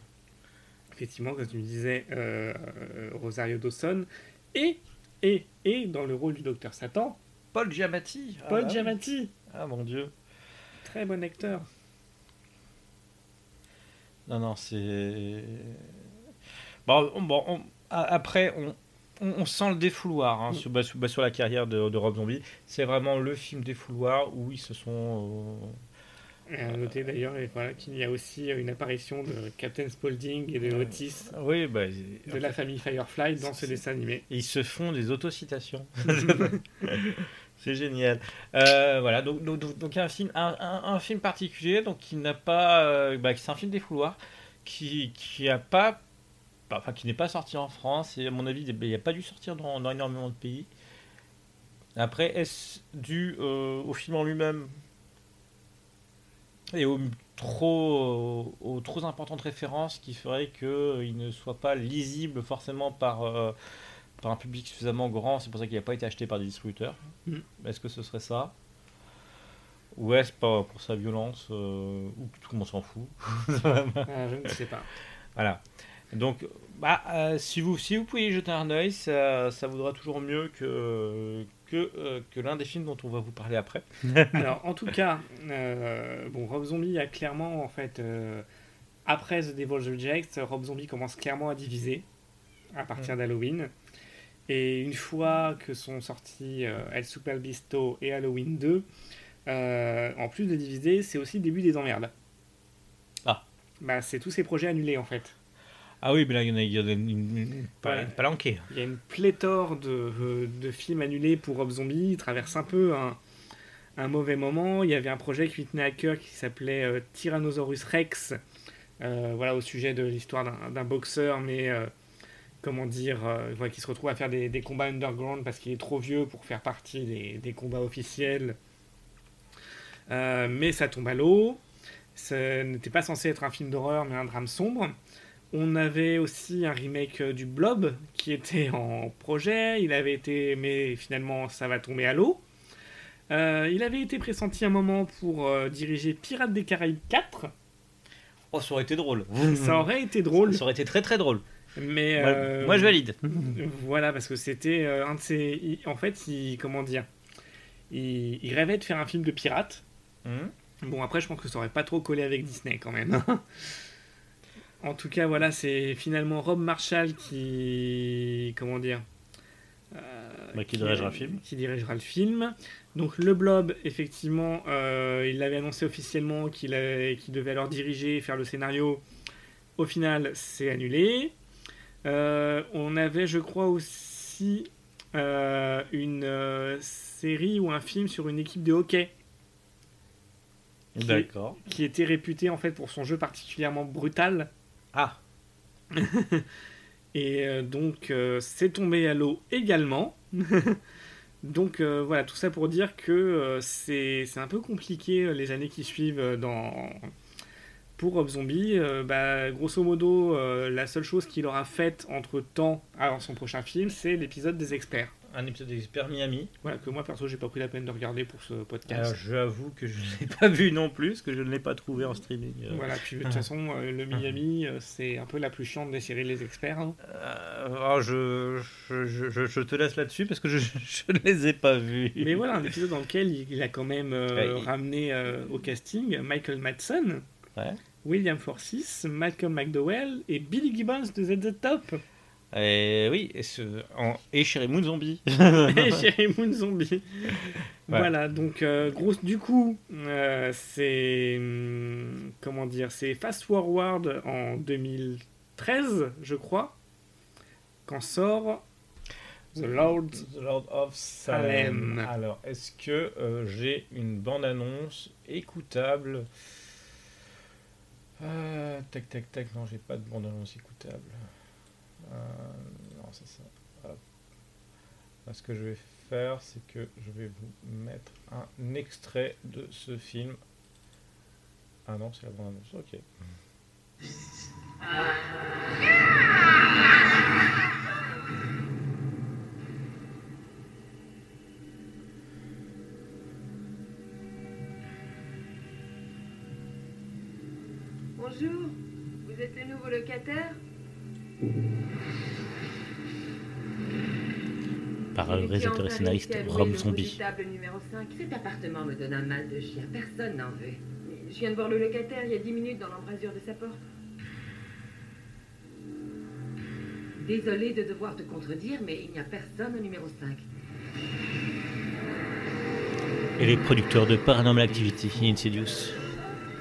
Effectivement, comme tu me disais, euh, euh, Rosario Dawson. Et, et, et, dans le rôle du docteur Satan, Paul Giamatti. Ah Paul oui. Giamatti. Ah mon dieu. Très bon acteur. Non non c'est. Bon, on- bon on- après on. On, sent le défouloir hein, sur, bah, sur, bah, sur la carrière de, de Rob Zombie. C'est vraiment le film défouloir où ils se sont euh, à noter d'ailleurs voilà, qu'il y a aussi une apparition de Captain Spaulding et de Otis Oui, bah, de la famille Firefly dans ce dessin animé. ils se font des autocitations. C'est génial. Euh, voilà, donc, donc, donc- donc un film, un, un- un film particulier, donc qui n'a pas, euh, bah, c'est un film des fouloirs, qui, qui a pas, bah, enfin qui n'est pas sorti en France et à mon avis, il n'a pas dû sortir dans, dans énormément de pays. Après, est-ce dû euh, au film en lui-même? Et aux trop, aux trop importantes références qui feraient qu'il ne soit pas lisible forcément par, euh, par un public suffisamment grand, c'est pour ça qu'il n'a pas été acheté par des distributeurs. Mm. Est-ce que ce serait ça? Ou est-ce pas pour sa violence euh, ou tout le monde s'en fout? Ah, je ne sais pas. Voilà. Donc, Bah, euh, si, vous, si vous pouvez y jeter un œil, ça, ça vaudra toujours mieux que, que, euh, que l'un des films dont on va vous parler après. Alors, en tout cas, euh, bon, Rob Zombie a clairement, en fait, euh, après The Devil's Reject, Rob Zombie commence clairement à diviser à partir d'Halloween. Et une fois que sont sortis euh, El Super Bisto et Halloween 2, euh, en plus de diviser, c'est aussi le début des emmerdes. Ah. Bah, c'est tous ces projets annulés, en fait. Ah oui, mais là, il y en a, il y a une, une- une- pas- Ouais. une palanquée. Il y a une pléthore de, euh, de films annulés pour Rob Zombie. Il traverse un peu un, un mauvais moment. Il y avait un projet qui lui tenait à cœur qui s'appelait euh, Tyrannosaurus Rex. euh, voilà, au sujet de l'histoire d'un- boxeur, mais euh, comment dire, voilà, qui se retrouve à faire des, des combats underground parce qu'il est trop vieux pour faire partie des, des combats officiels. Mais ça tombe à l'eau. Ce n'était pas censé être un film d'horreur, mais un drame sombre. On avait aussi un remake euh, du Blob qui était en projet. Il avait été, mais finalement, ça va tomber à l'eau. Euh, il avait été pressenti un moment pour euh, diriger Pirates des Caraïbes 4. Oh, ça aurait été drôle. Ça aurait été drôle, Ça aurait été très très drôle. mais Moi- euh, Moi, je valide. Voilà, parce que c'était un de ses. il- En fait, il, comment dire il, il rêvait de faire un film de pirate. Mhm. Bon, après, je pense que ça aurait pas trop collé avec Disney quand même. En tout cas, voilà, c'est finalement Rob Marshall qui. Comment dire euh, Bah, qui dirigera le film. Qui dirigera le film. Donc, le Blob, effectivement, euh, il l'avait annoncé officiellement qu'il devait alors diriger et faire le scénario. Au final, c'est annulé. Euh, on avait, je crois, aussi une série ou un film sur une équipe de hockey D'accord. qui était réputé en fait pour son jeu particulièrement brutal. Ah, Et euh, donc, euh, c'est tombé à l'eau également. donc, euh, voilà, tout ça pour dire que c'est un peu compliqué les années qui suivent dans... pour Rob Zombie. Bah, grosso modo, la seule chose qu'il aura faite entre temps avant son prochain film, c'est l'épisode des experts. Un épisode d'Expert Miami. Voilà, que moi perso, j'ai pas pris la peine de regarder pour ce podcast. Alors, j'avoue que je ne l'ai pas vu non plus, que je ne l'ai pas trouvé en streaming. euh. Voilà, puis de toute façon, euh, le Miami, euh, c'est un peu la plus chiante des séries Les Experts. hein. Euh, alors, je, je, je- je- je te laisse là-dessus, parce que je, ne les ai pas vus. Mais voilà, un épisode dans lequel il, a quand même euh, Ouais, ramené euh, au casting Michael Madsen, Ouais. William Forsyth, Malcolm McDowell et Billy Gibbons de Z The Top Et oui, et, ce, en, et Sherry Moon Zombie. et Sherry Moon Zombie. Ouais. Voilà, donc euh, grosse, du coup, euh, c'est hum, comment dire, c'est Fast Forward en 2013, je crois, quand sort The Lord. The Lord of Salem. Salem. Alors, est-ce que euh, j'ai une bande-annonce écoutable? Euh, Tac, tac, tac. Non, j'ai pas de bande-annonce écoutable. Euh, non, c'est ça. Hop. Là, ce que je vais faire, c'est que je vais vous mettre un extrait de ce film. Ah non, c'est la bande-annonce. Ok. Le réalisateur et scénariste le Zombie. numéro 5. Cet appartement me donne un mal de chien. Personne n'en veut. Mais Je viens de voir le locataire il y a 10 minutes dans l'embrasure de sa porte. Désolé de devoir te contredire, mais il n'y a personne au numéro 5. Et les producteurs de Paranormal Activity, Insidious.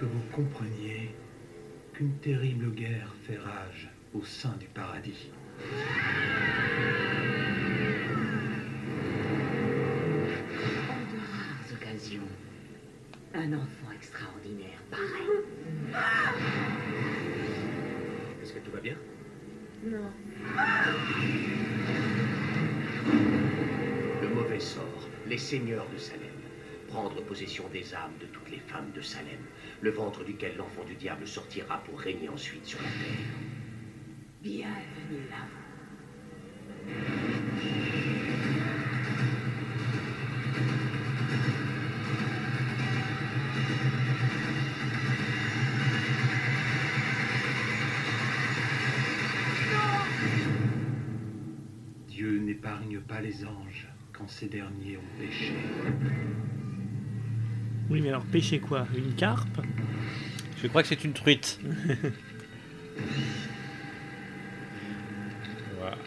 Que vous compreniez qu'une terrible guerre fait rage au sein du paradis. Un enfant extraordinaire pareil. Est-ce que tout va bien? Non. Le mauvais sort, les seigneurs de Salem. Prendre possession des âmes de toutes les femmes de Salem, le ventre duquel l'enfant du diable sortira pour régner ensuite sur la terre. Bienvenue là. N'épargne pas les anges quand ces derniers ont péché. Oui, mais alors pêcher quoi? Une carpe? Je crois que c'est une truite. Voilà.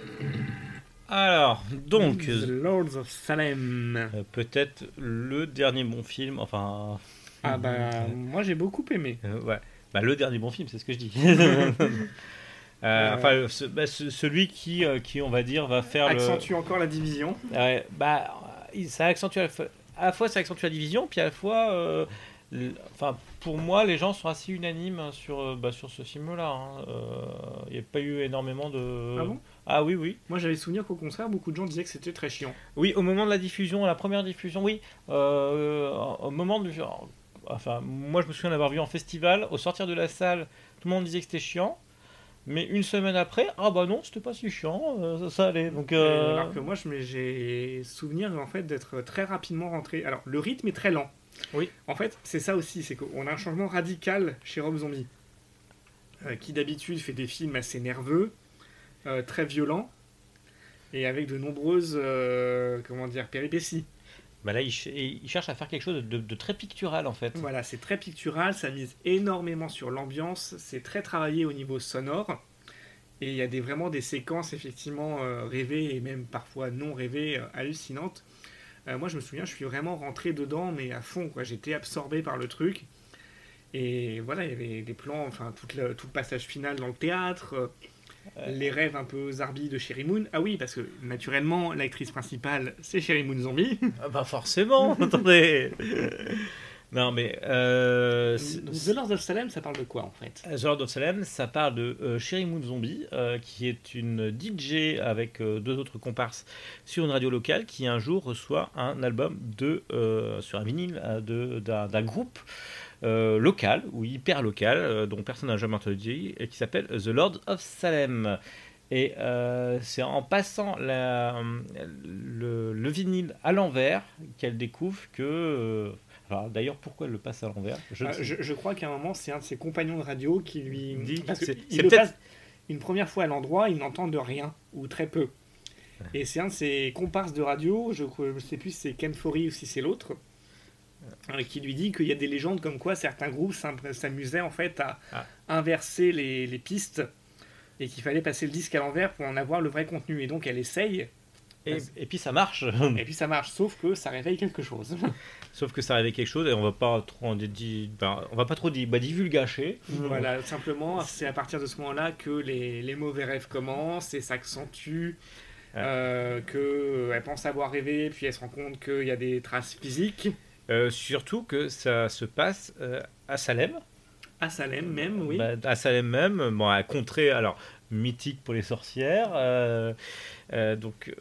Alors, donc, The Lords of Salem. euh, peut-être le dernier bon film, enfin... Ah bah, moi j'ai beaucoup aimé. Euh, ouais. Bah, le dernier bon film, c'est ce que je dis. Euh, Enfin, bah, ce- celui qui, euh, qui, on va dire, va faire Accentue encore la division. bah, ça accentue à la fois, à la fois ça accentue la division, puis à la fois, euh, enfin, pour moi, les gens sont assez unanimes sur, bah, sur ce film-là. hein. Il n'y a pas eu énormément de. Ah bon? Ah oui, oui. Moi j'avais souvenir qu'au contraire, beaucoup de gens disaient que c'était très chiant. Oui, au moment de la diffusion, la première diffusion, oui. Euh, au moment du. Enfin, moi je me souviens d'avoir vu en festival, au sortir de la salle, tout le monde disait que c'était chiant. Mais une semaine après, ah bah non, c'était pas si chiant, euh, ça, ça allait. Donc, euh, Alors que moi j'ai souvenir en fait d'être très rapidement rentré. Alors le rythme est très lent. Oui. En fait, c'est ça aussi, c'est qu'on a un changement radical chez Rob Zombie, euh, qui d'habitude fait des films assez nerveux, euh, très violents, et avec de nombreuses, euh, comment dire, péripéties. Bah là, il, ch- cherche à faire quelque chose de, très pictural en fait. Voilà, c'est très pictural, ça mise énormément sur l'ambiance, c'est très travaillé au niveau sonore. Et il y a des, vraiment des séquences effectivement euh, rêvées et même parfois non rêvées, euh, hallucinantes. Euh, moi je me souviens, je suis vraiment rentré dedans, mais à fond, quoi. J'étais absorbé par le truc. Et voilà, il y avait des plans, enfin tout le, tout le passage final dans le théâtre, les rêves un peu zarbi de Sherry Moon. Ah oui, parce que naturellement, l'actrice principale, c'est Sherry Moon Zombie. Ah bah forcément, attendez. non mais. Euh, The Lord of Salem, ça parle de quoi en fait? The Lord of Salem, ça parle de euh, Sherry Moon Zombie, euh, qui est une DJ avec euh, deux autres comparses sur une radio locale, qui un jour reçoit un album de, sur un vinyle d'un groupe euh, local, ou hyper local, euh, dont personne n'a jamais entendu, et qui s'appelle The Lord of Salem. Et euh, c'est en passant la- le, le vinyle à l'envers qu'elle découvre que... alors d'ailleurs, pourquoi elle le passe à l'envers? Je crois qu'à un moment, c'est un de ses compagnons de radio qui lui Dit parce c'est- il c'est le peut-être- passe une première fois à l'endroit, il n'entend de rien ou très peu. Et c'est un de ses comparses de radio, je ne sais plus si c'est Ken Forey ou si c'est l'autre, qui lui dit qu'il y a des légendes comme quoi certains groupes s'amusaient en fait à Ah. inverser les, les pistes et qu'il fallait passer le disque à l'envers pour en avoir le vrai contenu. Et donc elle essaye. Et, et puis ça marche. Et puis ça marche, sauf que ça réveille quelque chose. Sauf que ça arrivait quelque chose et on va pas trop en ben, on va pas trop bah, divulgacher. Voilà, simplement, c'est à partir de ce moment-là que les, les mauvais rêves commencent et s'accentuent, euh, qu'elle pense avoir rêvé, puis elle se rend compte qu'il y a des traces physiques. Euh, surtout que ça se passe euh, à Salem. À Salem même, oui. Bah, à Salem même, bon, à contrée alors mythique pour les sorcières. euh, donc,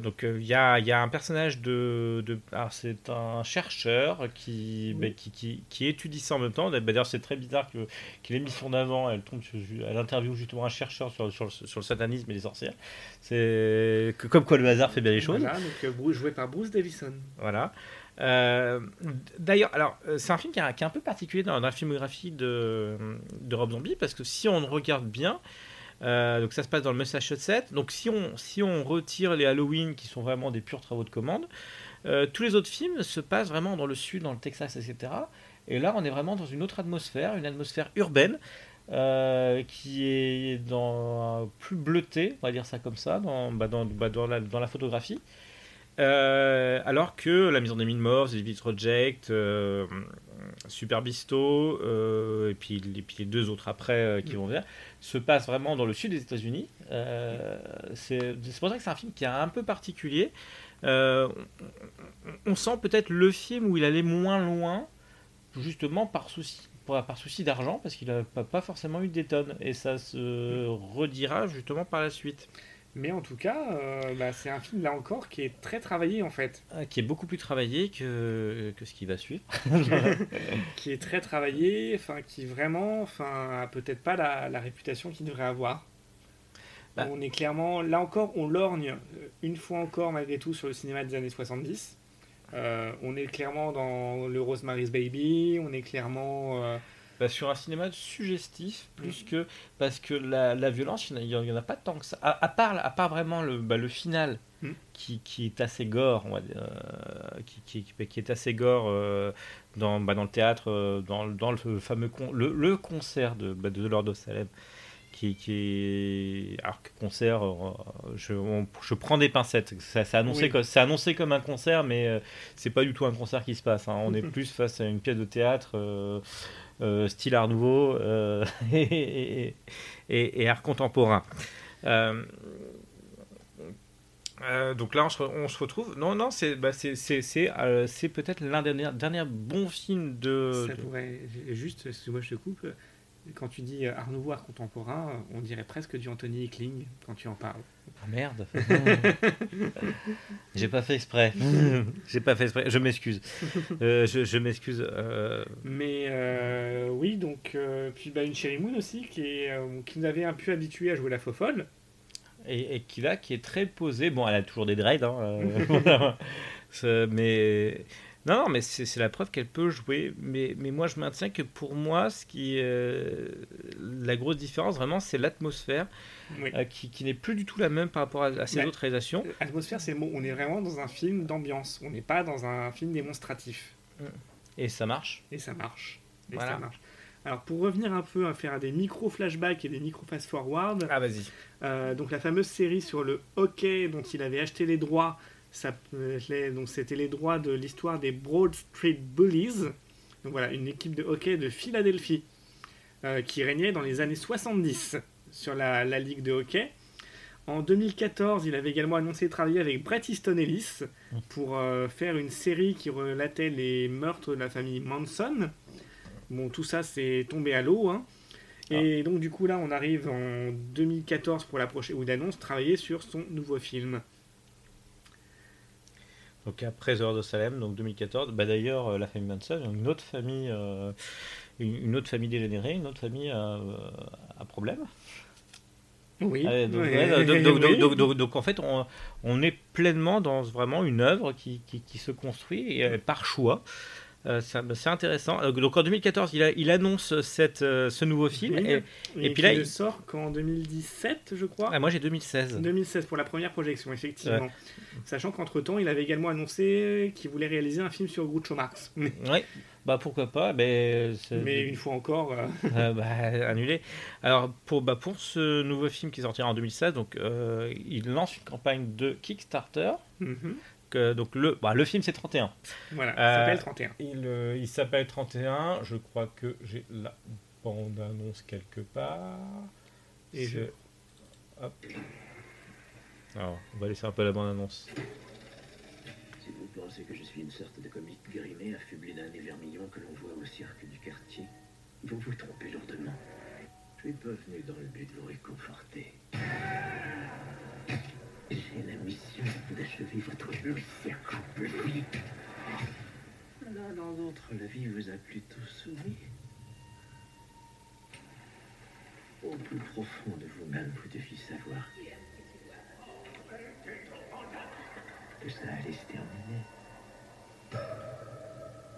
donc il y, a, y a un personnage de, de c'est un chercheur qui, bah, qui, qui, qui étudie ça en même temps. Bah, D'ailleurs, c'est très bizarre que, que l'émission d'avant, elle tombe, sur- elle interviewe justement un chercheur sur, sur, le, sur le satanisme et les sorcières. C'est comme quoi le hasard fait bien les choses. Voilà, donc joué par Bruce Davison. Voilà. Euh, D'ailleurs, alors euh, c'est un film qui est, un- peu particulier dans, la filmographie de, Rob Zombie parce que si on regarde bien, euh, donc ça se passe dans le Massachusetts. Donc si on si on retire les Halloween qui sont vraiment des purs travaux de commande, tous les autres films se passent vraiment dans le sud, dans le Texas, etc. Et là, on est vraiment dans une autre atmosphère, une atmosphère urbaine. qui est dans plus bleuté, on va dire ça comme ça, dans, bah, dans, bah, dans la photographie. Euh, alors que La Maison des Mille Morts, The Vivid Project, euh, Super Bisto, euh, et, puis, les deux autres après qui vont venir, se passent vraiment dans le sud des États-Unis. C'est pour ça que c'est un film qui est un peu particulier. On, sent peut-être le film où il allait moins loin, justement par souci, par, souci d'argent, parce qu'il n'a pas forcément eu des tonnes. Et ça se redira justement par la suite. Mais en tout cas, euh, bah, c'est un film là encore qui est très travaillé en fait. Ah, Qui est beaucoup plus travaillé que, que ce qui va suivre. qui est très travaillé, enfin qui vraiment, enfin peut-être pas la, la réputation qu'il devrait avoir. Bah. On est clairement, là encore, on lorgne euh, une fois encore malgré tout sur le cinéma des années 70. Euh, on est clairement dans le Rosemary's Baby, on est clairement euh, Bah, sur un cinéma suggestif, plus que. Parce que la, la violence, il n'y en, a pas tant que ça. À, à part, à part vraiment le, bah, le final, Mm. qui, qui est assez gore, on va dire, euh, qui, qui, qui est assez gore euh, dans, bah, dans le théâtre, euh, dans, dans le fameux con- le, le concert de, bah, de Lord of Salem. Qui, qui est alors que concert je, on- je prends des pincettes ça- c'est annoncé Oui. comme c'est annoncé comme un concert mais euh, c'est pas du tout un concert qui se passe hein. on est plus face à une pièce de théâtre euh, style art nouveau euh, et, et- et- et art contemporain Euh, euh, donc là, on se, re- on se retrouve. Non, non, c'est bah, c'est- euh, peut-être l'un des derniers, derniers bons films de. Ça de- pourrait, juste, excuse-moi, je te coupe. Quand tu dis euh, art nouveau, art contemporain, on dirait presque du Anthony Kling quand tu en parles. Ah, merde. J'ai pas fait exprès. J'ai pas fait exprès. Je m'excuse. Euh, je je m'excuse. euh, Mais euh, oui, donc, euh, puis bah, une Cherry Moon aussi qui, est, euh, qui nous avait un peu habitué à jouer la faux folle. et, et qui là, qui est très posée. Bon, elle a toujours des dreads, hein, euh, mais non, non, mais c'est la preuve qu'elle peut jouer. Mais, mais moi, je maintiens que pour moi, ce qui euh, la grosse différence vraiment, c'est l'atmosphère Oui. euh, qui, qui n'est plus du tout la même par rapport à, Ouais. autres réalisations. Euh, Atmosphère, c'est le mot. On est vraiment dans un film d'ambiance. On n'est pas dans un film démonstratif. Et ça marche. Et ça marche. Et Voilà. ça marche. Alors pour revenir un peu à faire des micro flashbacks et des micro fast forward. Ah vas-y. donc la fameuse série sur le hockey dont il avait acheté les droits. Ça, donc c'était les droits de l'histoire des Broad Street Bullies. Donc voilà, une équipe de hockey de Philadelphie euh, qui régnait dans les années 70 sur la, la ligue de hockey. En 2014, il avait également annoncé travailler avec Bret Easton Ellis pour euh, faire une série qui relatait les meurtres de la famille Manson. Bon, tout ça, c'est tombé à l'eau. hein. Et donc, du coup, là, on arrive en 2014 pour la prochaine, où il annonce travailler sur son nouveau film. Donc après The Lord of Salem, donc 2014. Bah d'ailleurs, euh, la famille Manson, une autre famille, euh, une, autre famille dégénérée, une autre famille à, à problème. Oui. Donc, en fait, on, on est pleinement dans vraiment une œuvre qui, qui- qui se construit et, euh, par choix. Euh, c'est c'est intéressant. Euh, Donc en 2014, il, a- il annonce cette, euh, ce nouveau film. Oui. Et, Et, et puis là, ne il- sort qu'en 2017, je crois. Ah, moi j'ai 2016. 2016 pour la première projection, effectivement. Ouais. Sachant qu'entre-temps, il avait également annoncé qu'il voulait réaliser un film sur Groucho Marx. Ouais, bah pourquoi pas. Mais, mais une fois encore... euh, Euh, bah, annulé. Alors pour, bah, pour ce nouveau film qui sortira en 2016, donc, il lance une campagne de Kickstarter. mhm. Que, donc le, bah, le film c'est 31. Voilà, il Euh, s'appelle 31. Il, euh, il s'appelle 31. Je crois que j'ai la bande annonce quelque part. Et je- Hop. Alors, on va laisser un peu la bande annonce. Si vous pensez que je suis une sorte de comique grimé affublé d'un nez vermillon que l'on voit au cirque du quartier, vous vous trompez lourdement. Je suis pas venu dans le but de vous réconforter. J'ai la mission d'achever votre misérable vie. L'un dans l'autre, la vie vous a plutôt souri. Au plus profond de vous-même, vous deviez savoir que ça allait se terminer.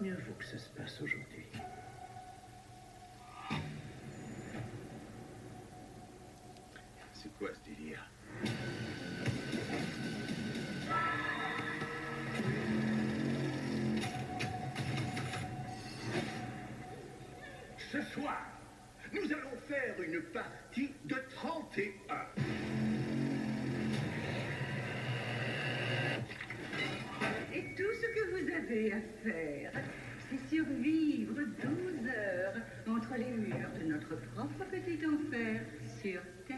Mieux vaut que ça se passe aujourd'hui. C'est quoi ce délire? Ce soir, nous allons faire une partie de 31. Et tout ce que vous avez à faire, c'est survivre 12 heures entre les murs de notre propre petit enfer sur Terre.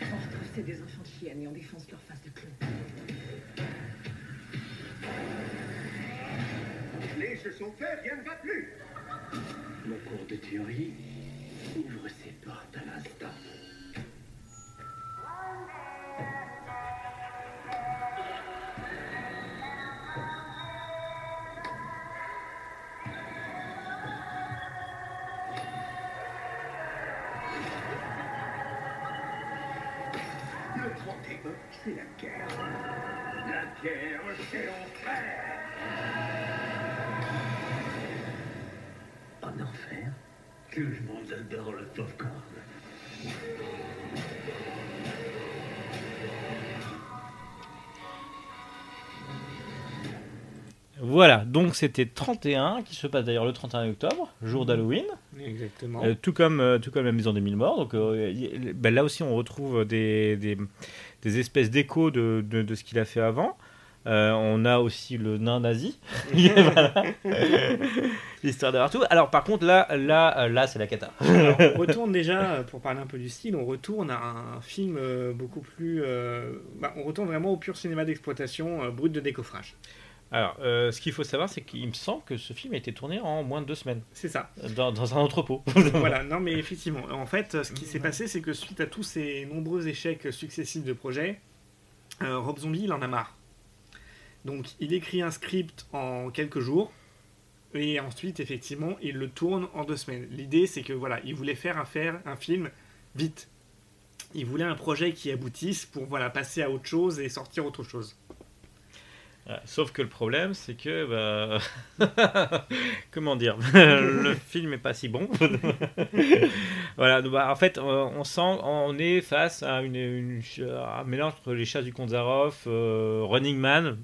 Entre c'est des enfants de chiennes et on défonce leur face de clown. Les jeux sont faits, rien ne va plus. Mon cours de théorie ouvre ses portes à l'instant. Voilà, donc c'était 31, qui se passe d'ailleurs le 31 octobre, jour d'Halloween. Exactement. Euh, euh, tout, comme, la Maison des Mille Morts. Donc euh, ben là aussi, on retrouve des, espèces d'échos de, ce qu'il a fait avant. Euh, on a aussi le nain nazi. Voilà. Histoire d'avoir tout. Alors, par contre, là, là, euh, là c'est la cata. Alors, on retourne déjà, euh, pour parler un peu du style, on retourne à un film beaucoup plus. euh, bah, on retourne vraiment au pur cinéma d'exploitation euh, brut de décoffrage. Alors, euh, ce qu'il faut savoir, c'est qu'il me semble que ce film a été tourné en moins de deux semaines. C'est ça. Dans, dans un entrepôt. voilà, non mais effectivement. En fait, ce qui s'est passé, c'est que suite à tous ces nombreux échecs successifs de projets, euh, Rob Zombie, il en a marre. Donc, il écrit un script en quelques jours. Et ensuite, effectivement, il le tourne en deux semaines. L'idée, c'est que voilà, il voulait faire un, film vite. Il voulait un projet qui aboutisse pour voilà, passer à autre chose et sortir autre chose. Ouais, Sauf que le problème, c'est que. bah, comment dire Le film est pas si bon. voilà, bah, en fait, euh, on sent. On est face à un mélange entre les chats du Konzarov, euh, Running Man.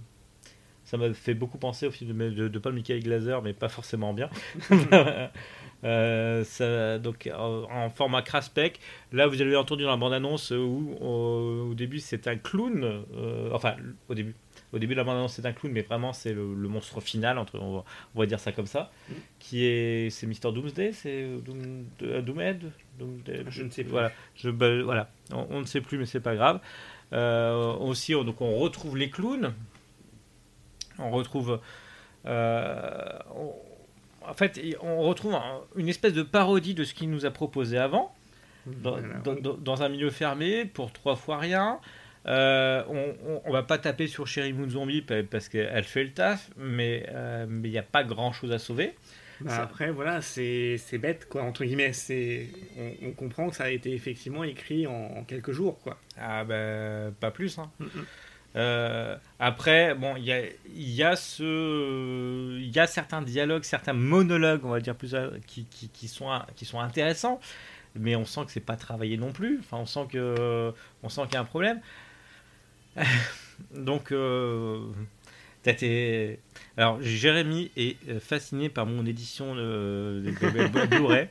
Ça m'a fait beaucoup penser au film de, de, de Paul Michael Glaser, mais pas forcément bien. Euh, ça, donc en, format craspec. Là, vous avez entendu dans la bande-annonce où au, au début c'est un clown. euh, enfin, au début. Au début de la bande-annonce c'est un clown, mais vraiment c'est le, le monstre final, entre, on, va, on va dire ça comme ça. Qui est. C'est Mr. Doomsday C'est Doom, Doomhead Doomsday Je ne sais plus. Voilà, je, voilà. On, on ne sait plus, mais c'est pas grave. Euh, aussi, on, donc on retrouve les clowns. On retrouve. euh, on- en fait, on retrouve un- une espèce de parodie de ce qu'il nous a proposé avant, dans, Voilà. dans- un milieu fermé, pour trois fois rien. Euh, on, on, on va pas taper sur Sherry Moon Zombie pa- parce qu'elle fait le taf, mais euh, mais il n'y a pas grand chose à sauver. Bah, après, voilà, c'est bête, quoi, entre guillemets. On, on comprend que ça a été effectivement écrit en, en quelques jours, quoi. Ah ben pas plus. Hein. Mm, mm. Euh, après, bon, il y a, certains dialogues, certains monologues, on va dire plus, euh, qui, sont, intéressants, mais on sent que c'est pas travaillé non plus. Enfin, on sent qu'il y a un problème. Donc, euh, t'as été- alors Jérémy est euh, fasciné par mon édition de, de- Blu-ray.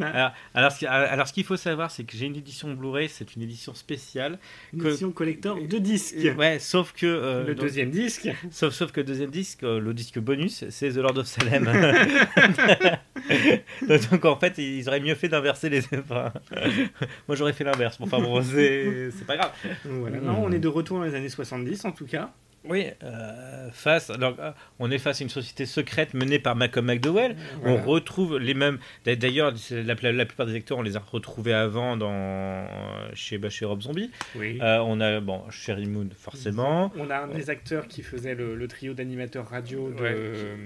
Alors, alors, ce qui- alors, ce qu'il faut savoir, c'est que j'ai une édition Blu-ray, c'est une édition spéciale. Une édition collector de disques. Ouais, sauf que euh, le donc- deuxième disque. Sauf, sauf que le deuxième disque, euh, le disque bonus, c'est The Lord of Salem. Donc en fait, ils auraient mieux fait d'inverser les. enfin, moi j'aurais fait l'inverse. Bon, Enfin bon, c'est c'est pas grave. Voilà. Non, on est de retour dans les années 70, en tout cas. Oui, euh, face. Alors, euh, on est face à une société secrète menée par Malcolm McDowell. Voilà. On retrouve les mêmes. d'a- D'ailleurs, la, plupart des acteurs, on les a retrouvés avant dans chez, bah, chez Rob Zombie. Oui. Euh, on a bon Sherry Moon forcément. On a un des acteurs qui faisait le, le trio d'animateurs radio de Ouais. euh,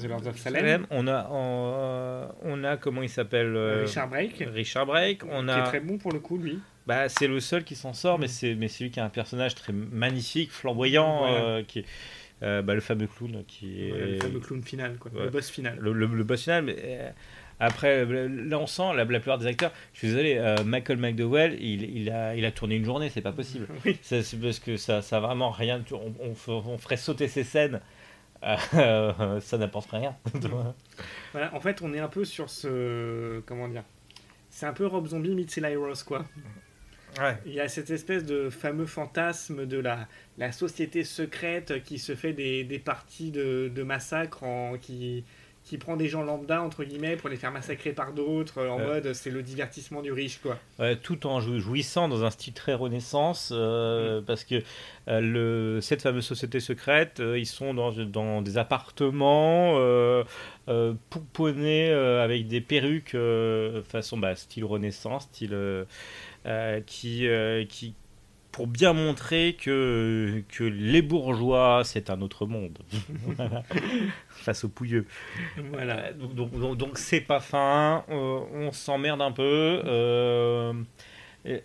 The Lord of Salem. Salem. On a, on, on a comment il s'appelle euh, Richard Brake. Richard Brake. On Qui a. est très bon pour le coup, lui. Bah, c'est le seul qui s'en sort, mais c'est mais c'est lui qui a un personnage très magnifique, flamboyant, euh, qui est euh, bah, le fameux clown qui est le fameux clown final, quoi. Ouais. Le boss final. le, le- le boss final. Mais euh, après, là on sent la, la plupart des acteurs. Je suis désolé, Michael McDowell, il, il a il a tourné une journée, c'est pas possible. Oui. C'est parce que ça ça a vraiment rien. On, on, on ferait sauter ces scènes. ça n'apporte rien. Voilà, en fait, on est un peu sur ce. Comment dire C'est un peu Rob Zombie meets Eli Ross, quoi. Ouais. Il y a cette espèce de fameux fantasme de la, la société secrète qui se fait des, des parties de, de massacre, en, qui, qui prend des gens lambda, entre guillemets, pour les faire massacrer par d'autres, en mode c'est le divertissement du riche, quoi. Tout en jou- jouissant dans un style très renaissance, Mm. euh, parce que euh, le, cette fameuse société secrète, euh, ils sont dans, dans des appartements pouponnés avec des perruques façon bah, style renaissance, style qui, euh, qui pour bien montrer que, que les bourgeois, c'est un autre monde. Voilà. Face aux pouilleux. Voilà. Euh, donc, donc, c'est pas fin, euh, on s'emmerde un peu. Euh,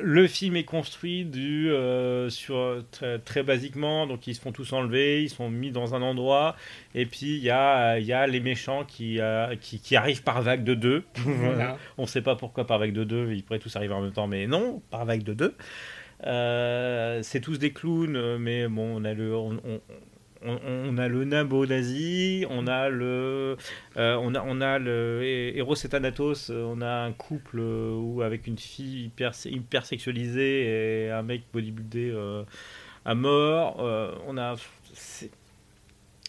le film est construit du, euh, sur, très, très basiquement, donc ils se font tous enlever, ils sont mis dans un endroit, et puis il y a, y a les méchants qui, euh, qui, qui arrivent par vague de deux. Voilà. on sait pas pourquoi par vague de deux, ils pourraient tous arriver en même temps, mais non, par vague de deux. Euh, c'est tous des clowns, mais bon, on a le, on, on- on, on a le Nabo nazi, on a le, euh, on a, on a le Eros et Thanatos, euh, on a un couple euh, où avec une fille hyper, hyper sexualisée et un mec bodybuildé euh, à mort. Euh, on a,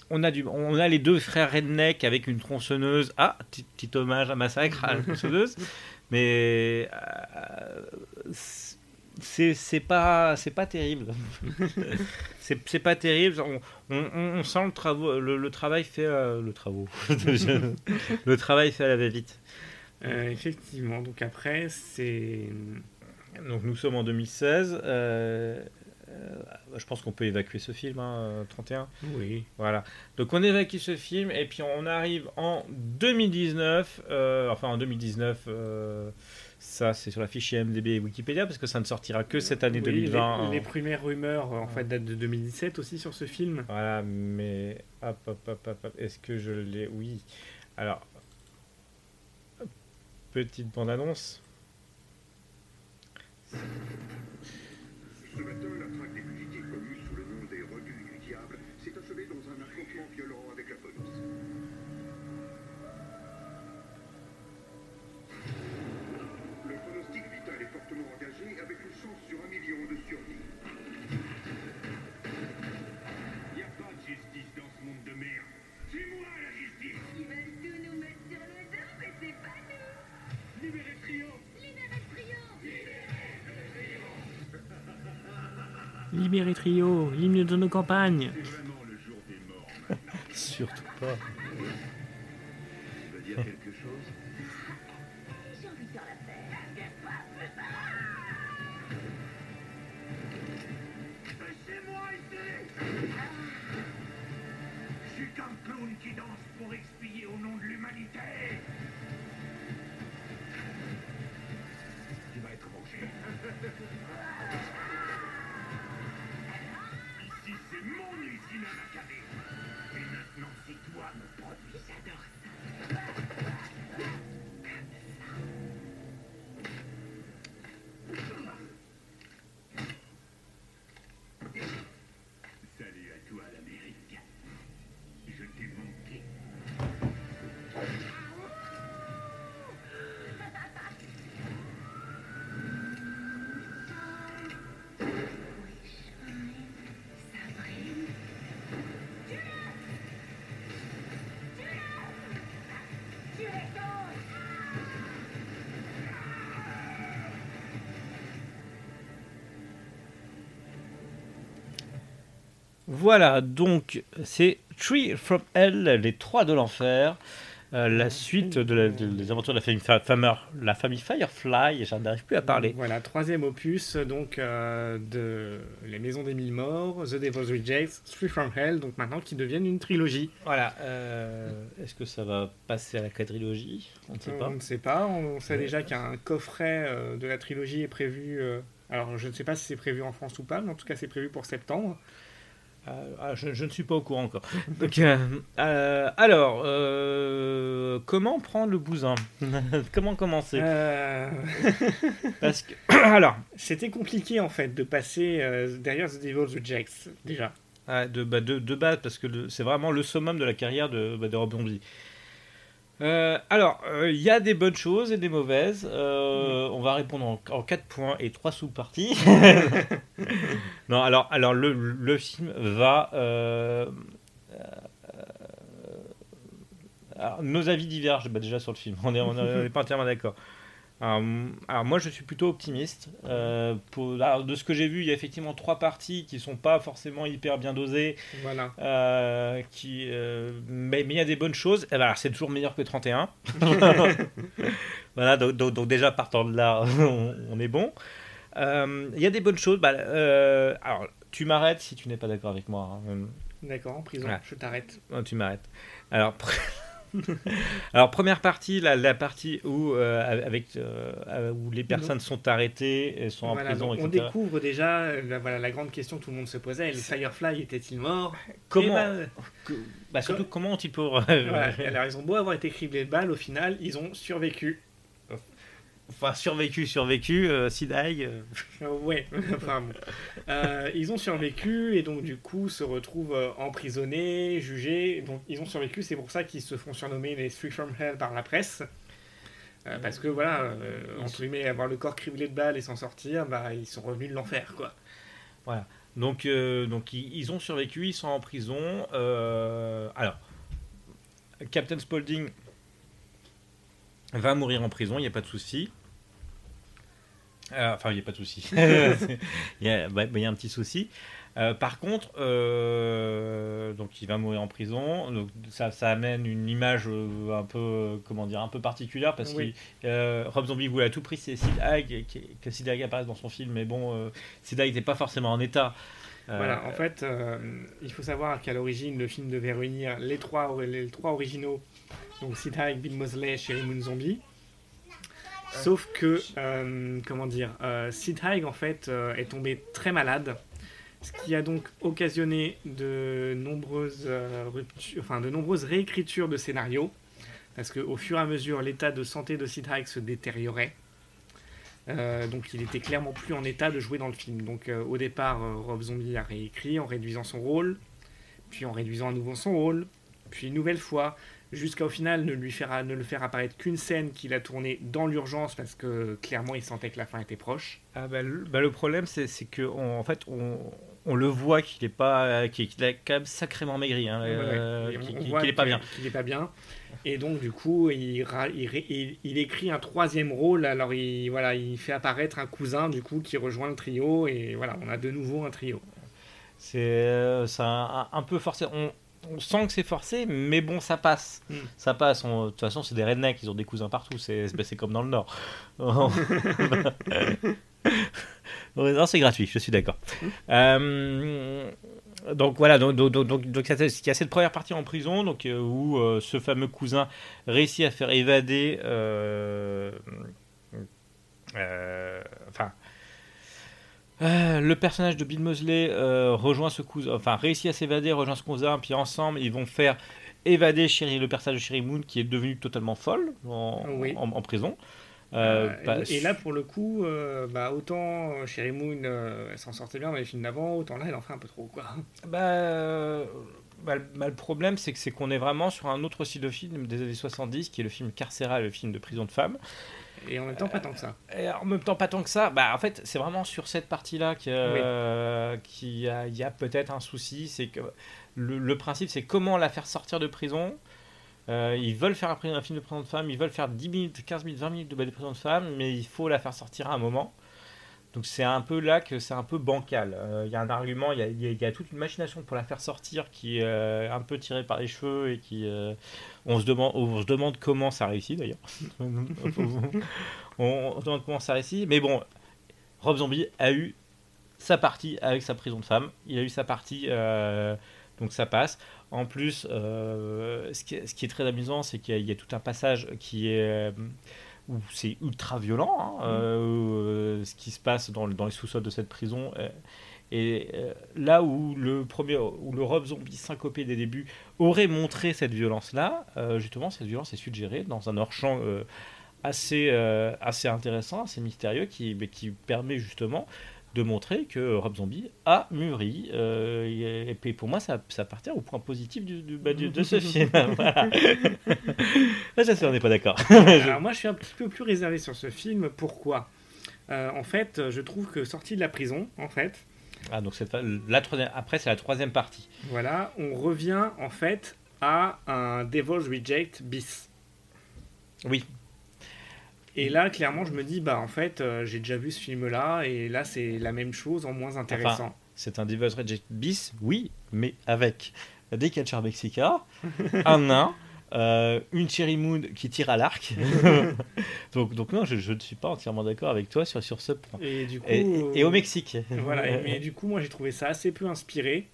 on a du, on a les deux frères redneck avec une tronçonneuse. Ah, petit, hommage à Massacre à la tronçonneuse, mais c'est pas c'est pas terrible. C'est pas terrible. On, on, on sent le, travaux, le, le travail fait euh, le travaux le travail fait à la va-vite. Euh, effectivement, donc après, c'est. donc nous sommes en 2016 euh, je pense qu'on peut évacuer ce film hein, euh, 31 Oui. voilà. Donc on évacue ce film et puis on arrive en 2019 euh, enfin en 2019 euh, ça c'est sur la fiche IMDb et Wikipédia parce que ça ne sortira que cette année Oui, 2020 Les, les premières rumeurs, en fait, datent de 2017 aussi sur ce film. Voilà, mais hop, hop, hop, hop, hop. est-ce que je l'ai? Oui. Alors, petite bande-annonce. Ce matin, la traque des Libérez Trio Libérez Triomphe Libéré Trio, l'hymne de nos campagnes. C'est vraiment le jour des morts maintenant. Surtout pas. Tu veux dire quelque chose? J'ai envie de faire la fête Laissez-moi ici Je suis qu'un clown qui danse pour expier au nom de l'humanité Ici, c'est mon usine à macaber. Et maintenant, c'est toi mon Voilà, donc c'est Tree from Hell, les trois de l'enfer. euh, la suite de la- de- des aventures de la famille, Fa- Famer- la famille Firefly, j'en arrive plus à parler. Voilà, troisième opus donc euh, de Les Maisons des Mille Morts, The Devil's Rejects, Three from Hell, donc maintenant qui deviennent une trilogie. Voilà, euh, est-ce que ça va passer à la quadrilogie? On ne sait pas. On ne sait pas, on sait Ouais. déjà qu'un coffret de la trilogie est prévu. alors je ne sais pas si c'est prévu en France ou pas, mais en tout cas c'est prévu pour septembre. Euh, ah, je, je ne suis pas au courant encore. Donc, euh, euh, alors, euh, comment prendre le bousin Comment commencer Parce que, alors, C'était compliqué en fait de passer derrière The Devil's Rejects déjà. ah, de, bah, de, de base, parce que c'est vraiment le summum de la carrière de, bah, de Rob Zombie. Euh, alors, euh, il y a des bonnes choses et des mauvaises. Euh, On va répondre en, en 4 points et 3 sous-parties. non, alors, alors le, le film va. alors, nos avis divergent bah, déjà sur le film. On n'est on est pas entièrement d'accord. Alors, moi je suis plutôt optimiste. Euh, pour, alors, de ce que j'ai vu, il y a effectivement trois parties qui sont pas forcément hyper bien dosées. Voilà. Euh, qui, euh, mais mais il y a des bonnes choses. Eh ben, c'est toujours meilleur que 31. voilà, donc, donc- donc déjà partant de là, on, on est bon. Il y a des bonnes choses. Bah, alors, tu m'arrêtes si tu n'es pas d'accord avec moi. hein. D'accord, en prison, Ouais. je t'arrête. Tu m'arrêtes. Alors, Alors première partie, la, la partie où, euh, avec, euh, où les personnes sont arrêtées et sont en prison, donc on etc. découvre déjà euh, la, voilà, la grande question que tout le monde se posait. Les Firefly étaient-ils morts Comment- Eh ben, Bah, surtout, comment ont-ils pour... alors ils ont beau avoir été criblés de balles, au final, ils ont survécu. Enfin, survécu, survécu, euh, Sid Haig, euh, Euh, ouais, enfin bon. Euh, ils ont survécu et donc du coup se retrouvent euh, emprisonnés, jugés. Donc ils ont survécu, c'est pour ça qu'ils se font surnommer les Three from Hell par la presse. Parce que voilà, entre guillemets, avoir le corps criblé de balles et s'en sortir, bah ils sont revenus de l'enfer quoi. Voilà. Donc, donc ils, ont survécu, ils sont en prison. Alors, Captain Spaulding va mourir en prison, il n'y a pas de souci. Euh, enfin, il n'y a pas de souci. Il y, a bah, bah, il y a un petit souci. Euh, par contre, euh, donc il va mourir en prison. Donc ça, ça amène une image un peu, comment dire, un peu particulière parce Oui. que Rob Zombie voulait à tout prix c'est Sid Haig, que Sid Haig apparaisse dans son film, mais bon, Sid Haig n'était pas forcément en état. Voilà, en fait, il faut savoir qu'à l'origine, le film devait réunir les trois, les trois originaux, donc Sid Haig, Bill Mosley, Sherry Moon Zombie. Sauf que, euh, comment dire, euh, Sid Haig, en fait, euh, est tombé très malade, ce qui a donc occasionné de nombreuses, euh, enfin, de nombreuses réécritures de scénarios, parce qu'au fur et à mesure, l'état de santé de Sid Haig se détériorait. Euh, donc il était clairement plus en état de jouer dans le film. Donc euh, au départ, euh, Rob Zombie a réécrit en réduisant son rôle, puis en réduisant à nouveau son rôle, puis une nouvelle fois, jusqu'à au final ne, lui faire, ne le faire apparaître qu'une scène qu'il a tournée dans l'urgence parce que clairement il sentait que la fin était proche. Ah bah, le, bah, le problème, c'est que on- en fait, on, on le voit qu'il est pas, qu'il a quand même sacrément maigri, hein, Ouais, euh, qu'il qu'il est pas bien. qu'il est pas bien. Et donc du coup, il, il, ré- il- il écrit un troisième rôle. Alors il voilà, il fait apparaître un cousin du coup qui rejoint le trio et voilà, on a de nouveau un trio. C'est euh, un, un peu forcé. On, on sent que c'est forcé, mais bon, ça passe. Mm. Ça passe. On- de toute façon, c'est des rednecks, ils ont des cousins partout. C'est c'est comme dans le Nord. Ouais, non, c'est gratuit, je suis d'accord. Euh, donc voilà, donc, donc, donc, donc, il y a cette première partie en prison donc, euh, où euh, ce fameux cousin réussit à faire évader. enfin. Euh, le personnage de Bill Mosley euh, rejoint ce cousin, enfin réussit à s'évader, rejoint ce cousin, puis ensemble ils vont faire évader Sherry, le personnage de Sherry Moon qui est devenu totalement folle en, Oui. en, en prison. Euh, bah, et là, pour le coup, bah, autant Sherry Moon elle s'en sortait bien dans les films d'avant, autant là, elle en fait un peu trop. Quoi. Bah, bah, le- bah, le problème, c'est que c'est qu'on est vraiment sur un autre style de film des années 70, qui est le film carcéral, le film de prison de femmes. Et en même temps, pas tant que ça. Et en même temps, pas tant que ça. Bah, en fait, c'est vraiment sur cette partie-là qu'il euh, qu'il y a, peut-être un souci. C'est que le, le principe, c'est comment la faire sortir de prison. Euh, ils veulent faire un, film de prison de femmes, ils veulent faire 10 minutes, 15 minutes, 20 minutes de, de prison de femmes, mais il faut la faire sortir à un moment. Donc c'est un peu là que c'est un peu bancal. Euh, Il y a un argument, il y a, toute une machination pour la faire sortir qui est euh, un peu tirée par les cheveux et qui euh, on se demande comment ça réussit d'ailleurs. on, se demande comment ça réussit, mais bon, Rob Zombie a eu sa partie avec sa prison de femme. Il a eu sa partie, donc ça passe. En plus, ce, qui est, très amusant, c'est qu'il y, a- tout un passage qui est où c'est ultra violent, hein, où, euh, ce qui se passe dans, le- dans les sous-sols de cette prison. euh, et euh, là où le premier, où le Rob Zombie syncopé des débuts aurait montré cette violence-là, justement, cette violence est suggérée dans un hors-champ assez, assez intéressant, assez mystérieux, qui, mais qui permet justement de montrer que Rob Zombie a mûri. euh, et, puis pour moi, ça, ça appartient au point positif du, du- bah, du- de ce film. voilà. Là, ça, on n'est pas d'accord. Alors moi, je suis un petit peu plus réservé sur ce film. Pourquoi? Euh, En fait, je trouve que sorti de la prison, en fait, Ah, donc la troisième, après, c'est la troisième partie. voilà, on revient en fait à un Devil's Reject bis. Oui. Et là, clairement, je me dis, bah en fait, euh, j'ai déjà vu ce film-là, et là, c'est la même chose en moins intéressant. Enfin, c'est un Devil's Reject bis, oui, mais avec des catcheurs mexicains, un nain, euh, une Cherry Moon qui tire à l'arc. donc, donc non, je, je ne suis pas entièrement d'accord avec toi sur, sur ce point. Et du coup, et, et au Mexique. Voilà, et- mais du coup, moi j'ai trouvé ça assez peu inspiré.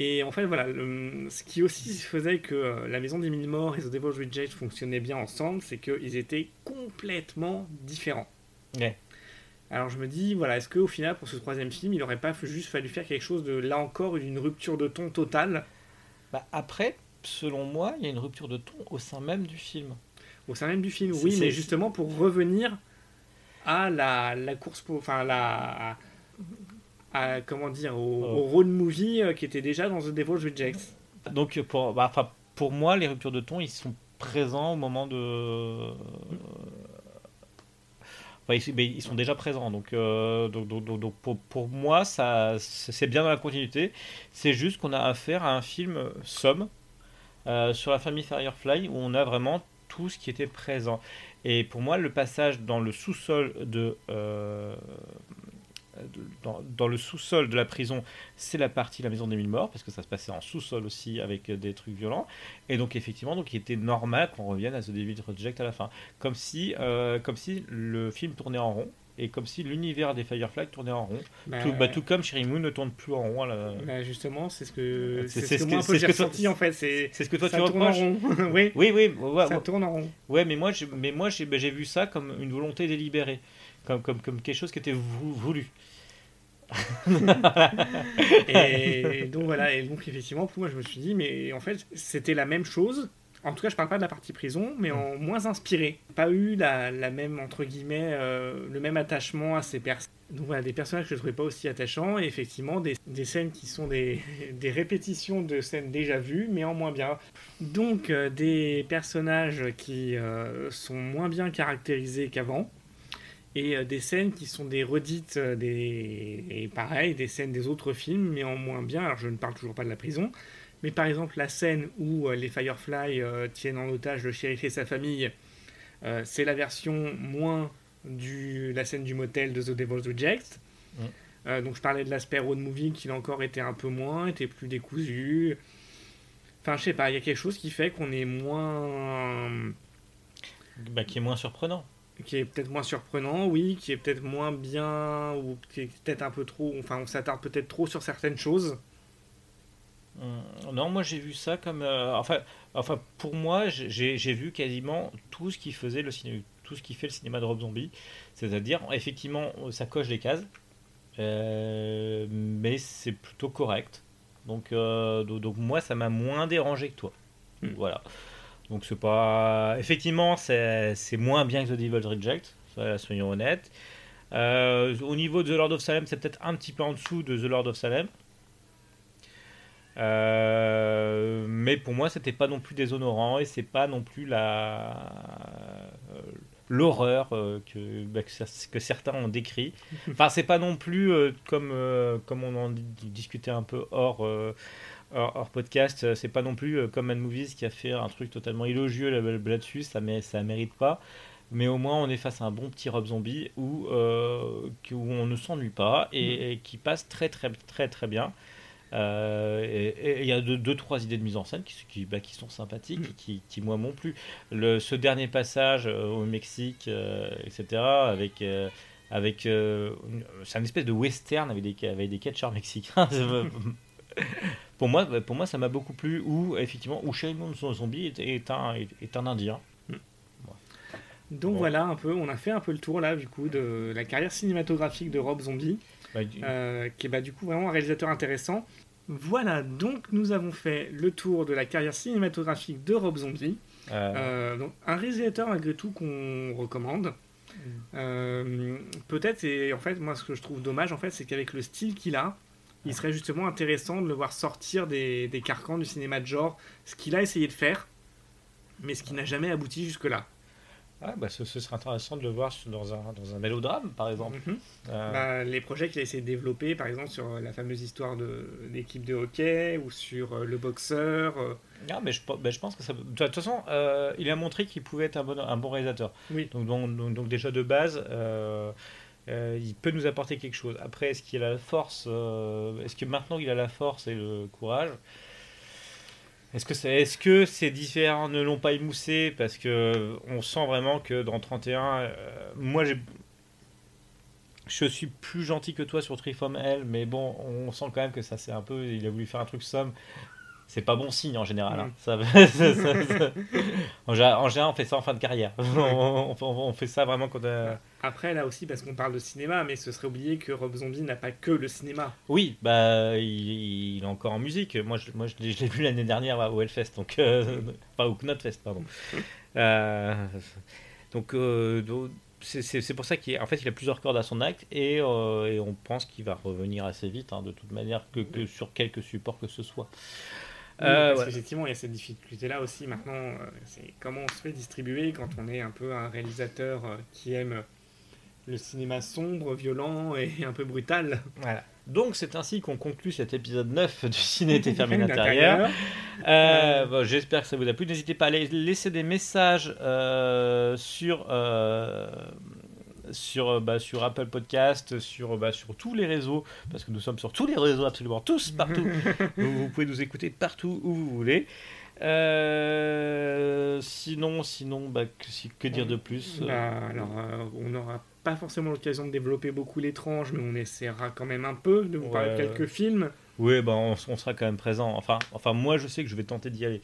Et en fait, voilà, le- ce qui aussi faisait que euh, la maison des mille morts et The Devil's Reject fonctionnaient bien ensemble, c'est qu'ils étaient complètement différents. Ouais. Alors je me dis, voilà, est-ce qu'au final, pour ce troisième film, il n'aurait pas juste fallu faire quelque chose de, là encore, d'une rupture de ton totale? Bah, après, selon moi, il y a une rupture de ton au sein même du film. Au sein même du film, oui, mais justement pour revenir à la, la course pour. Enfin, la. À- comment dire, au, Oh. au road movie euh, qui était déjà dans The Devil's Rejects. Donc pour, bah, enfin, pour moi, les ruptures de ton, ils sont présents au moment de. Enfin, ils, mais ils sont déjà présents, donc, euh, donc, donc- pour, pour moi, ça, c'est bien dans la continuité. C'est juste qu'on a affaire à un film somme euh, sur la famille Firefly où on a vraiment tout ce qui était présent. Et pour moi, le passage dans le sous-sol de, euh, de- dans, dans le sous-sol de la prison, c'est la partie la maison des mille morts parce que ça se passait en sous-sol aussi avec des trucs violents. Et donc effectivement, donc il était normal qu'on revienne à The David Project à la fin, comme si, euh, comme si le film tournait en rond. Et comme si l'univers des Firefly tournait en rond. Bah, tout, bah, tout comme Sherry Moon ne tourne plus en rond. la- Bah, justement, c'est ce que, C'est- ce que moi j'ai ressenti en fait. C'est ce que toi ça tu tourne en reproches rond. oui, Oui, oui, ouais, ça ouais. tourne en rond. Ouais, mais moi, j'ai, mais moi, j'ai, bah, j'ai vu ça comme une volonté délibérée, comme, comme, comme quelque chose qui était vou- voulu. Et donc voilà, et donc effectivement, pour moi, je me suis dit, mais en fait, c'était la même chose. En tout cas, je parle pas de la partie prison, mais en moins inspiré. Pas eu la, la même, entre guillemets, euh, le même attachement à ces personnes. Donc voilà, des personnages que je trouvais pas aussi attachants, et effectivement, des, des scènes qui sont des, des répétitions de scènes déjà vues, mais en moins bien. Donc, euh, des personnages qui euh, sont moins bien caractérisés qu'avant, et euh, des scènes qui sont des redites euh, des et pareil des scènes des autres films mais en moins bien alors je ne parle toujours pas de la prison mais par exemple la scène où euh, les Firefly tiennent en otage le shérif et sa famille c'est la version moins du la scène du motel de The Devil's Reject Mm. Euh, donc je parlais de l'aspect road movie qui a encore été un peu moins était plus décousu enfin je sais pas il y a quelque chose qui fait qu'on est moins Bah, qui est moins surprenant. Qui est peut-être moins surprenant, oui, qui est peut-être moins bien, ou qui est peut-être un peu trop, enfin on s'attarde peut-être trop sur certaines choses. Hum, Non, moi j'ai vu ça comme. euh, enfin, enfin, pour moi, j'ai j'ai vu quasiment tout ce qui faisait le cinéma, tout ce qui fait le cinéma de Rob Zombie. C'est-à-dire, effectivement, ça coche les cases, euh, mais c'est plutôt correct. Donc, euh, donc, donc moi, ça m'a moins dérangé que toi. Hmm. Voilà. Donc c'est pas. Effectivement, c'est moins bien que The Devil's Reject, soyons honnêtes. Euh, au niveau de The Lord of Salem, c'est peut-être un petit peu en dessous de The Lord of Salem. Euh, mais pour moi, c'était pas non plus déshonorant et c'est pas non plus la euh, l'horreur euh, que, bah, que, cer- que certains ont décrit. Enfin, c'est pas non plus comme comme on en di- discutait un peu hors hors, hors podcast. euh, C'est pas non plus euh, comme Mad Movies qui a fait un truc totalement élogieux là- là-dessus. Ça mé- ça mérite pas. Mais au moins, on est face à un bon petit Rob Zombie où, euh, où on ne s'ennuie pas et, et qui passe très très très très bien. Euh, et il y a deux, deux, trois idées de mise en scène qui, qui, bah, qui sont sympathiques et qui, qui moi m'ont plu. Le, ce dernier passage euh, au Mexique, euh, etc., avec, avec c'est un espèce de western avec des, avec des catcheurs mexicains. pour, moi, pour moi, ça m'a beaucoup plu. Où, effectivement, où Shaimon Zombie est, est, un, est, est un Indien. Donc Bon. voilà un peu, on a fait un peu le tour là du coup de la carrière cinématographique de Rob Zombie, Bah, du- euh, qui est bah, du coup vraiment un réalisateur intéressant. Voilà, donc nous avons fait le tour de la carrière cinématographique de Rob Zombie. euh, Euh, donc, un réalisateur malgré tout qu'on recommande. Euh, Peut-être, et en fait, moi ce que je trouve dommage, en fait, c'est qu'avec le style qu'il a, il serait justement intéressant de le voir sortir des, des carcans du cinéma de genre, ce qu'il a essayé de faire, mais ce qui n'a jamais abouti jusque-là. ah, bah, ce, ce serait intéressant de le voir dans un, dans un mélodrame, par exemple. Mhm. Euh, Bah, les projets qu'il a essayé de développer, par exemple sur euh, la fameuse histoire de l'équipe de hockey ou sur euh, le boxeur. euh, Ah, mais je, ben, je pense que ça. De toute façon, il a montré qu'il pouvait être un bon, un bon réalisateur. Oui. Donc, donc, donc- donc déjà de base, euh, il peut nous apporter quelque chose. Après, est-ce qu'il a la force euh, Est-ce que maintenant il a la force et le courage? Est-ce que, ces différents ne l'ont pas émoussé? Parce que on sent vraiment que dans 31, euh, moi j'ai. Je suis plus gentil que toi sur from Hell, mais bon, on sent quand même que ça c'est un peu. Il a voulu faire un truc somme c'est pas bon signe en général. hein. Ça- ça- ça- ça- en, gé- en général, on fait ça en fin de carrière. on, on- on fait ça vraiment quand. euh, Après, là aussi, parce qu'on parle de cinéma, mais ce serait oublié que Rob Zombie n'a pas que le cinéma. Oui, bah, il, il est encore en musique. Moi, je, moi, je l'ai vu l'année dernière au Hellfest, donc euh, pas au Knotfest, pardon. Euh, donc, euh, donc, c'est- pour ça qu'il en fait, il a plusieurs cordes à son acte et, euh, et on pense qu'il va revenir assez vite, hein, de toute manière, que, que sur quelques supports que ce soit. Euh, parce ouais. qu'effectivement, il y a cette difficulté-là aussi. Maintenant, euh, c'est comment on se fait distribuer quand on est un peu un réalisateur euh, qui aime le cinéma sombre, violent et un peu brutal. Voilà. Donc c'est ainsi qu'on conclut cet épisode 9 du Ciné fermé L'intérieur. l'intérieur. Euh, bon, J'espère que ça vous a plu. N'hésitez pas à la- laisser des messages euh, sur, euh, sur, euh, bah, sur Apple Podcast, sur, bah, sur tous les réseaux, parce que nous sommes sur tous les réseaux, absolument tous, partout. vous, vous pouvez nous écouter partout où vous voulez. Euh, sinon, sinon, bah, que, que dire de plus Bah, alors, euh, on n'aura pas forcément l'occasion de développer beaucoup l'étrange, mais on essaiera quand même un peu de vous parler de quelques films. Oui, bah, on, on sera quand même présent. Enfin, enfin, moi, je sais que je vais tenter d'y aller.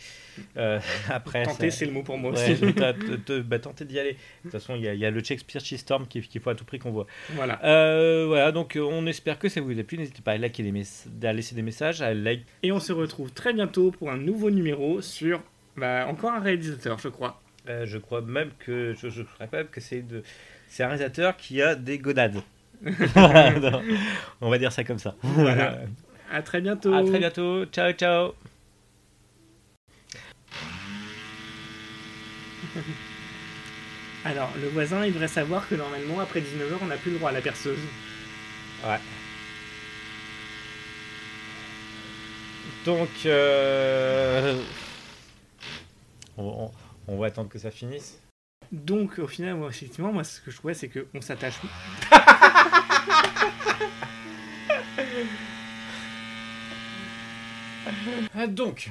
Euh, après, Tenter, c'est le mot pour moi Ouais, aussi. bah, tenter d'y aller. De toute façon, il y, a- il y a le Shakespeare Storm qu'il faut à tout prix qu'on voit. Voilà. Euh, voilà, donc on espère que ça vous a plu. N'hésitez pas à liker les à laisser des messages, à like. Et on se retrouve très bientôt pour un nouveau numéro sur bah, encore un réalisateur, je crois. Euh, je crois même que je, je crois même que c'est de c'est un réalisateur qui a des gonades. Non, on va dire ça comme ça. Voilà. À très bientôt. À très bientôt. Ciao, ciao. Alors, le voisin, il devrait savoir que normalement, après 19h, on n'a plus le droit à la perceuse. Ouais. Donc, euh, on, on- on va attendre que ça finisse. Donc, au final, moi, effectivement, moi, ce que je trouvais, c'est qu'on s'attache. Ah, donc,